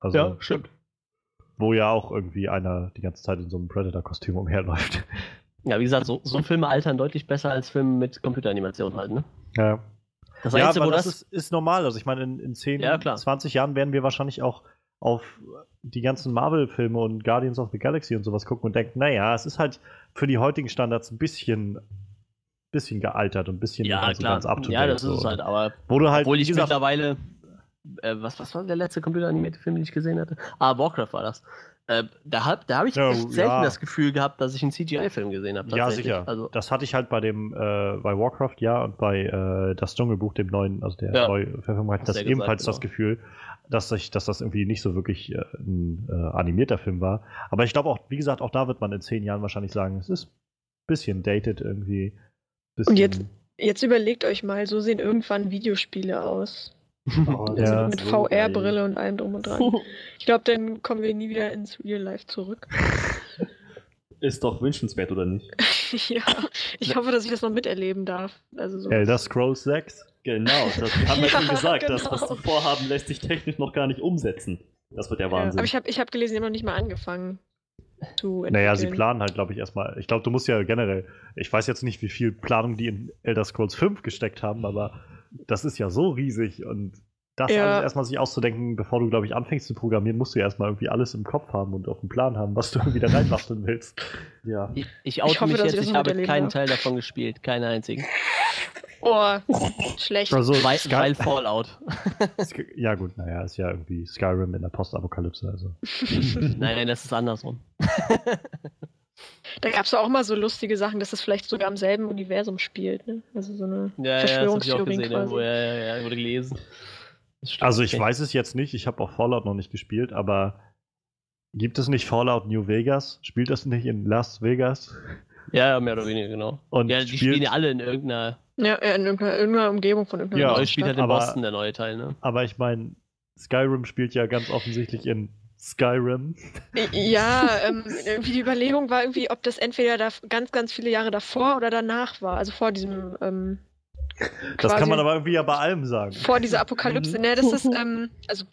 Also, stimmt. wo ja auch irgendwie einer die ganze Zeit in so einem Predator-Kostüm umherläuft. Ja, wie gesagt, so, so Filme altern deutlich besser als Filme mit Computeranimation halt, ne? Ja. Das ja, Einzige, aber wo das, das, ist, ist normal. Also ich meine, in, in 10, Ja, klar. 20 Jahren werden wir wahrscheinlich auch auf die ganzen Marvel-Filme und Guardians of the Galaxy und sowas gucken und denken, naja, es ist halt für die heutigen Standards ein bisschen, bisschen gealtert und ein bisschen ja, nicht so ganz up to Ja, das ist es so. halt, aber Wo du halt, obwohl ich gesagt, mittlerweile, äh, was, was war der letzte computeranimierte Film, den ich gesehen hatte? Ah, Warcraft war das. Äh, da habe da hab ich Ja, echt selten ja. das Gefühl gehabt, dass ich einen CGI-Film gesehen habe. ja, tatsächlich. sicher. Also, das hatte ich halt bei dem, äh, bei Warcraft, ja, und bei äh, das Dschungelbuch, dem neuen, also der Ja. neue Verfilmung, hatte ich das ja gesagt, ebenfalls das genau. Gefühl, dass, ich, dass das irgendwie nicht so wirklich äh, ein äh, animierter Film war. Aber ich glaube auch, wie gesagt, auch da wird man in zehn Jahren wahrscheinlich sagen, es ist ein bisschen dated irgendwie. Bisschen, Und jetzt- Jetzt überlegt euch mal, so sehen irgendwann Videospiele aus. Oh, Ja. Mit. VR-Brille und allem drum und dran. Ich glaube, dann kommen wir nie wieder ins Real Life zurück. Ist doch wünschenswert, oder nicht? ja, ich hoffe, dass ich das noch miterleben darf. Also so. Elder Scrolls 6. Genau, das haben wir Ja, schon gesagt. Das, was genau. sie vorhaben, lässt sich technisch noch gar nicht umsetzen. Das wird der Ja, Wahnsinn. aber ich habe ich hab gelesen, die haben noch nicht mal angefangen zu entwickeln. Naja, sie planen halt, glaube ich, erstmal. Ich glaube, du musst ja generell. Ich weiß jetzt nicht, wie viel Planung die in Elder Scrolls 5 gesteckt haben, aber das ist ja so riesig und das Ja. alles erstmal sich auszudenken, bevor du, glaube ich, anfängst zu programmieren, musst du ja erstmal irgendwie alles im Kopf haben und auf dem Plan haben, was du irgendwie da reinbasteln willst. Ja. ich, ich oute hoffe, mich ich jetzt, ich habe keinen. Teil davon gespielt, keinen einzigen. Oh, schlecht. Also, Weil, weil Fallout. Ja, gut, naja, ist ja irgendwie Skyrim in der Postapokalypse. Also. nein, nein, das ist andersrum. Da gab es auch mal so lustige Sachen, dass es vielleicht sogar im selben Universum spielt. Ne? Also so eine Ja, ja, das habe ich auch Verschwörungstheorien gesehen, quasi. irgendwo, ja, ja, ja, wurde gelesen. Das. Also, ich Okay. weiß es jetzt nicht, ich habe auch Fallout noch nicht gespielt, aber gibt es nicht Fallout New Vegas? Spielt das nicht in Las Vegas? Ja, ja, mehr oder weniger, genau. Und ja, die spielt- spielen ja alle in irgendeiner. Ja, in irgendeiner, irgendeiner Umgebung von irgendeiner Ja, spielt halt in aber- Boston, der neue Teil, ne? Aber ich meine, Skyrim spielt ja ganz offensichtlich in Skyrim. Ja, ähm, irgendwie die Überlegung war irgendwie, ob das entweder da ganz, ganz viele Jahre davor oder danach war. Also vor diesem ähm, Das kann man aber irgendwie ja bei allem sagen. vor dieser Apokalypse. Ne, das ist ähm, also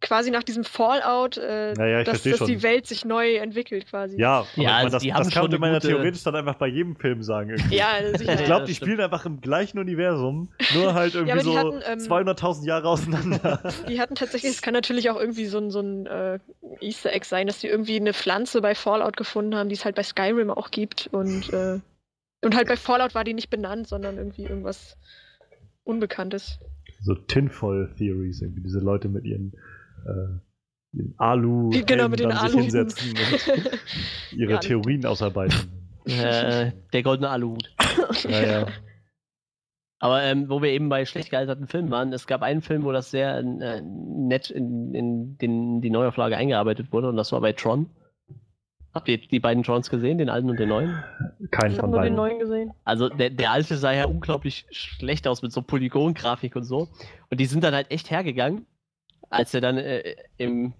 quasi nach diesem Fallout, äh, Ja, ja, ich dass, dass die Welt sich neu entwickelt quasi. Ja, Ja, also das, die haben das kann schon man ja gute- theoretisch dann einfach bei jedem Film sagen. Irgendwie. Ja, sicher. Ich Ja, glaube, die stimmt. spielen einfach im gleichen Universum, nur halt irgendwie die so ähm, 200.000 Jahre auseinander. Die hatten tatsächlich, es kann natürlich auch irgendwie so ein, so ein äh, Easter Egg sein, dass die irgendwie eine Pflanze bei Fallout gefunden haben, die es halt bei Skyrim auch gibt. Und, äh, und halt bei Fallout war die nicht benannt, sondern irgendwie irgendwas Unbekanntes. so Tinfoil Theories, irgendwie diese Leute mit ihren, äh, ihren alu Genau, mit den dann sich Alu. hinsetzen und ihre Ja. Theorien ausarbeiten. Äh, der goldene Aluhut. Naja. Aber ähm, wo wir eben bei schlecht gealterten Filmen waren, es gab einen Film, wo das sehr äh, nett in, in den, die Neuauflage eingearbeitet wurde und das war bei Tron. Habt ihr die beiden Trons gesehen, den alten und den neuen? Kein Ich habe von nur den beiden. neuen gesehen. Also der, der alte sah ja unglaublich schlecht aus mit so Polygongrafik und so. Und die sind dann halt echt hergegangen, als er dann äh, im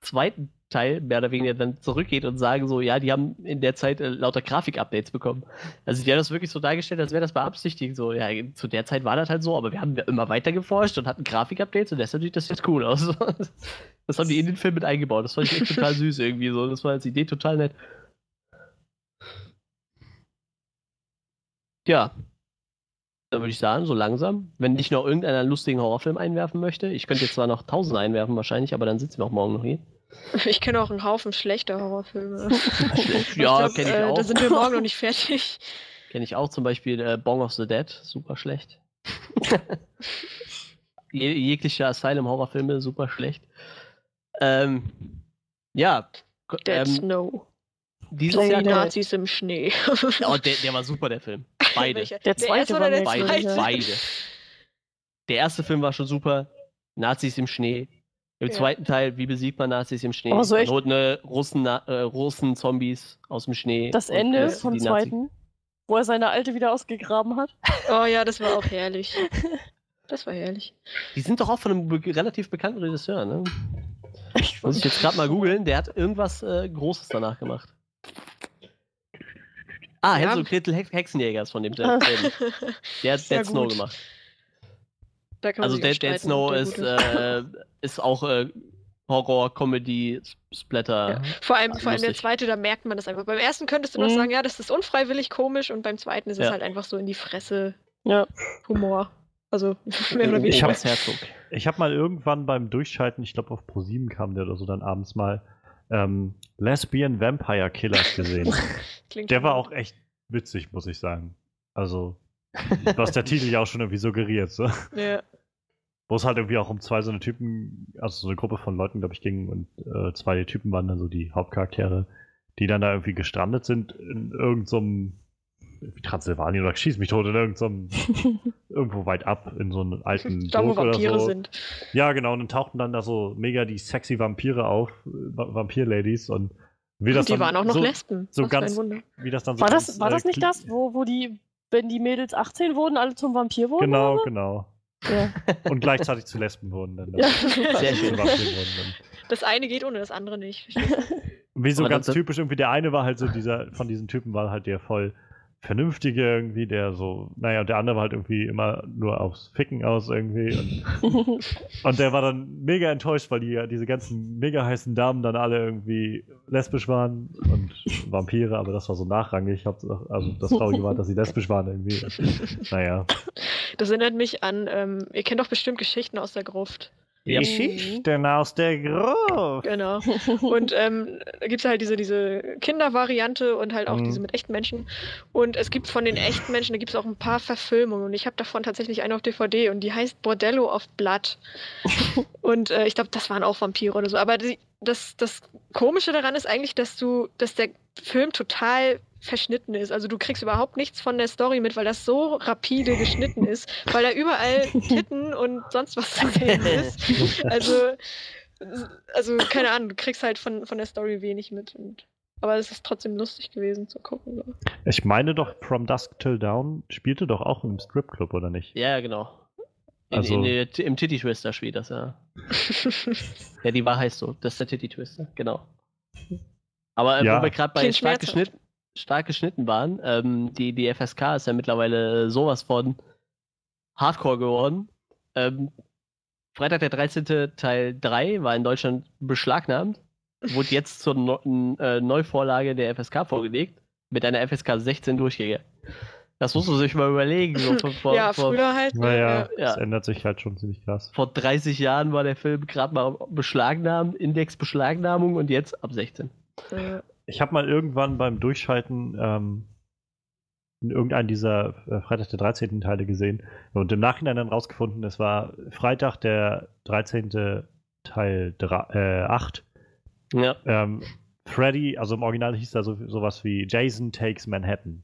zweiten Teil mehr oder weniger dann zurückgeht und sagen so, ja, die haben in der Zeit äh, lauter Grafik-Updates bekommen. Also die haben das wirklich so dargestellt, als wäre das beabsichtigt. So, ja, zu der Zeit war das halt so, aber wir haben ja immer weiter geforscht und hatten Grafik-Updates und deshalb sieht das jetzt cool aus. Das haben die in den Film mit eingebaut. Das fand ich echt total süß irgendwie so. Das war als Idee total nett. Ja. Dann würde ich sagen, so langsam. Wenn nicht noch irgendeiner lustigen Horrorfilm einwerfen möchte. Ich könnte jetzt zwar noch tausend einwerfen wahrscheinlich, aber dann sitzen wir auch morgen noch hier. Ich kenne auch einen Haufen schlechter Horrorfilme. ja, glaub, kenne ich äh, auch. Da sind wir morgen noch nicht fertig. Kenne ich auch zum Beispiel äh, Bong of the Dead. Super schlecht. Je jegliche Asylum-Horrorfilme super schlecht. Ähm, ja. Dead Ähm, Snow. dieses Die Jahr. Nazis im Schnee. Oh, der, der war super, der Film. Beide. Welcher? Der zweite erste war oder der Beide, zweite? beide. Der erste Film war schon super. Nazis im Schnee. Im Ja. zweiten Teil, wie besiegt man Nazis im Schnee? Aber so Man echt- eine Russen, äh, Russen Zombies aus dem Schnee. Das und Ende lässt vom die Nazi- zweiten, wo er seine alte wieder ausgegraben hat. Oh ja, das war auch herrlich. Das war herrlich. Die sind doch auch von einem be relativ bekannten Regisseur, ne? Muss ich jetzt gerade mal googeln. Der hat irgendwas äh, Großes danach gemacht. Ah, Ja. Hänsel und Gretel Hex Hexenjägers von dem Film. Der hat Sehr Dead Snow gut. gemacht. Da kann man Also Dead, Dead Snow ist, äh, ist auch äh, Horror, Comedy, Splatter. Ja. Vor allem, vor allem der zweite, da merkt man das einfach. Beim ersten könntest du noch Mhm. sagen, ja, das ist unfreiwillig komisch und beim zweiten ist es Ja. halt einfach so in die Fresse Ja. Humor. Also mehr oder weniger. hab-. Ich habe mal irgendwann beim Durchschalten, ich glaube auf Pro7 kam der oder so dann abends mal, ähm, Lesbian Vampire Killers gesehen. Klingt der war gut. auch echt witzig, muss ich sagen. Also, was der Titel ja auch schon irgendwie suggeriert. So. Ja. Wo es halt irgendwie auch um zwei so eine Typen, also so eine Gruppe von Leuten, glaube ich, ging und äh, zwei Typen waren dann so die Hauptcharaktere, die dann da irgendwie gestrandet sind in irgendeinem irgendwie Transsilvanien oder schieß mich tot in irgendeinem irgendwo weit ab in so einem alten Da, wo Burg oder Vampire so. sind. Ja, genau, und dann tauchten dann da so mega die sexy Vampire auf, Va- Vampir-Ladies und wie das Und die dann waren auch noch so, Lesben. so Was ganz- Wunder. wie das dann so War ganz, das, war äh, das nicht kli- das, wo, wo die, wenn die Mädels 18 wurden, alle zum Vampir wurden? Genau, oder genau. Ja. Und gleichzeitig zu Lesben wurden dann. Ja. Sehr schön. Das eine geht ohne das andere nicht. Wie so ganz typisch irgendwie, der eine war halt so dieser, von diesen Typen war halt der voll vernünftige irgendwie, der so, naja, und der andere war halt irgendwie immer nur aufs Ficken aus irgendwie und, und der war dann mega enttäuscht, weil die diese ganzen mega heißen Damen dann alle irgendwie lesbisch waren und Vampire, aber das war so nachrangig. Hauptsache- Also das Traurige war, dass sie lesbisch waren irgendwie. Naja. Das erinnert mich an, ähm, ihr kennt doch bestimmt Geschichten aus der Gruft. Ja. Geschichten aus der Gruft. Genau. Und ähm, da gibt es halt diese, diese Kindervariante und halt auch Mhm. diese mit echten Menschen. Und es gibt von den echten Menschen, da gibt es auch ein paar Verfilmungen. Und ich habe davon tatsächlich eine auf DVD und die heißt Bordello of Blood. und äh, ich glaube, das waren auch Vampire oder so. Aber die, das, das Komische daran ist eigentlich, dass du, dass der Film total verschnitten ist. Also du kriegst überhaupt nichts von der Story mit, weil das so rapide geschnitten ist, weil da überall Titten und sonst was zu sehen ist. Also, also keine Ahnung, du kriegst halt von, von der Story wenig mit. Und, aber es ist trotzdem lustig gewesen zu gucken. So. Ich meine doch, From Dusk Till Dawn spielte doch auch im Stripclub, oder nicht? Ja, genau. In, Also- in, der- Im Titty Twister spielt das, ja. Ja, die war heißt so. Das ist der Titty Twister, genau. Aber Ja. wo wir gerade bei stark, geschnitten, stark geschnitten waren, ähm, die, die FSK ist ja mittlerweile sowas von Hardcore geworden. Ähm, Freitag der 13. Teil 3 war in Deutschland beschlagnahmt, wurde jetzt zur no äh, Neuvorlage der FSK vorgelegt, mit einer FSK 16 durchgegangen. Das muss man sich mal überlegen. So vor, vor, ja, vor, früher halt. Naja, Ja. das ändert sich halt schon ziemlich krass. vor 30 Jahren war der Film gerade mal beschlagnahmt, Index-Beschlagnahmung und jetzt ab 16. Ja. Ich habe mal irgendwann beim Durchschalten ähm, in irgendeinen dieser äh, Freitag der 13. Teile gesehen und im Nachhinein dann rausgefunden, es war Freitag der 13. Teil drei- äh, 8. Ja. Ähm, Freddy, also im Original hieß da so, sowas wie Jason Takes Manhattan.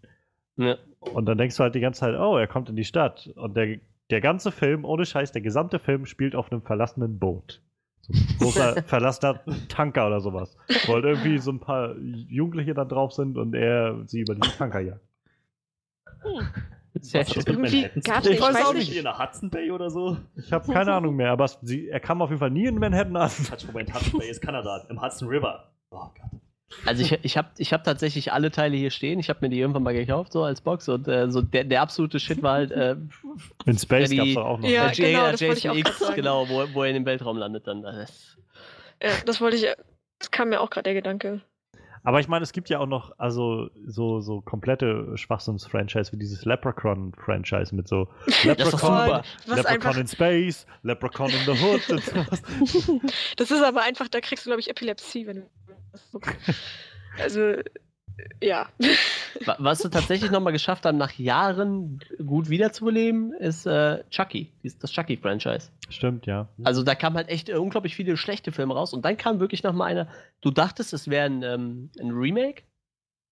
ja. Und dann denkst du halt die ganze Zeit, oh, er kommt in die Stadt. Und der, der ganze Film, ohne Scheiß, der gesamte Film spielt auf einem verlassenen Boot. So ein großer, verlassener Tanker oder sowas. Wo halt irgendwie so ein paar Jugendliche da drauf sind und er sie über diesen Tanker jagt. Sehr Was hat schön. Irgendwie tun? nicht, ich weiß nicht. nicht. in der Hudson Bay oder so? Ich habe keine Ahnung mehr, aber es, sie, er kam auf jeden Fall nie in Manhattan an. Moment, Hudson Bay ist Kanada, im Hudson River. Oh Gott. Also ich, ich habe ich hab tatsächlich alle Teile hier stehen. Ich habe mir die irgendwann mal gekauft, so als Box. Und äh, so der, der absolute Shit war halt äh, In Space gab es doch auch noch. Ja, äh, genau, das wollte ich Jason auch X, genau, wo, wo er in den Weltraum landet dann. Das, ja, das wollte ich. Das kam mir auch gerade der Gedanke. Aber ich meine, es gibt ja auch noch also so, so komplette Schwachsinns-Franchise wie dieses Leprechaun-Franchise mit so Leprechaun, Leprechaun in Space, Leprechaun in the Hood und sowas. das ist aber einfach, da kriegst du, glaube ich, Epilepsie, wenn du. das so- Also, ja. Wa- Was sie tatsächlich nochmal geschafft haben, nach Jahren gut wiederzubeleben, ist äh, Chucky, das Chucky-Franchise. Stimmt, ja. Also da kamen halt echt unglaublich viele schlechte Filme raus und dann kam wirklich nochmal einer, du dachtest, es wäre ein, ähm, ein Remake,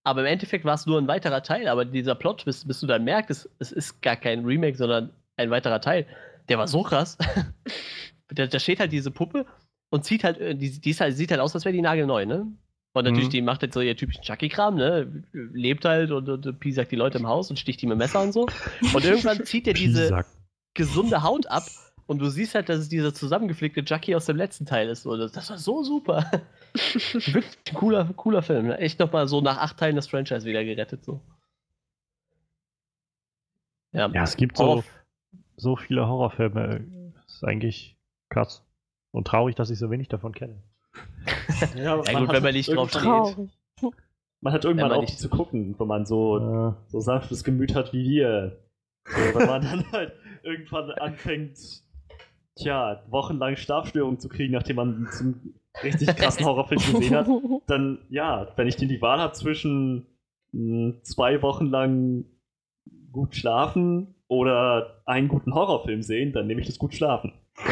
aber im Endeffekt war es nur ein weiterer Teil, aber dieser Plot, bis, bis du dann merkst, es, es ist gar kein Remake, sondern ein weiterer Teil, der war so krass. da, da steht halt diese Puppe und zieht halt, äh, die, die ist halt, sieht halt aus, als wäre die nagelneu, ne? Und natürlich, Mhm. die macht halt so ihr typischen Chucky-Kram, ne? Lebt halt und, und piesackt die Leute im Haus und sticht die mit Messer und so. Und irgendwann zieht er diese gesunde Haut ab und du siehst halt, dass es dieser zusammengeflickte Chucky aus dem letzten Teil ist. Und das, war so super. Wirklich ein cooler, cooler Film. Ne? Echt nochmal so nach acht Teilen das Franchise wieder gerettet. So. Ja, Ja, es gibt so, so viele Horrorfilme. Das ist eigentlich krass. Und traurig, dass ich so wenig davon kenne. Ja, Ja, gut, wenn man nicht drauf steht. Man hat irgendwann man auch nicht- zu gucken, wenn man so, Äh, so sanftes Gemüt hat wie wir. So, wenn man dann halt irgendwann anfängt, tja, wochenlang Schlafstörungen zu kriegen, nachdem man zum richtig krassen Horrorfilm gesehen hat, dann, ja, wenn ich die die Wahl habe zwischen mh, zwei Wochen lang gut schlafen oder einen guten Horrorfilm sehen, dann nehme ich das gut schlafen.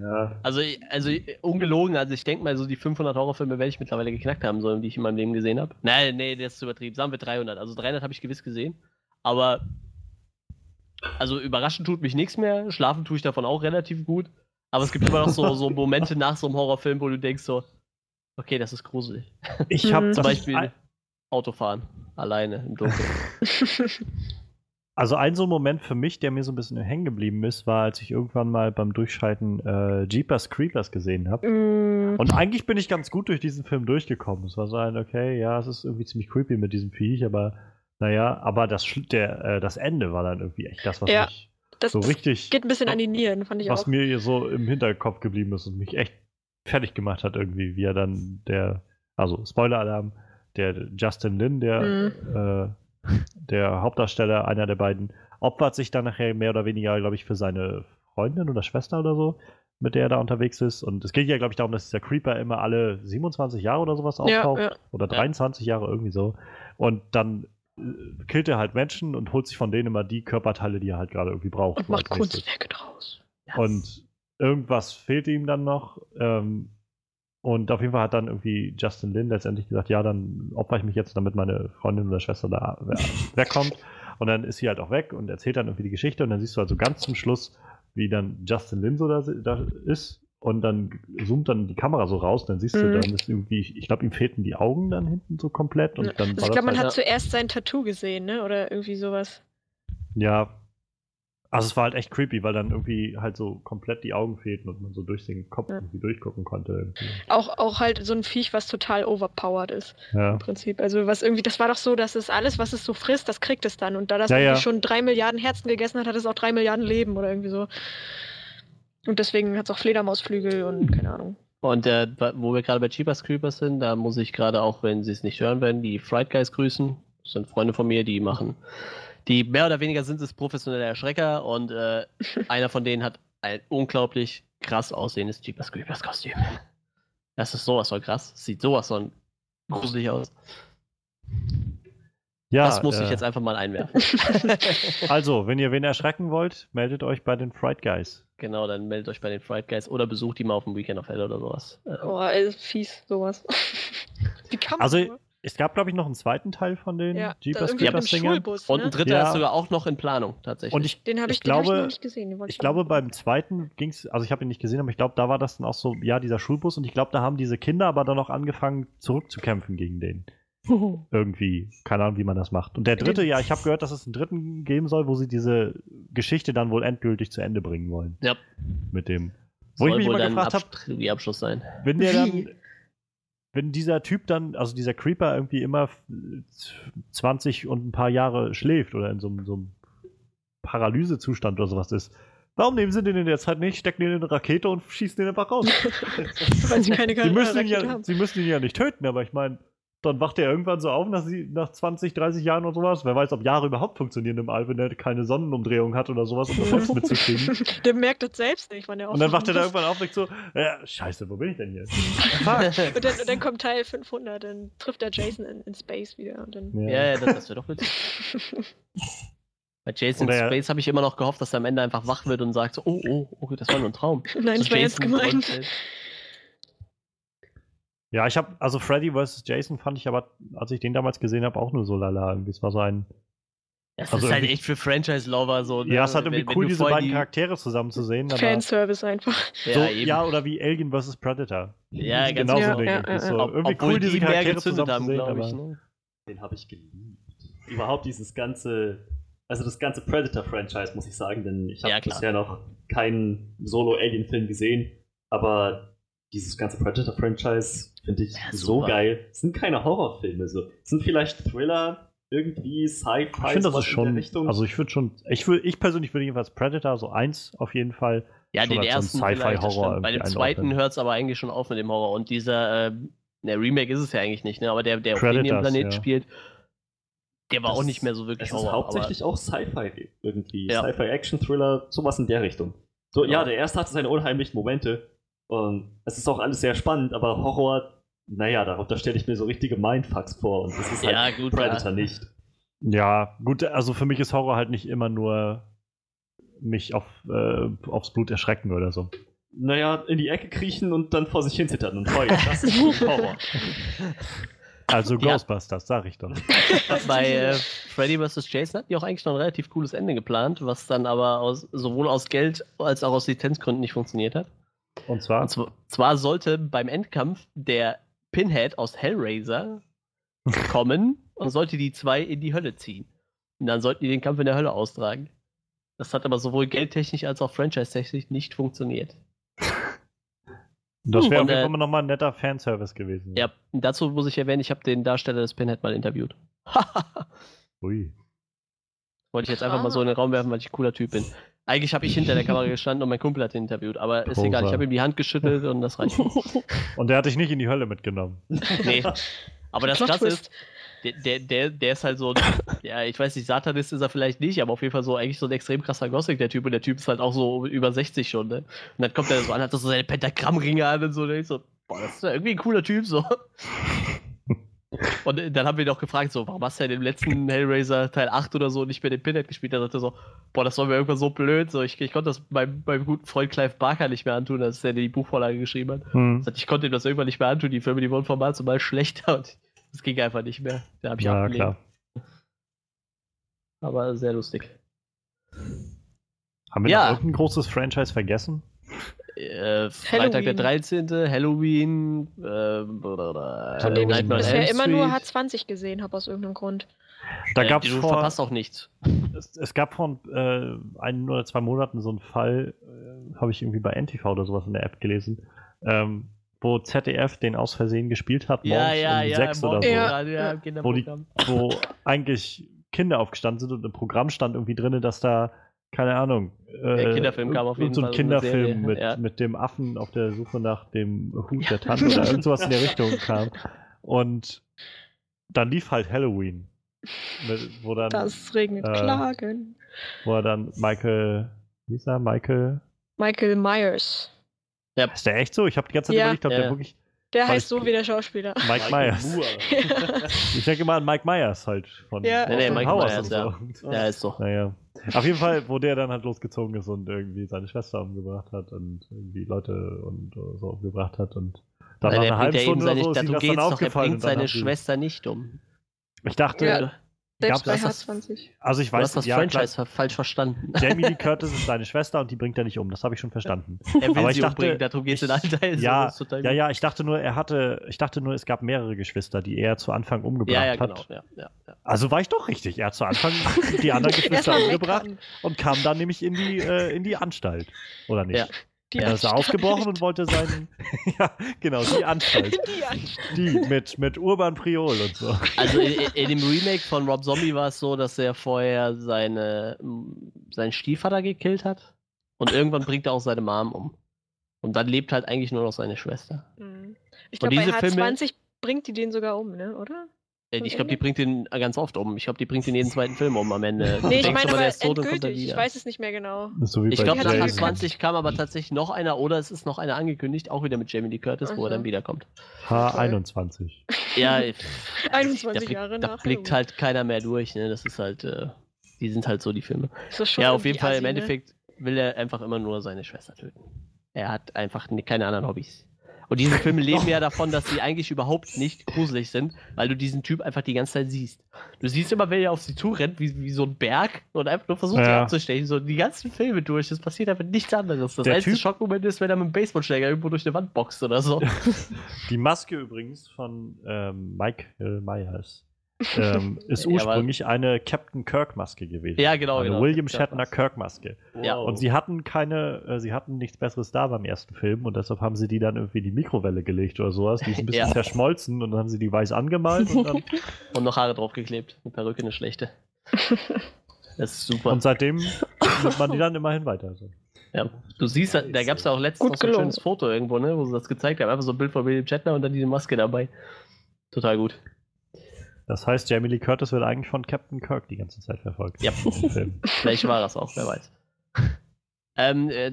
Ja. also, also ungelogen, also ich denke mal, so die 500 Horrorfilme werde ich mittlerweile geknackt haben, so, die ich in meinem Leben gesehen habe. Nein, nee, das ist zu übertrieben. Sagen wir 300. Also 300 habe ich gewiss gesehen. Aber, also überraschend tut mich nichts mehr. Schlafen tue ich davon auch relativ gut. Aber es gibt immer noch so, so Momente nach so einem Horrorfilm, wo du denkst so, okay, das ist gruselig. ich habe. Zum Beispiel Autofahren. Alleine im Dunkeln. Also ein so ein Moment für mich, der mir so ein bisschen hängen geblieben ist, war, als ich irgendwann mal beim Durchschalten äh, Jeepers Creepers gesehen habe. Mm, Und eigentlich bin ich ganz gut durch diesen Film durchgekommen. Es war so ein, okay, ja, es ist irgendwie ziemlich creepy mit diesem Viech, aber naja, aber das, der, äh, das Ende war dann irgendwie echt das, was Ja. mich das so richtig, geht ein bisschen an die Nieren, fand ich was auch. mir hier so im Hinterkopf geblieben ist und mich echt fertig gemacht hat irgendwie, wie er dann der, also Spoiler-Alarm, der Justin Lin, der, Mhm. äh, der Hauptdarsteller, einer der beiden, opfert sich dann nachher mehr oder weniger, glaube ich, für seine Freundin oder Schwester oder so, mit der er da unterwegs ist. Und es geht ja, glaube ich, darum, dass dieser Creeper immer alle 27 Jahre oder sowas Ja, auftaucht. ja. Oder 23 Jahre, irgendwie so. Und dann äh, killt er halt Menschen und holt sich von denen immer die Körperteile, die er halt gerade irgendwie braucht. Und macht. Kunstwerke draus. Und irgendwas fehlt ihm dann noch. Ähm, und auf jeden Fall hat dann irgendwie Justin Lin letztendlich gesagt, ja, dann opfer ich mich jetzt, damit meine Freundin oder Schwester da we- wegkommt. Und dann ist sie halt auch weg und erzählt dann irgendwie die Geschichte. Und dann siehst du also ganz zum Schluss, wie dann Justin Lin so da, da ist. Und dann zoomt dann die Kamera so raus. Dann siehst du, Mhm. dann ist irgendwie, ich glaube, ihm fehlten die Augen dann hinten so komplett. Und dann Also ich glaube, man das hat halt, zuerst sein Tattoo gesehen, ne? Oder irgendwie sowas. ja. Also es war halt echt creepy, weil dann irgendwie halt so komplett die Augen fehlten und man so durch den Kopf Ja. irgendwie durchgucken konnte. Irgendwie. Auch, auch halt so ein Viech, was total overpowered ist, Ja. im Prinzip. Also was irgendwie, das war doch so, dass es alles, was es so frisst, das kriegt es dann. Und da das Ja, irgendwie ja. schon drei Milliarden Herzen gegessen hat, hat es auch drei Milliarden Leben oder irgendwie so. Und deswegen hat es auch Fledermausflügel und keine Ahnung. Und äh, wo wir gerade bei Cheapers Creepers sind, da muss ich gerade auch, wenn sie es nicht hören werden, die Fright Guys grüßen. Das sind Freunde von mir, die machen, die mehr oder weniger sind es professionelle Erschrecker und äh, einer von denen hat ein unglaublich krass aussehendes Cheapers Creepers Kostüm. Das ist sowas von krass. Sieht sowas von gruselig aus. Ja, das muss äh, ich jetzt einfach mal einwerfen. Also, wenn ihr wen erschrecken wollt, meldet euch bei den Fright Guys. genau, dann meldet euch bei den Fright Guys oder besucht die mal auf dem Weekend of Hell oder sowas. Oh, ey, fies, sowas. Wie kann man Also? Es gab, glaube ich, noch einen zweiten Teil von den ja, Jeepers irgendwie mit dem Creepers Dingern. Schulbus, Und ein ne? dritter Ja. ist sogar auch noch in Planung, tatsächlich. Und ich, Den habe ich, ich hab ich noch nicht gesehen. Ich auch glaube, beim zweiten ging es, also ich habe ihn nicht gesehen, aber ich glaube, da war das dann auch so, ja, dieser Schulbus und ich glaube, da haben diese Kinder aber dann auch angefangen zurückzukämpfen gegen den. Irgendwie. Keine Ahnung, wie man das macht. Und der dritte, ja, ich habe gehört, dass es einen dritten geben soll, wo sie diese Geschichte dann wohl endgültig zu Ende bringen wollen. Ja. Mit dem. Wo ich Soll mich wohl immer dann gefragt habe, die Abschluss sein. wenn der Wie? dann, wenn dieser Typ dann, also dieser Creeper irgendwie immer 20 und ein paar Jahre schläft oder in so, einem- so einem Paralysezustand oder sowas ist, warum nehmen sie den in der Zeit nicht, stecken den in eine Rakete und schießen den einfach raus? Weil sie keine sie, müssen ihn Rakete ja, haben. sie müssen ihn ja nicht töten, aber ich meine, dann wacht er irgendwann so auf nach, sie- nach 20, 30 Jahren oder sowas. Wer weiß, ob Jahre überhaupt funktionieren im All, wenn er keine Sonnenumdrehung hat oder sowas, um das selbst mitzukriegen. Der merkt das selbst nicht, wann er Und dann wacht er da aufwacht. irgendwann auf und denkt so, ja, scheiße, wo bin ich denn hier? Fuck. Und dann, und dann kommt Teil 500, dann trifft er Jason in, in Space wieder. Und dann Ja, ja, das, das wäre doch witzig. Bei Jason Oder er- Space habe ich immer noch gehofft, dass er am Ende einfach wach wird und sagt so, oh, oh, okay, das war nur ein Traum. Nein, So das war jetzt Jason gemeint. Ja, ich habe, also Freddy vs. Jason fand ich aber, als ich den damals gesehen habe, auch nur so lala. Irgendwie. Es war so ein. Das Also ist halt echt für Franchise-Lover so. ne? Ja, es hat irgendwie Wenn- wenn cool, du diese beiden die- Charaktere zusammen zu sehen. Fanservice einfach. so, Ja, eben. ja, oder wie Alien vs. Predator. Ja, ganz genauso genau. Ja, irgendwie. ja, so, ja. Ob- irgendwie obwohl cool, diese die mehr Charaktere zusammen haben, zu sehen. Aber, ich. Ne? Den habe ich geliebt. Überhaupt dieses ganze, also das ganze Predator-Franchise, muss ich sagen, denn ich habe bisher noch keinen Solo-Alien-Film gesehen, aber dieses ganze Predator-Franchise finde ich Ja, so geil. Es sind keine Horrorfilme, so. es sind vielleicht Thriller, irgendwie Sci-Fi, ich finde, das ist in der schon. Richtung. Also, ich würde schon. Ich, würd, ich persönlich würde jedenfalls Predator, so eins auf jeden Fall. Ja, den ersten Sci-Fi-Horror. Bei dem zweiten hört es aber eigentlich schon auf mit dem Horror. Und dieser, äh, der Remake ist es ja eigentlich nicht, ne? aber der, der auf Predators, Alien-Planeten ja. spielt, der war Das- auch nicht mehr so wirklich Es ist Horror. hauptsächlich auch Sci-Fi irgendwie. Ja. Sci-Fi-Action-Thriller, sowas in der Richtung. So, Ja. ja, der erste hatte seine unheimlichen Momente. Und es ist auch alles sehr spannend, aber Horror, naja, darunter stelle ich mir so richtige Mindfucks vor. Und das ist halt Ja, gut, Predator ja. nicht. Ja, gut, also für mich ist Horror halt nicht immer nur mich auf, äh, aufs Blut erschrecken oder so. Naja, in die Ecke kriechen und dann vor sich hin zittern und heulen. Das ist schon Horror. Also Ja. Ghostbusters, sag ich doch. Bei äh, Freddy vs. Jason hatten die auch eigentlich noch ein relativ cooles Ende geplant, was dann aber aus, sowohl aus Geld als auch aus Lizenzgründen nicht funktioniert hat. Und zwar, Und zwar, sollte beim Endkampf der Pinhead aus Hellraiser kommen und sollte die zwei in die Hölle ziehen. Und dann sollten die den Kampf in der Hölle austragen. Das hat aber sowohl geldtechnisch als auch franchise-technisch nicht funktioniert. das wäre Und, auf jeden äh, Fall nochmal ein netter Fanservice gewesen. Ja, dazu muss ich erwähnen, ich habe den Darsteller des Pinhead mal interviewt. Ui. Wollte ich jetzt einfach mal so in den Raum werfen, weil ich ein cooler Typ bin. Eigentlich habe ich hinter der Kamera gestanden und mein Kumpel hat ihn interviewt, aber ist Poser. egal, ich habe ihm die Hand geschüttelt und das reicht. Und der hat dich nicht in die Hölle mitgenommen. Nee. Aber das Krasse Twist. ist, der, der, der, der ist halt so, ja, ich weiß nicht, Satanist ist er vielleicht nicht, aber auf jeden Fall so eigentlich so ein extrem krasser Gothic, der Typ. Und der Typ ist halt auch so über 60 schon, ne? Und dann kommt er so an, hat so seine Pentagrammringe an und so, und ich so, boah, das ist ja irgendwie ein cooler Typ, so. Und äh, dann haben wir ihn auch gefragt, so, warum hast du denn im letzten Hellraiser Teil 8 oder so nicht mehr den Pinhead gespielt? Da sagte er so, boah, das war mir irgendwann so blöd, so, ich, ich konnte das meinem, meinem guten Freund Clive Barker nicht mehr antun, als der die Buchvorlage geschrieben hat. Hm. Er sagt, Ich konnte ihm das irgendwann nicht mehr antun, die Filme, die wurden von Mal zu Mal schlechter und das ging einfach nicht mehr. Da habe ich Ja, abgelehnt. klar. Aber sehr lustig. Haben wir Ja. noch irgendein großes Franchise vergessen? Äh, Freitag der 13., Halloween, äh, Nightmare on bisher immer nur Street. H20 gesehen habe, aus irgendeinem Grund. Da Äh, gab's Du vor, verpasst auch nichts. es, es gab vor äh, ein oder zwei Monaten so einen Fall, äh, habe ich irgendwie bei NTV oder sowas in der App gelesen, ähm, wo ZDF den aus Versehen gespielt hat, Ja, morgens ja, um ja, sechs oder so. Ja. ja, Wo, die, wo eigentlich Kinder aufgestanden sind und im Programm stand irgendwie drin, dass da, keine Ahnung, Der Kinderfilm kam auf jeden so ein Fall, so eine Kinderfilm Serie, mit, ja. mit dem Affen auf der Suche nach dem Hut der Tante oder irgend sowas in der Richtung kam. Und dann lief halt Halloween. Mit, wo dann, Das regnet äh, Klagen. wo er dann Michael, wie ist er, Michael, Michael Myers. ist der echt so? Ich habe die ganze Zeit Ja. überlegt, ob Ja. der wirklich Der heißt so wie der Schauspieler. Mike Myers. Moore. Ich denke mal an Mike Myers halt von Ja. Nee, nee, Mike Powers Myers, und so. Ja, ist so. Naja. Auf jeden Fall, wo der dann halt losgezogen ist und irgendwie seine Schwester umgebracht hat und irgendwie Leute und äh, so umgebracht hat und dann Weil nach er einer halben Stunde oder seine, so ist ihm das geht's dann doch, er aufgefallen. bringt seine Schwester nicht um. Ich dachte, Ja. Selbst bei das- H20. also ich Du hast weiß, das ja, klar, Franchise ver- falsch verstanden. Jamie Lee Curtis ist seine Schwester und die bringt er nicht um. Das habe ich schon verstanden. Er will Aber sie ich dachte- umbringen, darum geht es in allen Teilen. Ja, total Ja, ja, ich dachte nur, er hatte, ich dachte nur, es gab mehrere Geschwister, die er zu Anfang umgebracht ja, ja, genau. hat. Ja, ja, ja. Also war ich doch richtig. Er hat zu Anfang die anderen Geschwister umgebracht und kam dann nämlich in die, äh, in die Anstalt. Oder nicht? Die Er ist Anstalt. ausgebrochen und wollte seinen. ja, genau, die Anstalt. Die Anstalt. Die mit, mit Urban Priol und so. Also in, in dem Remake von Rob Zombie war es so, dass er vorher seine, seinen Stiefvater gekillt hat und irgendwann bringt er auch seine Mom um. Und dann lebt halt eigentlich nur noch seine Schwester. Mhm. Ich Und glaube, bei diese Filme- H20 bringt die den sogar um, ne? oder? Äh, Ich glaube, die bringt ihn ganz oft um. Ich glaube, die bringt ihn jeden zweiten Film um am Ende. Nee, ich meine aber, aber der ist tot und kommt dann endgültig. Ich weiß es nicht mehr genau. So Ich glaube, nach Jason. Jason. 20 kam aber tatsächlich noch einer oder es ist noch einer angekündigt, auch wieder mit Jamie Lee Curtis, wo er Aha. dann wiederkommt. H21. Ja, da 21 blickt, Jahre da nach blickt Halloween. halt keiner mehr durch. Ne? Das ist halt, äh, die sind halt so die Filme. Ist das schon ja, auf jeden Fall, assi, im ne? Endeffekt will er einfach immer nur seine Schwester töten. Er hat einfach keine anderen Hobbys. Und diese Filme leben ja davon, dass sie eigentlich überhaupt nicht gruselig sind, weil du diesen Typ einfach die ganze Zeit siehst. Du siehst immer, wenn er auf sie zurennt, wie, wie so ein Berg und einfach nur versucht, sie Ja. abzustechen. So die ganzen Filme durch. Es passiert einfach nichts anderes. Das Der einzige Typ- Schockmoment ist, wenn er mit dem Baseballschläger irgendwo durch eine Wand boxt oder so. Die Maske übrigens von ähm, Michael Myers ähm, ist Ja, ursprünglich eine Captain Kirk Maske gewesen. Ja, genau, Eine genau. William Shatner Maske. Kirk Maske. Ja. Und sie hatten keine, äh, sie hatten nichts Besseres da beim ersten Film und deshalb haben sie die dann irgendwie in die Mikrowelle gelegt oder sowas. Die ist ein bisschen Ja. zerschmolzen und dann haben sie die weiß angemalt und, dann, Und noch Haare draufgeklebt. Eine Perücke, eine schlechte. Das ist super. und seitdem nimmt man die dann immerhin weiter. So. Ja, du siehst, da gab es ja auch letztens noch so ein gelungen. schönes Foto irgendwo, ne, wo sie das gezeigt haben. Einfach so ein Bild von William Shatner und dann diese Maske dabei. Total gut. Das heißt, Jamie Lee Curtis wird eigentlich von Captain Kirk die ganze Zeit verfolgt. Ja. Film. Vielleicht war das auch, wer weiß. Ähm, äh,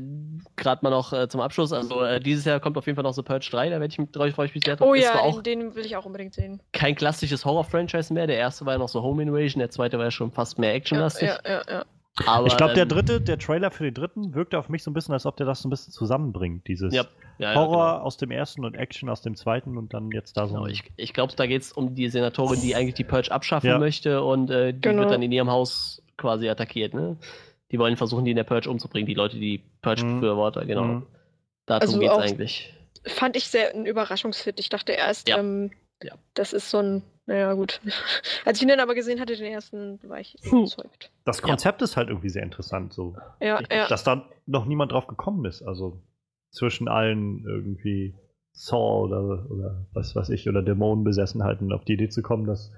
Gerade mal noch äh, zum Abschluss. Also, äh, dieses Jahr kommt auf jeden Fall noch The Purge 3, da werde ich mich, freue ich mich sehr drauf. Oh ja, den, auch den will ich auch unbedingt sehen. kein klassisches Horror-Franchise mehr. Der erste war ja noch so Home Invasion, der zweite war ja schon fast mehr Ja, actionlastig. ja, ja, ja. Aber, ich glaube, der ähm, dritte, der Trailer für den dritten wirkte auf mich so ein bisschen, als ob der das so ein bisschen zusammenbringt. Dieses Ja, ja, ja, Horror genau. aus dem ersten und Action aus dem zweiten und dann jetzt da so Genau, ein ich ich glaube, da geht es um die Senatorin, die eigentlich die Purge abschaffen Ja. möchte und äh, die Genau. wird dann in ihrem Haus quasi attackiert. Ne? Die wollen versuchen, die in der Purge umzubringen, die Leute, die Purge-Befürworter, genau. Mhm. Darum Also geht's auch- eigentlich. Fand ich sehr ein Überraschungshit. Ich dachte erst, Ja. ähm, Ja. das ist so ein, naja gut. Als ich ihn dann aber gesehen hatte, den ersten, war ich überzeugt. Das Konzept ist halt irgendwie sehr interessant, so. Ja, Richtig. ja. Dass da noch niemand drauf gekommen ist. Also zwischen allen irgendwie Saw oder, oder was weiß ich, oder Dämonenbesessenheiten auf die Idee zu kommen, dass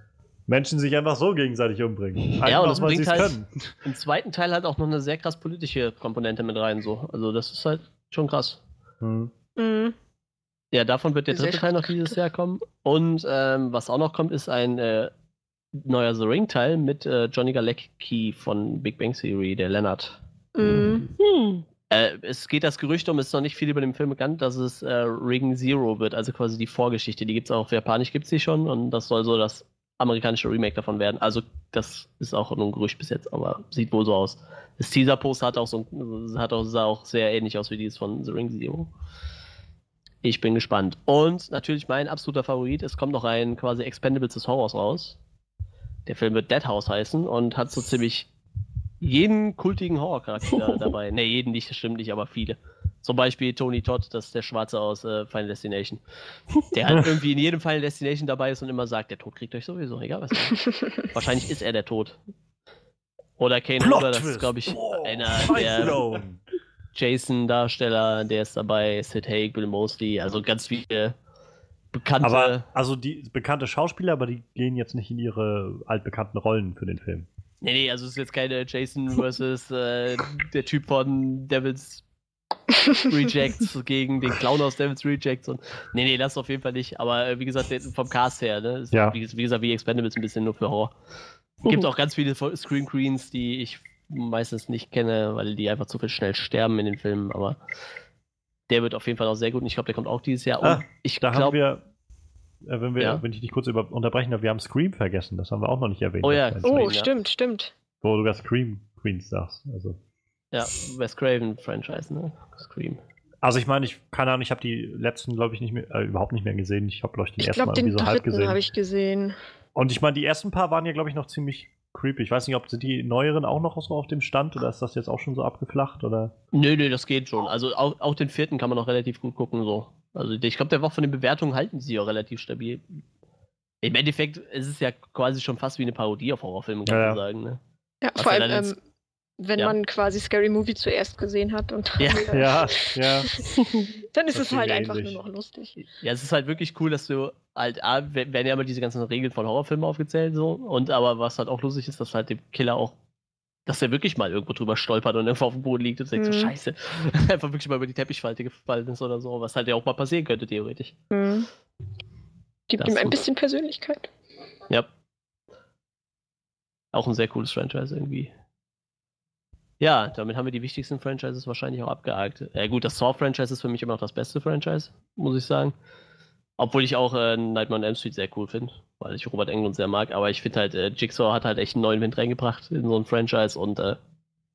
Menschen sich einfach so gegenseitig umbringen. Ja, und Einfach, das weil bringt halt- können. Im zweiten Teil halt auch noch eine sehr krass politische Komponente mit rein. So. Also das ist halt schon krass. Hm. Mhm. Ja, davon wird der dritte Teil noch dieses Jahr kommen. Und ähm, was auch noch kommt, ist ein äh, neuer The Ring-Teil mit äh, Johnny Galecki von Big Bang Theory, der Leonard. Mhm. Hm. Äh, es geht das Gerücht um, es ist noch nicht viel über den Film bekannt, dass es äh, Ring Zero wird, also quasi die Vorgeschichte. Die gibt es auch auf Japanisch, gibt es die schon und das soll so das amerikanische Remake davon werden. Also das ist auch nur ein Gerücht bis jetzt, aber sieht wohl so aus. Das Teaser-Post hat auch so ein- hat auch, sah auch sehr ähnlich aus wie dieses von The Ring Zero. Ich bin gespannt. Und natürlich mein absoluter Favorit, es kommt noch ein quasi Expendables des Horrors raus. Der Film wird Dead House heißen und hat so ziemlich jeden kultigen Horrorcharakter dabei. Ne, jeden nicht, das stimmt nicht, aber viele. Zum Beispiel Tony Todd, das ist der Schwarze aus äh, Final Destination. Der halt irgendwie in jedem Final Destination dabei ist und immer sagt, der Tod kriegt euch sowieso, egal was. Wahrscheinlich ist er der Tod. Oder Kane Plot Hodder, das ist, glaube ich, Wow. einer der. Jason-Darsteller, der ist dabei, Sid Haig, Bill Mosley, also ganz viele bekannte. Aber also die bekannte Schauspieler, aber die gehen jetzt nicht in ihre altbekannten Rollen für den Film. nee, nee, also es ist jetzt keine Jason versus äh, der Typ von Devil's Rejects gegen den Clown aus Devil's Rejects und nee, nee, das auf jeden Fall nicht. Aber äh, wie gesagt, vom Cast her, ne? Ist, Ja. wie, wie gesagt, wie Expendables ein bisschen nur für Horror. Gibt auch ganz viele Scream Queens, die ich meistens nicht kenne, weil die einfach zu viel schnell sterben in den Filmen, aber der wird auf jeden Fall auch sehr gut und ich glaube, der kommt auch dieses Jahr. Und Ah, ich Da haben glaube, wir, äh, wenn, wir Ja. wenn ich dich kurz über unterbrechen darf, wir haben Scream vergessen. Das haben wir auch noch nicht erwähnt. Oh ja. Oh, war- ja. stimmt, stimmt. Wo du das Scream Queens sagst. Also, ja, Wes Craven Franchise, ne? Scream. also ich meine, ich keine Ahnung, ich habe die letzten, glaube ich, nicht mehr, äh, überhaupt nicht mehr gesehen. Ich habe, glaube ich, den Ich ersten Mal glaube, irgendwie so halb dritten gesehen. habe ich gesehen. Und ich meine, die ersten paar waren ja, glaube ich, noch ziemlich creepy. Ich weiß nicht, ob sind die neueren auch noch so auf dem Stand oder ist das jetzt auch schon so abgeflacht oder? Nö, nö, das geht schon. Also auch, auch den vierten kann man noch relativ gut gucken, so. Also ich glaube, der war von den Bewertungen halten sie auch relativ stabil. Im Endeffekt ist es ja quasi schon fast wie eine Parodie auf Horrorfilme, kann Ja, man ja. sagen, ne? Ja, Was vor ja allem, ähm, wenn Ja. man quasi Scary Movie zuerst gesehen hat und Ja. dann, Ja, ja. dann ist Das es halt mir einfach ähnlich. nur noch lustig. Ja, es ist halt wirklich cool, dass du halt, werden ja immer diese ganzen Regeln von Horrorfilmen aufgezählt, so. Und aber was halt auch lustig ist, dass halt dem Killer auch, dass er wirklich mal irgendwo drüber stolpert und irgendwo auf dem Boden liegt und denkt so, Mhm. scheiße. Einfach wirklich mal über die Teppichfalte gefallen ist oder so, was halt ja auch mal passieren könnte, theoretisch. Hm. Gibt Das ihm ein bisschen Persönlichkeit. Ja. Auch ein sehr cooles Franchise irgendwie. Ja, damit haben wir die wichtigsten Franchises wahrscheinlich auch abgehakt. Äh, gut, das Saw-Franchise ist für mich immer noch das beste Franchise, muss ich sagen. Obwohl ich auch äh, Nightmare on Elm Street sehr cool finde, weil ich Robert Englund sehr mag. Aber ich finde halt, äh, Jigsaw hat halt echt einen neuen Wind reingebracht in so ein Franchise und äh,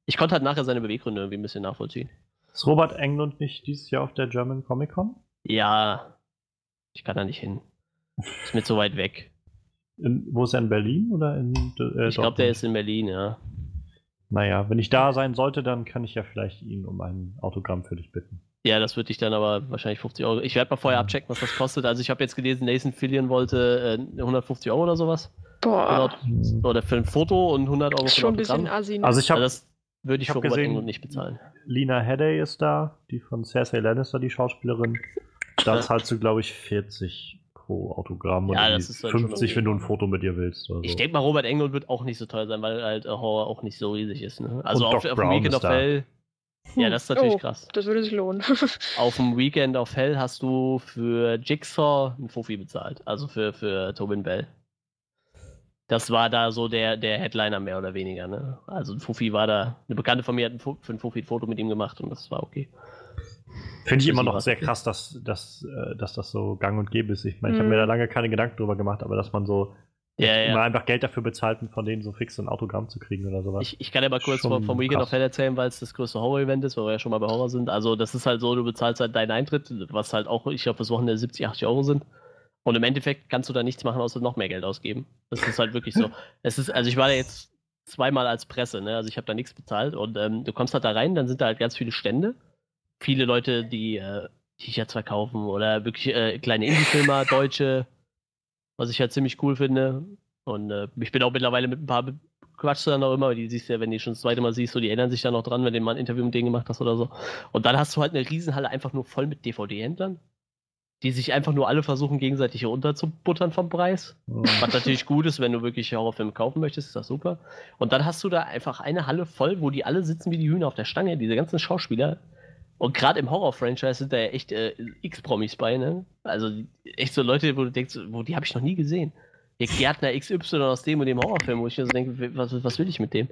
ich konnte halt nachher seine Beweggründe irgendwie ein bisschen nachvollziehen. Ist Robert Englund nicht dieses Jahr auf der German Comic Con? Ja, ich kann da nicht hin. Ist mir zu weit weg. In, wo ist er in Berlin oder in äh, Ich glaube, der ist in Berlin, ja. Naja, wenn ich da sein sollte, dann kann ich ja vielleicht ihn um ein Autogramm für dich bitten. Ja, das würde ich dann aber wahrscheinlich 50 Euro. Ich werde mal vorher abchecken, was das kostet. Also ich habe jetzt gelesen, Nathan Fillion wollte äh, 150 Euro oder sowas. Boah. Oder für ein Foto und 100 Euro ist für schon ein ein bisschen Autogramm. assi. ne? Also ich Also habe das würde ich, ich für Robert gesehen- Englund nicht bezahlen. Lina Headey ist da, die von Cersei Lannister, die Schauspielerin. Da zahlst du, glaube ich, 40 pro Autogramm Ja, und das irgendwie ist dann schon 50, okay. wenn du ein Foto mit ihr willst. Oder so. Ich denke mal, Robert Englund wird auch nicht so teuer sein, weil halt äh, Horror auch nicht so riesig ist. Ne? Also Und auf, Doc auf dem Brown Weekend ist of da. Hell. Ja, das ist natürlich Oh. krass. das würde sich lohnen. Auf dem Weekend of Hell hast du für Jigsaw einen Fuffi bezahlt. Also für, für Tobin Bell. Das war da so der, der Headliner mehr oder weniger. Ne? Also ein Fuffi war da. Eine Bekannte von mir hat für ein Fuffi ein Foto mit ihm gemacht und das war okay. Finde ich immer noch sehr krass, dass, dass, äh, dass das so gang und gäbe ist. Ich meine, ich habe Mhm. mir da lange keine Gedanken drüber gemacht, aber dass man so Ja, immer ja. einfach Geld dafür bezahlt, von denen so fix ein Autogramm zu kriegen oder sowas. Ich, ich kann ja mal kurz vom, vom Weekend krass. of Hell erzählen, weil es das größte Horror-Event ist, weil wir ja schon mal bei Horror sind. Also, das ist halt so, du bezahlst halt deinen Eintritt, was halt auch, ich glaube, das Wochenende 70, 80 Euro sind. Und im Endeffekt kannst du da nichts machen, außer noch mehr Geld ausgeben. Das ist halt wirklich so. Es ist, also ich war da jetzt zweimal als Presse, ne? Also ich habe da nichts bezahlt und ähm, du kommst halt da rein, dann sind da halt ganz viele Stände. Viele Leute, die äh, T-Shirts verkaufen oder wirklich äh, kleine Indie-Filmer, Deutsche, was ich halt ziemlich cool finde. Und äh, ich bin auch mittlerweile mit ein paar quatschst du dann auch immer, weil die siehst du ja, wenn die schon das zweite Mal siehst, so, die erinnern sich dann noch dran, wenn du mal ein Interview mit denen gemacht hast oder so. Und dann hast du halt eine Riesenhalle einfach nur voll mit DVD-Händlern, die sich einfach nur alle versuchen, gegenseitig hier unterzubuttern vom Preis. Mhm. Was natürlich gut ist, wenn du wirklich Horrorfilme kaufen möchtest, ist das super. Und dann hast du da einfach eine Halle voll, wo die alle sitzen wie die Hühner auf der Stange, diese ganzen Schauspieler. Und gerade im Horror-Franchise sind da ja echt äh, X-Promis bei, ne? Also echt so Leute, wo du denkst, wo, die habe ich noch nie gesehen. Der Gärtner XY aus dem und dem Horrorfilm, wo ich mir so denke, was, was will ich mit dem?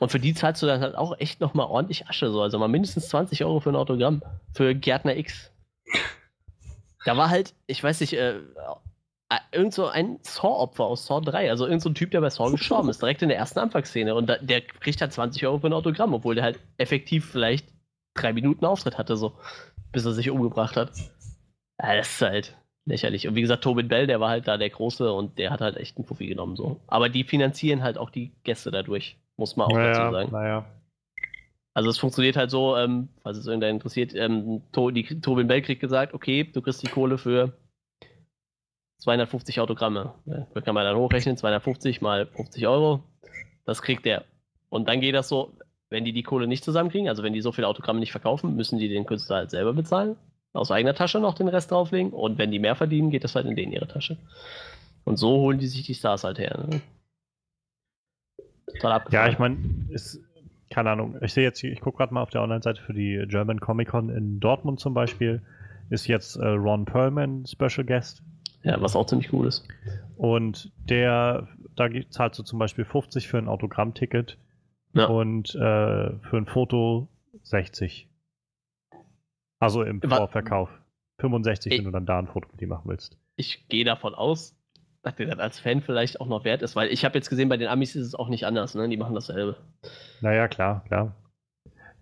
Und für die zahlst du dann halt auch echt nochmal ordentlich Asche, so. Also mal mindestens 20 Euro für ein Autogramm für Gärtner X. Da war halt, ich weiß nicht, äh, äh, irgend so ein Saw-Opfer aus Saw 3, also irgend so ein Typ, der bei Saw gestorben ist, direkt in der ersten Anfangsszene. Und da, der kriegt halt 20 Euro für ein Autogramm, obwohl der halt effektiv vielleicht drei Minuten Auftritt hatte, so, bis er sich umgebracht hat. Ja, das ist halt lächerlich. Und wie gesagt, Tobin Bell, der war halt da der Große und der hat halt echt einen Fuffi genommen, so. Aber die finanzieren halt auch die Gäste dadurch, muss man auch dazu naja, sagen. naja. Also es funktioniert halt so, ähm, falls es irgendwer interessiert, ähm, to die, Tobin Bell kriegt gesagt, okay, du kriegst die Kohle für 250 Autogramme. Da kann man dann hochrechnen, 250 mal 50 Euro. Das kriegt er. Und dann geht das so, wenn die die Kohle nicht zusammenkriegen, also wenn die so viele Autogramme nicht verkaufen, müssen die den Künstler halt selber bezahlen. Aus eigener Tasche noch den Rest drauflegen. Und wenn die mehr verdienen, geht das halt in denen ihre Tasche. Und so holen die sich die Stars halt her. Ne? Ja, ich meine, ist, keine Ahnung, ich sehe jetzt, ich gucke gerade mal auf der Online-Seite für die German Comic Con in Dortmund zum Beispiel, ist jetzt äh, Ron Perlman Special Guest. Ja, was auch ziemlich cool ist. Und der, da zahlst du zum Beispiel 50 für ein Autogrammticket ja. und äh, für ein Foto 60. Also im Vorverkauf. 65, ich, wenn du dann da ein Foto mit ihm machen willst. Ich gehe davon aus, dass der das als Fan vielleicht auch noch wert ist, weil ich habe jetzt gesehen, bei den Amis ist es auch nicht anders, ne? Die machen dasselbe. Naja, klar, klar.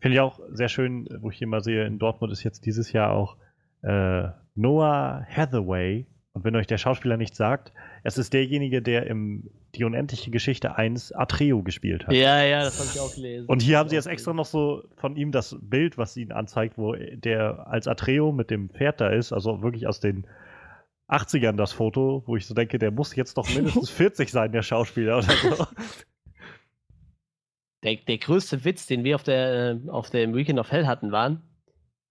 Finde ich auch sehr schön, wo ich hier mal sehe, in Dortmund ist jetzt dieses Jahr auch äh, Noah Hathaway. Und wenn euch der Schauspieler nicht sagt, es ist derjenige, der im Die unendliche Geschichte 1 Atreo gespielt hat. Ja, ja, das habe ich auch gelesen. Und hier haben sie jetzt extra noch so von ihm das Bild, was ihn anzeigt, wo der als Atreo mit dem Pferd da ist, also wirklich aus den 80ern das Foto, wo ich so denke, der muss jetzt doch mindestens 40 sein, der Schauspieler oder so. Der, der größte Witz, den wir auf, der, auf dem Weekend of Hell hatten, waren,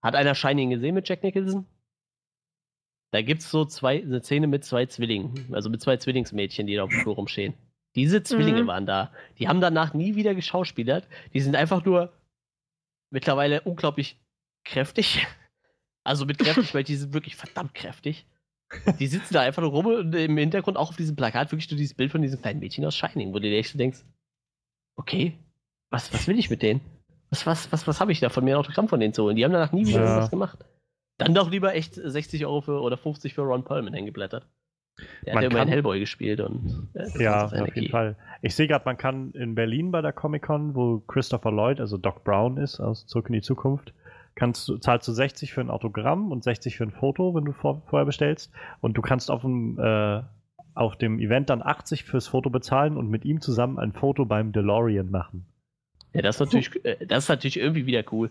hat einer Shining gesehen mit Jack Nicholson? Da gibt es so zwei, eine Szene mit zwei Zwillingen, also mit zwei Zwillingsmädchen, die da auf dem Flur rumstehen. Diese Zwillinge mhm. waren da. Die haben danach nie wieder geschauspielert. Die sind einfach nur mittlerweile unglaublich kräftig. Also mit kräftig, weil die sind wirklich verdammt kräftig. Die sitzen da einfach nur rum und im Hintergrund auch auf diesem Plakat wirklich nur dieses Bild von diesem kleinen Mädchen aus Shining, wo du dir echt denkst, okay, was, was will ich mit denen? Was, was, was, was habe ich da von mir ein Autogramm von denen zu holen? Die haben danach nie wieder ja. was gemacht. Dann doch lieber echt 60 Euro für, oder 50 für Ron Perlman hingeblättert. Der man hat ja immerhin Hellboy gespielt und äh, ja, auf jeden Fall. Ich sehe gerade, man kann in Berlin bei der Comic Con, wo Christopher Lloyd, also Doc Brown ist aus Zurück in die Zukunft, kannst du, zahlst du 60 für ein Autogramm und 60 für ein Foto, wenn du vor, vorher bestellst. Und du kannst auf dem, äh, auf dem Event dann 80 fürs Foto bezahlen und mit ihm zusammen ein Foto beim DeLorean machen. Ja, das ist natürlich, äh, das ist natürlich irgendwie wieder cool.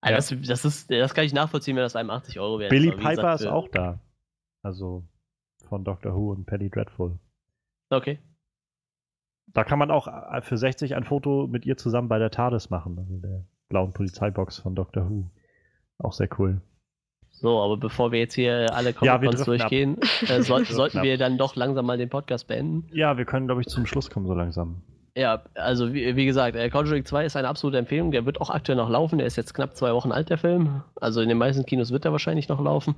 Also ja. das, das, ist, das kann ich nachvollziehen, wenn das einem 80 Euro wäre. Billy Piper gesagt, ist auch da. Also von Doctor Who und Penny Dreadful. Okay. Da kann man auch äh, für 60 ein Foto mit ihr zusammen bei der TARDIS machen. Also der blauen Polizeibox von Doctor Who. Auch sehr cool. So, aber bevor wir jetzt hier alle Comic-Cons ja, durchgehen, äh, so, sollten wir dann doch langsam mal den Podcast beenden. Ja, wir können, glaube ich, zum Schluss kommen so langsam. Ja, also wie, wie gesagt, äh, Conjuring 2 ist eine absolute Empfehlung. Der wird auch aktuell noch laufen. Der ist jetzt knapp zwei Wochen alt, der Film. Also in den meisten Kinos wird er wahrscheinlich noch laufen.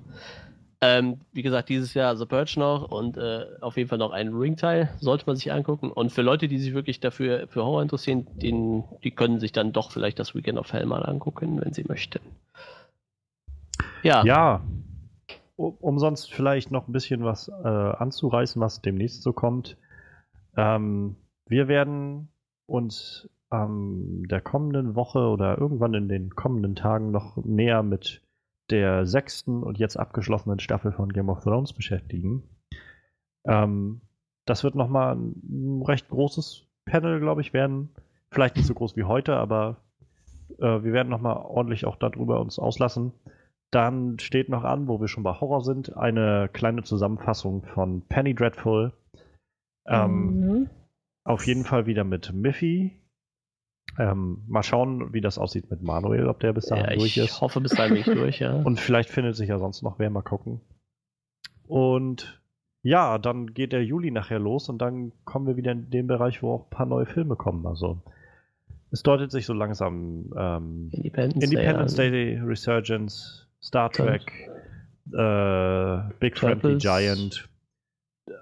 Ähm, wie gesagt, dieses Jahr The Purge noch und äh, auf jeden Fall noch ein Ring-Teil, sollte man sich angucken. Und für Leute, die sich wirklich dafür für Horror interessieren, den, die können sich dann doch vielleicht das Weekend of Hell mal angucken, wenn sie möchten. Ja. Ja. Um sonst vielleicht noch ein bisschen was äh, anzureißen, was demnächst so kommt. Ähm, wir werden uns ähm, der kommenden Woche oder irgendwann in den kommenden Tagen noch näher mit der sechsten und jetzt abgeschlossenen Staffel von Game of Thrones beschäftigen. Ähm, das wird nochmal ein recht großes Panel, glaube ich, werden. Vielleicht nicht so groß wie heute, aber äh, wir werden nochmal ordentlich auch darüber uns auslassen. Dann steht noch an, wo wir schon bei Horror sind, eine kleine Zusammenfassung von Penny Dreadful. Ähm, mhm. Auf jeden Fall wieder mit Miffy, ähm, mal schauen, wie das aussieht mit Manuel, ob der bis dahin ja, durch ist. Ich hoffe, bis dahin bin ich durch, ja. Und vielleicht findet sich ja sonst noch wer, mal gucken. Und ja, dann geht der Juli nachher los und dann kommen wir wieder in den Bereich, wo auch ein paar neue Filme kommen. Also es deutet sich so langsam ähm, Independence, Independence Day, Day, Resurgence, Star Trek, äh, Big Friendly Giant.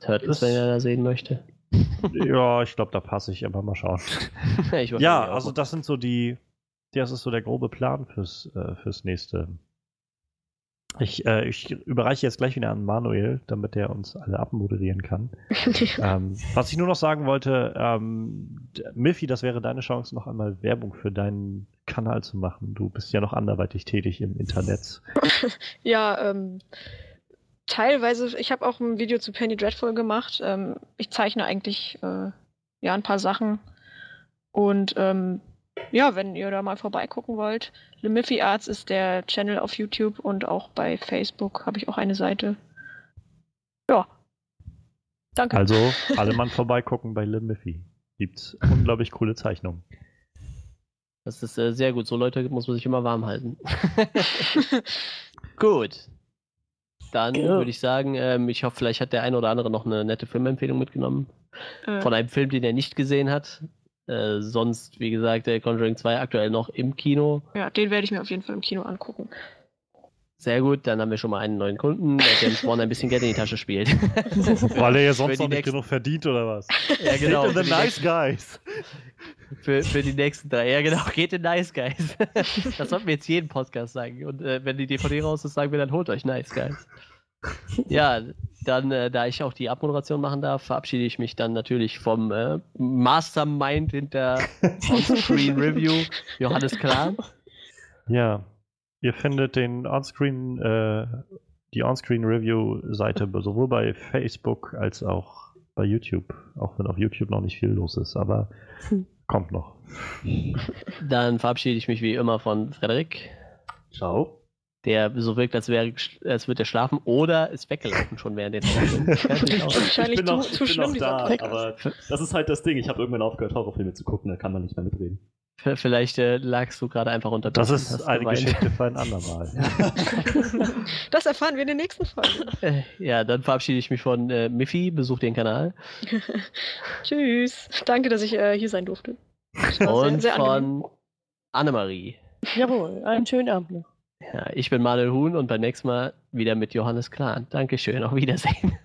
Turtles, wenn er da sehen möchte ja, ich glaube, da passe ich aber mal schauen. ja, also das sind so die, das ist so der grobe Plan fürs, äh, fürs nächste. Ich, äh, ich überreiche jetzt gleich wieder an Manuel, damit er uns alle abmoderieren kann. ähm, was ich nur noch sagen wollte, ähm, Miffy, das wäre deine Chance, noch einmal Werbung für deinen Kanal zu machen. Du bist ja noch anderweitig tätig im Internet. ja, ähm, teilweise, ich habe auch ein Video zu Penny Dreadful gemacht. Ähm, ich zeichne eigentlich äh, ja ein paar Sachen. Und ähm, ja, wenn ihr da mal vorbeigucken wollt, Lemiffy Arts ist der Channel auf YouTube und auch bei Facebook habe ich auch eine Seite. Ja. Danke. Also, alle mal vorbeigucken bei Lemiffy. Gibt unglaublich coole Zeichnungen. Das ist äh, sehr gut. So Leute muss man sich immer warm halten. gut. Dann Ja. würde ich sagen, ähm, ich hoffe, vielleicht hat der eine oder andere noch eine nette Filmempfehlung mitgenommen. Äh, Von einem Film, den er nicht gesehen hat. Äh, sonst, wie gesagt, der Conjuring 2 aktuell noch im Kino. ja, den werde ich mir auf jeden Fall im Kino angucken. Sehr gut, dann haben wir schon mal einen neuen Kunden, der James Bond ein bisschen Geld in die Tasche spielt. Weil er ja sonst noch nicht genug verdient oder was? ja, genau. Hate Für the nice nächsten, guys. für, für die nächsten drei. Ja, genau. Geht in Nice Guys. das sollten wir jetzt jeden Podcast sagen. Und äh, wenn die DVD raus ist, sagen wir dann, holt euch Nice Guys. Ja, dann, äh, da ich auch die Abmoderation machen darf, verabschiede ich mich dann natürlich vom äh, Mastermind hinter On-Screen Review, Johannes Klan. Ja, ihr findet den Onscreen, äh, die Onscreen-Review-Seite sowohl bei Facebook als auch bei YouTube. Auch wenn auf YouTube noch nicht viel los ist, aber Hm. kommt noch. Dann verabschiede ich mich wie immer von Frederik, Ciao. der so wirkt, als, wäre, als würde er schlafen oder ist weggelaufen schon während den sein. Wahrscheinlich ich bin noch, zu, ich zu bin schlimm, noch da, aber das ist halt das Ding. Ich habe irgendwann aufgehört, Horrorfilme zu gucken, da kann man nicht mehr mitreden. V- Vielleicht äh, lagst du gerade einfach unter Das ist eine geweint. Geschichte für ein andermal. Das erfahren wir in den nächsten Folgen. Äh, Ja, dann verabschiede ich mich von äh, Miffy, besucht den Kanal. Tschüss. Danke, dass ich äh, hier sein durfte. Und sehr, sehr angenehm. von Annemarie. Jawohl, einen schönen Abend noch. Ja, ich bin Manuel Huhn und beim nächsten Mal wieder mit Johannes Klan. Dankeschön, auf Wiedersehen.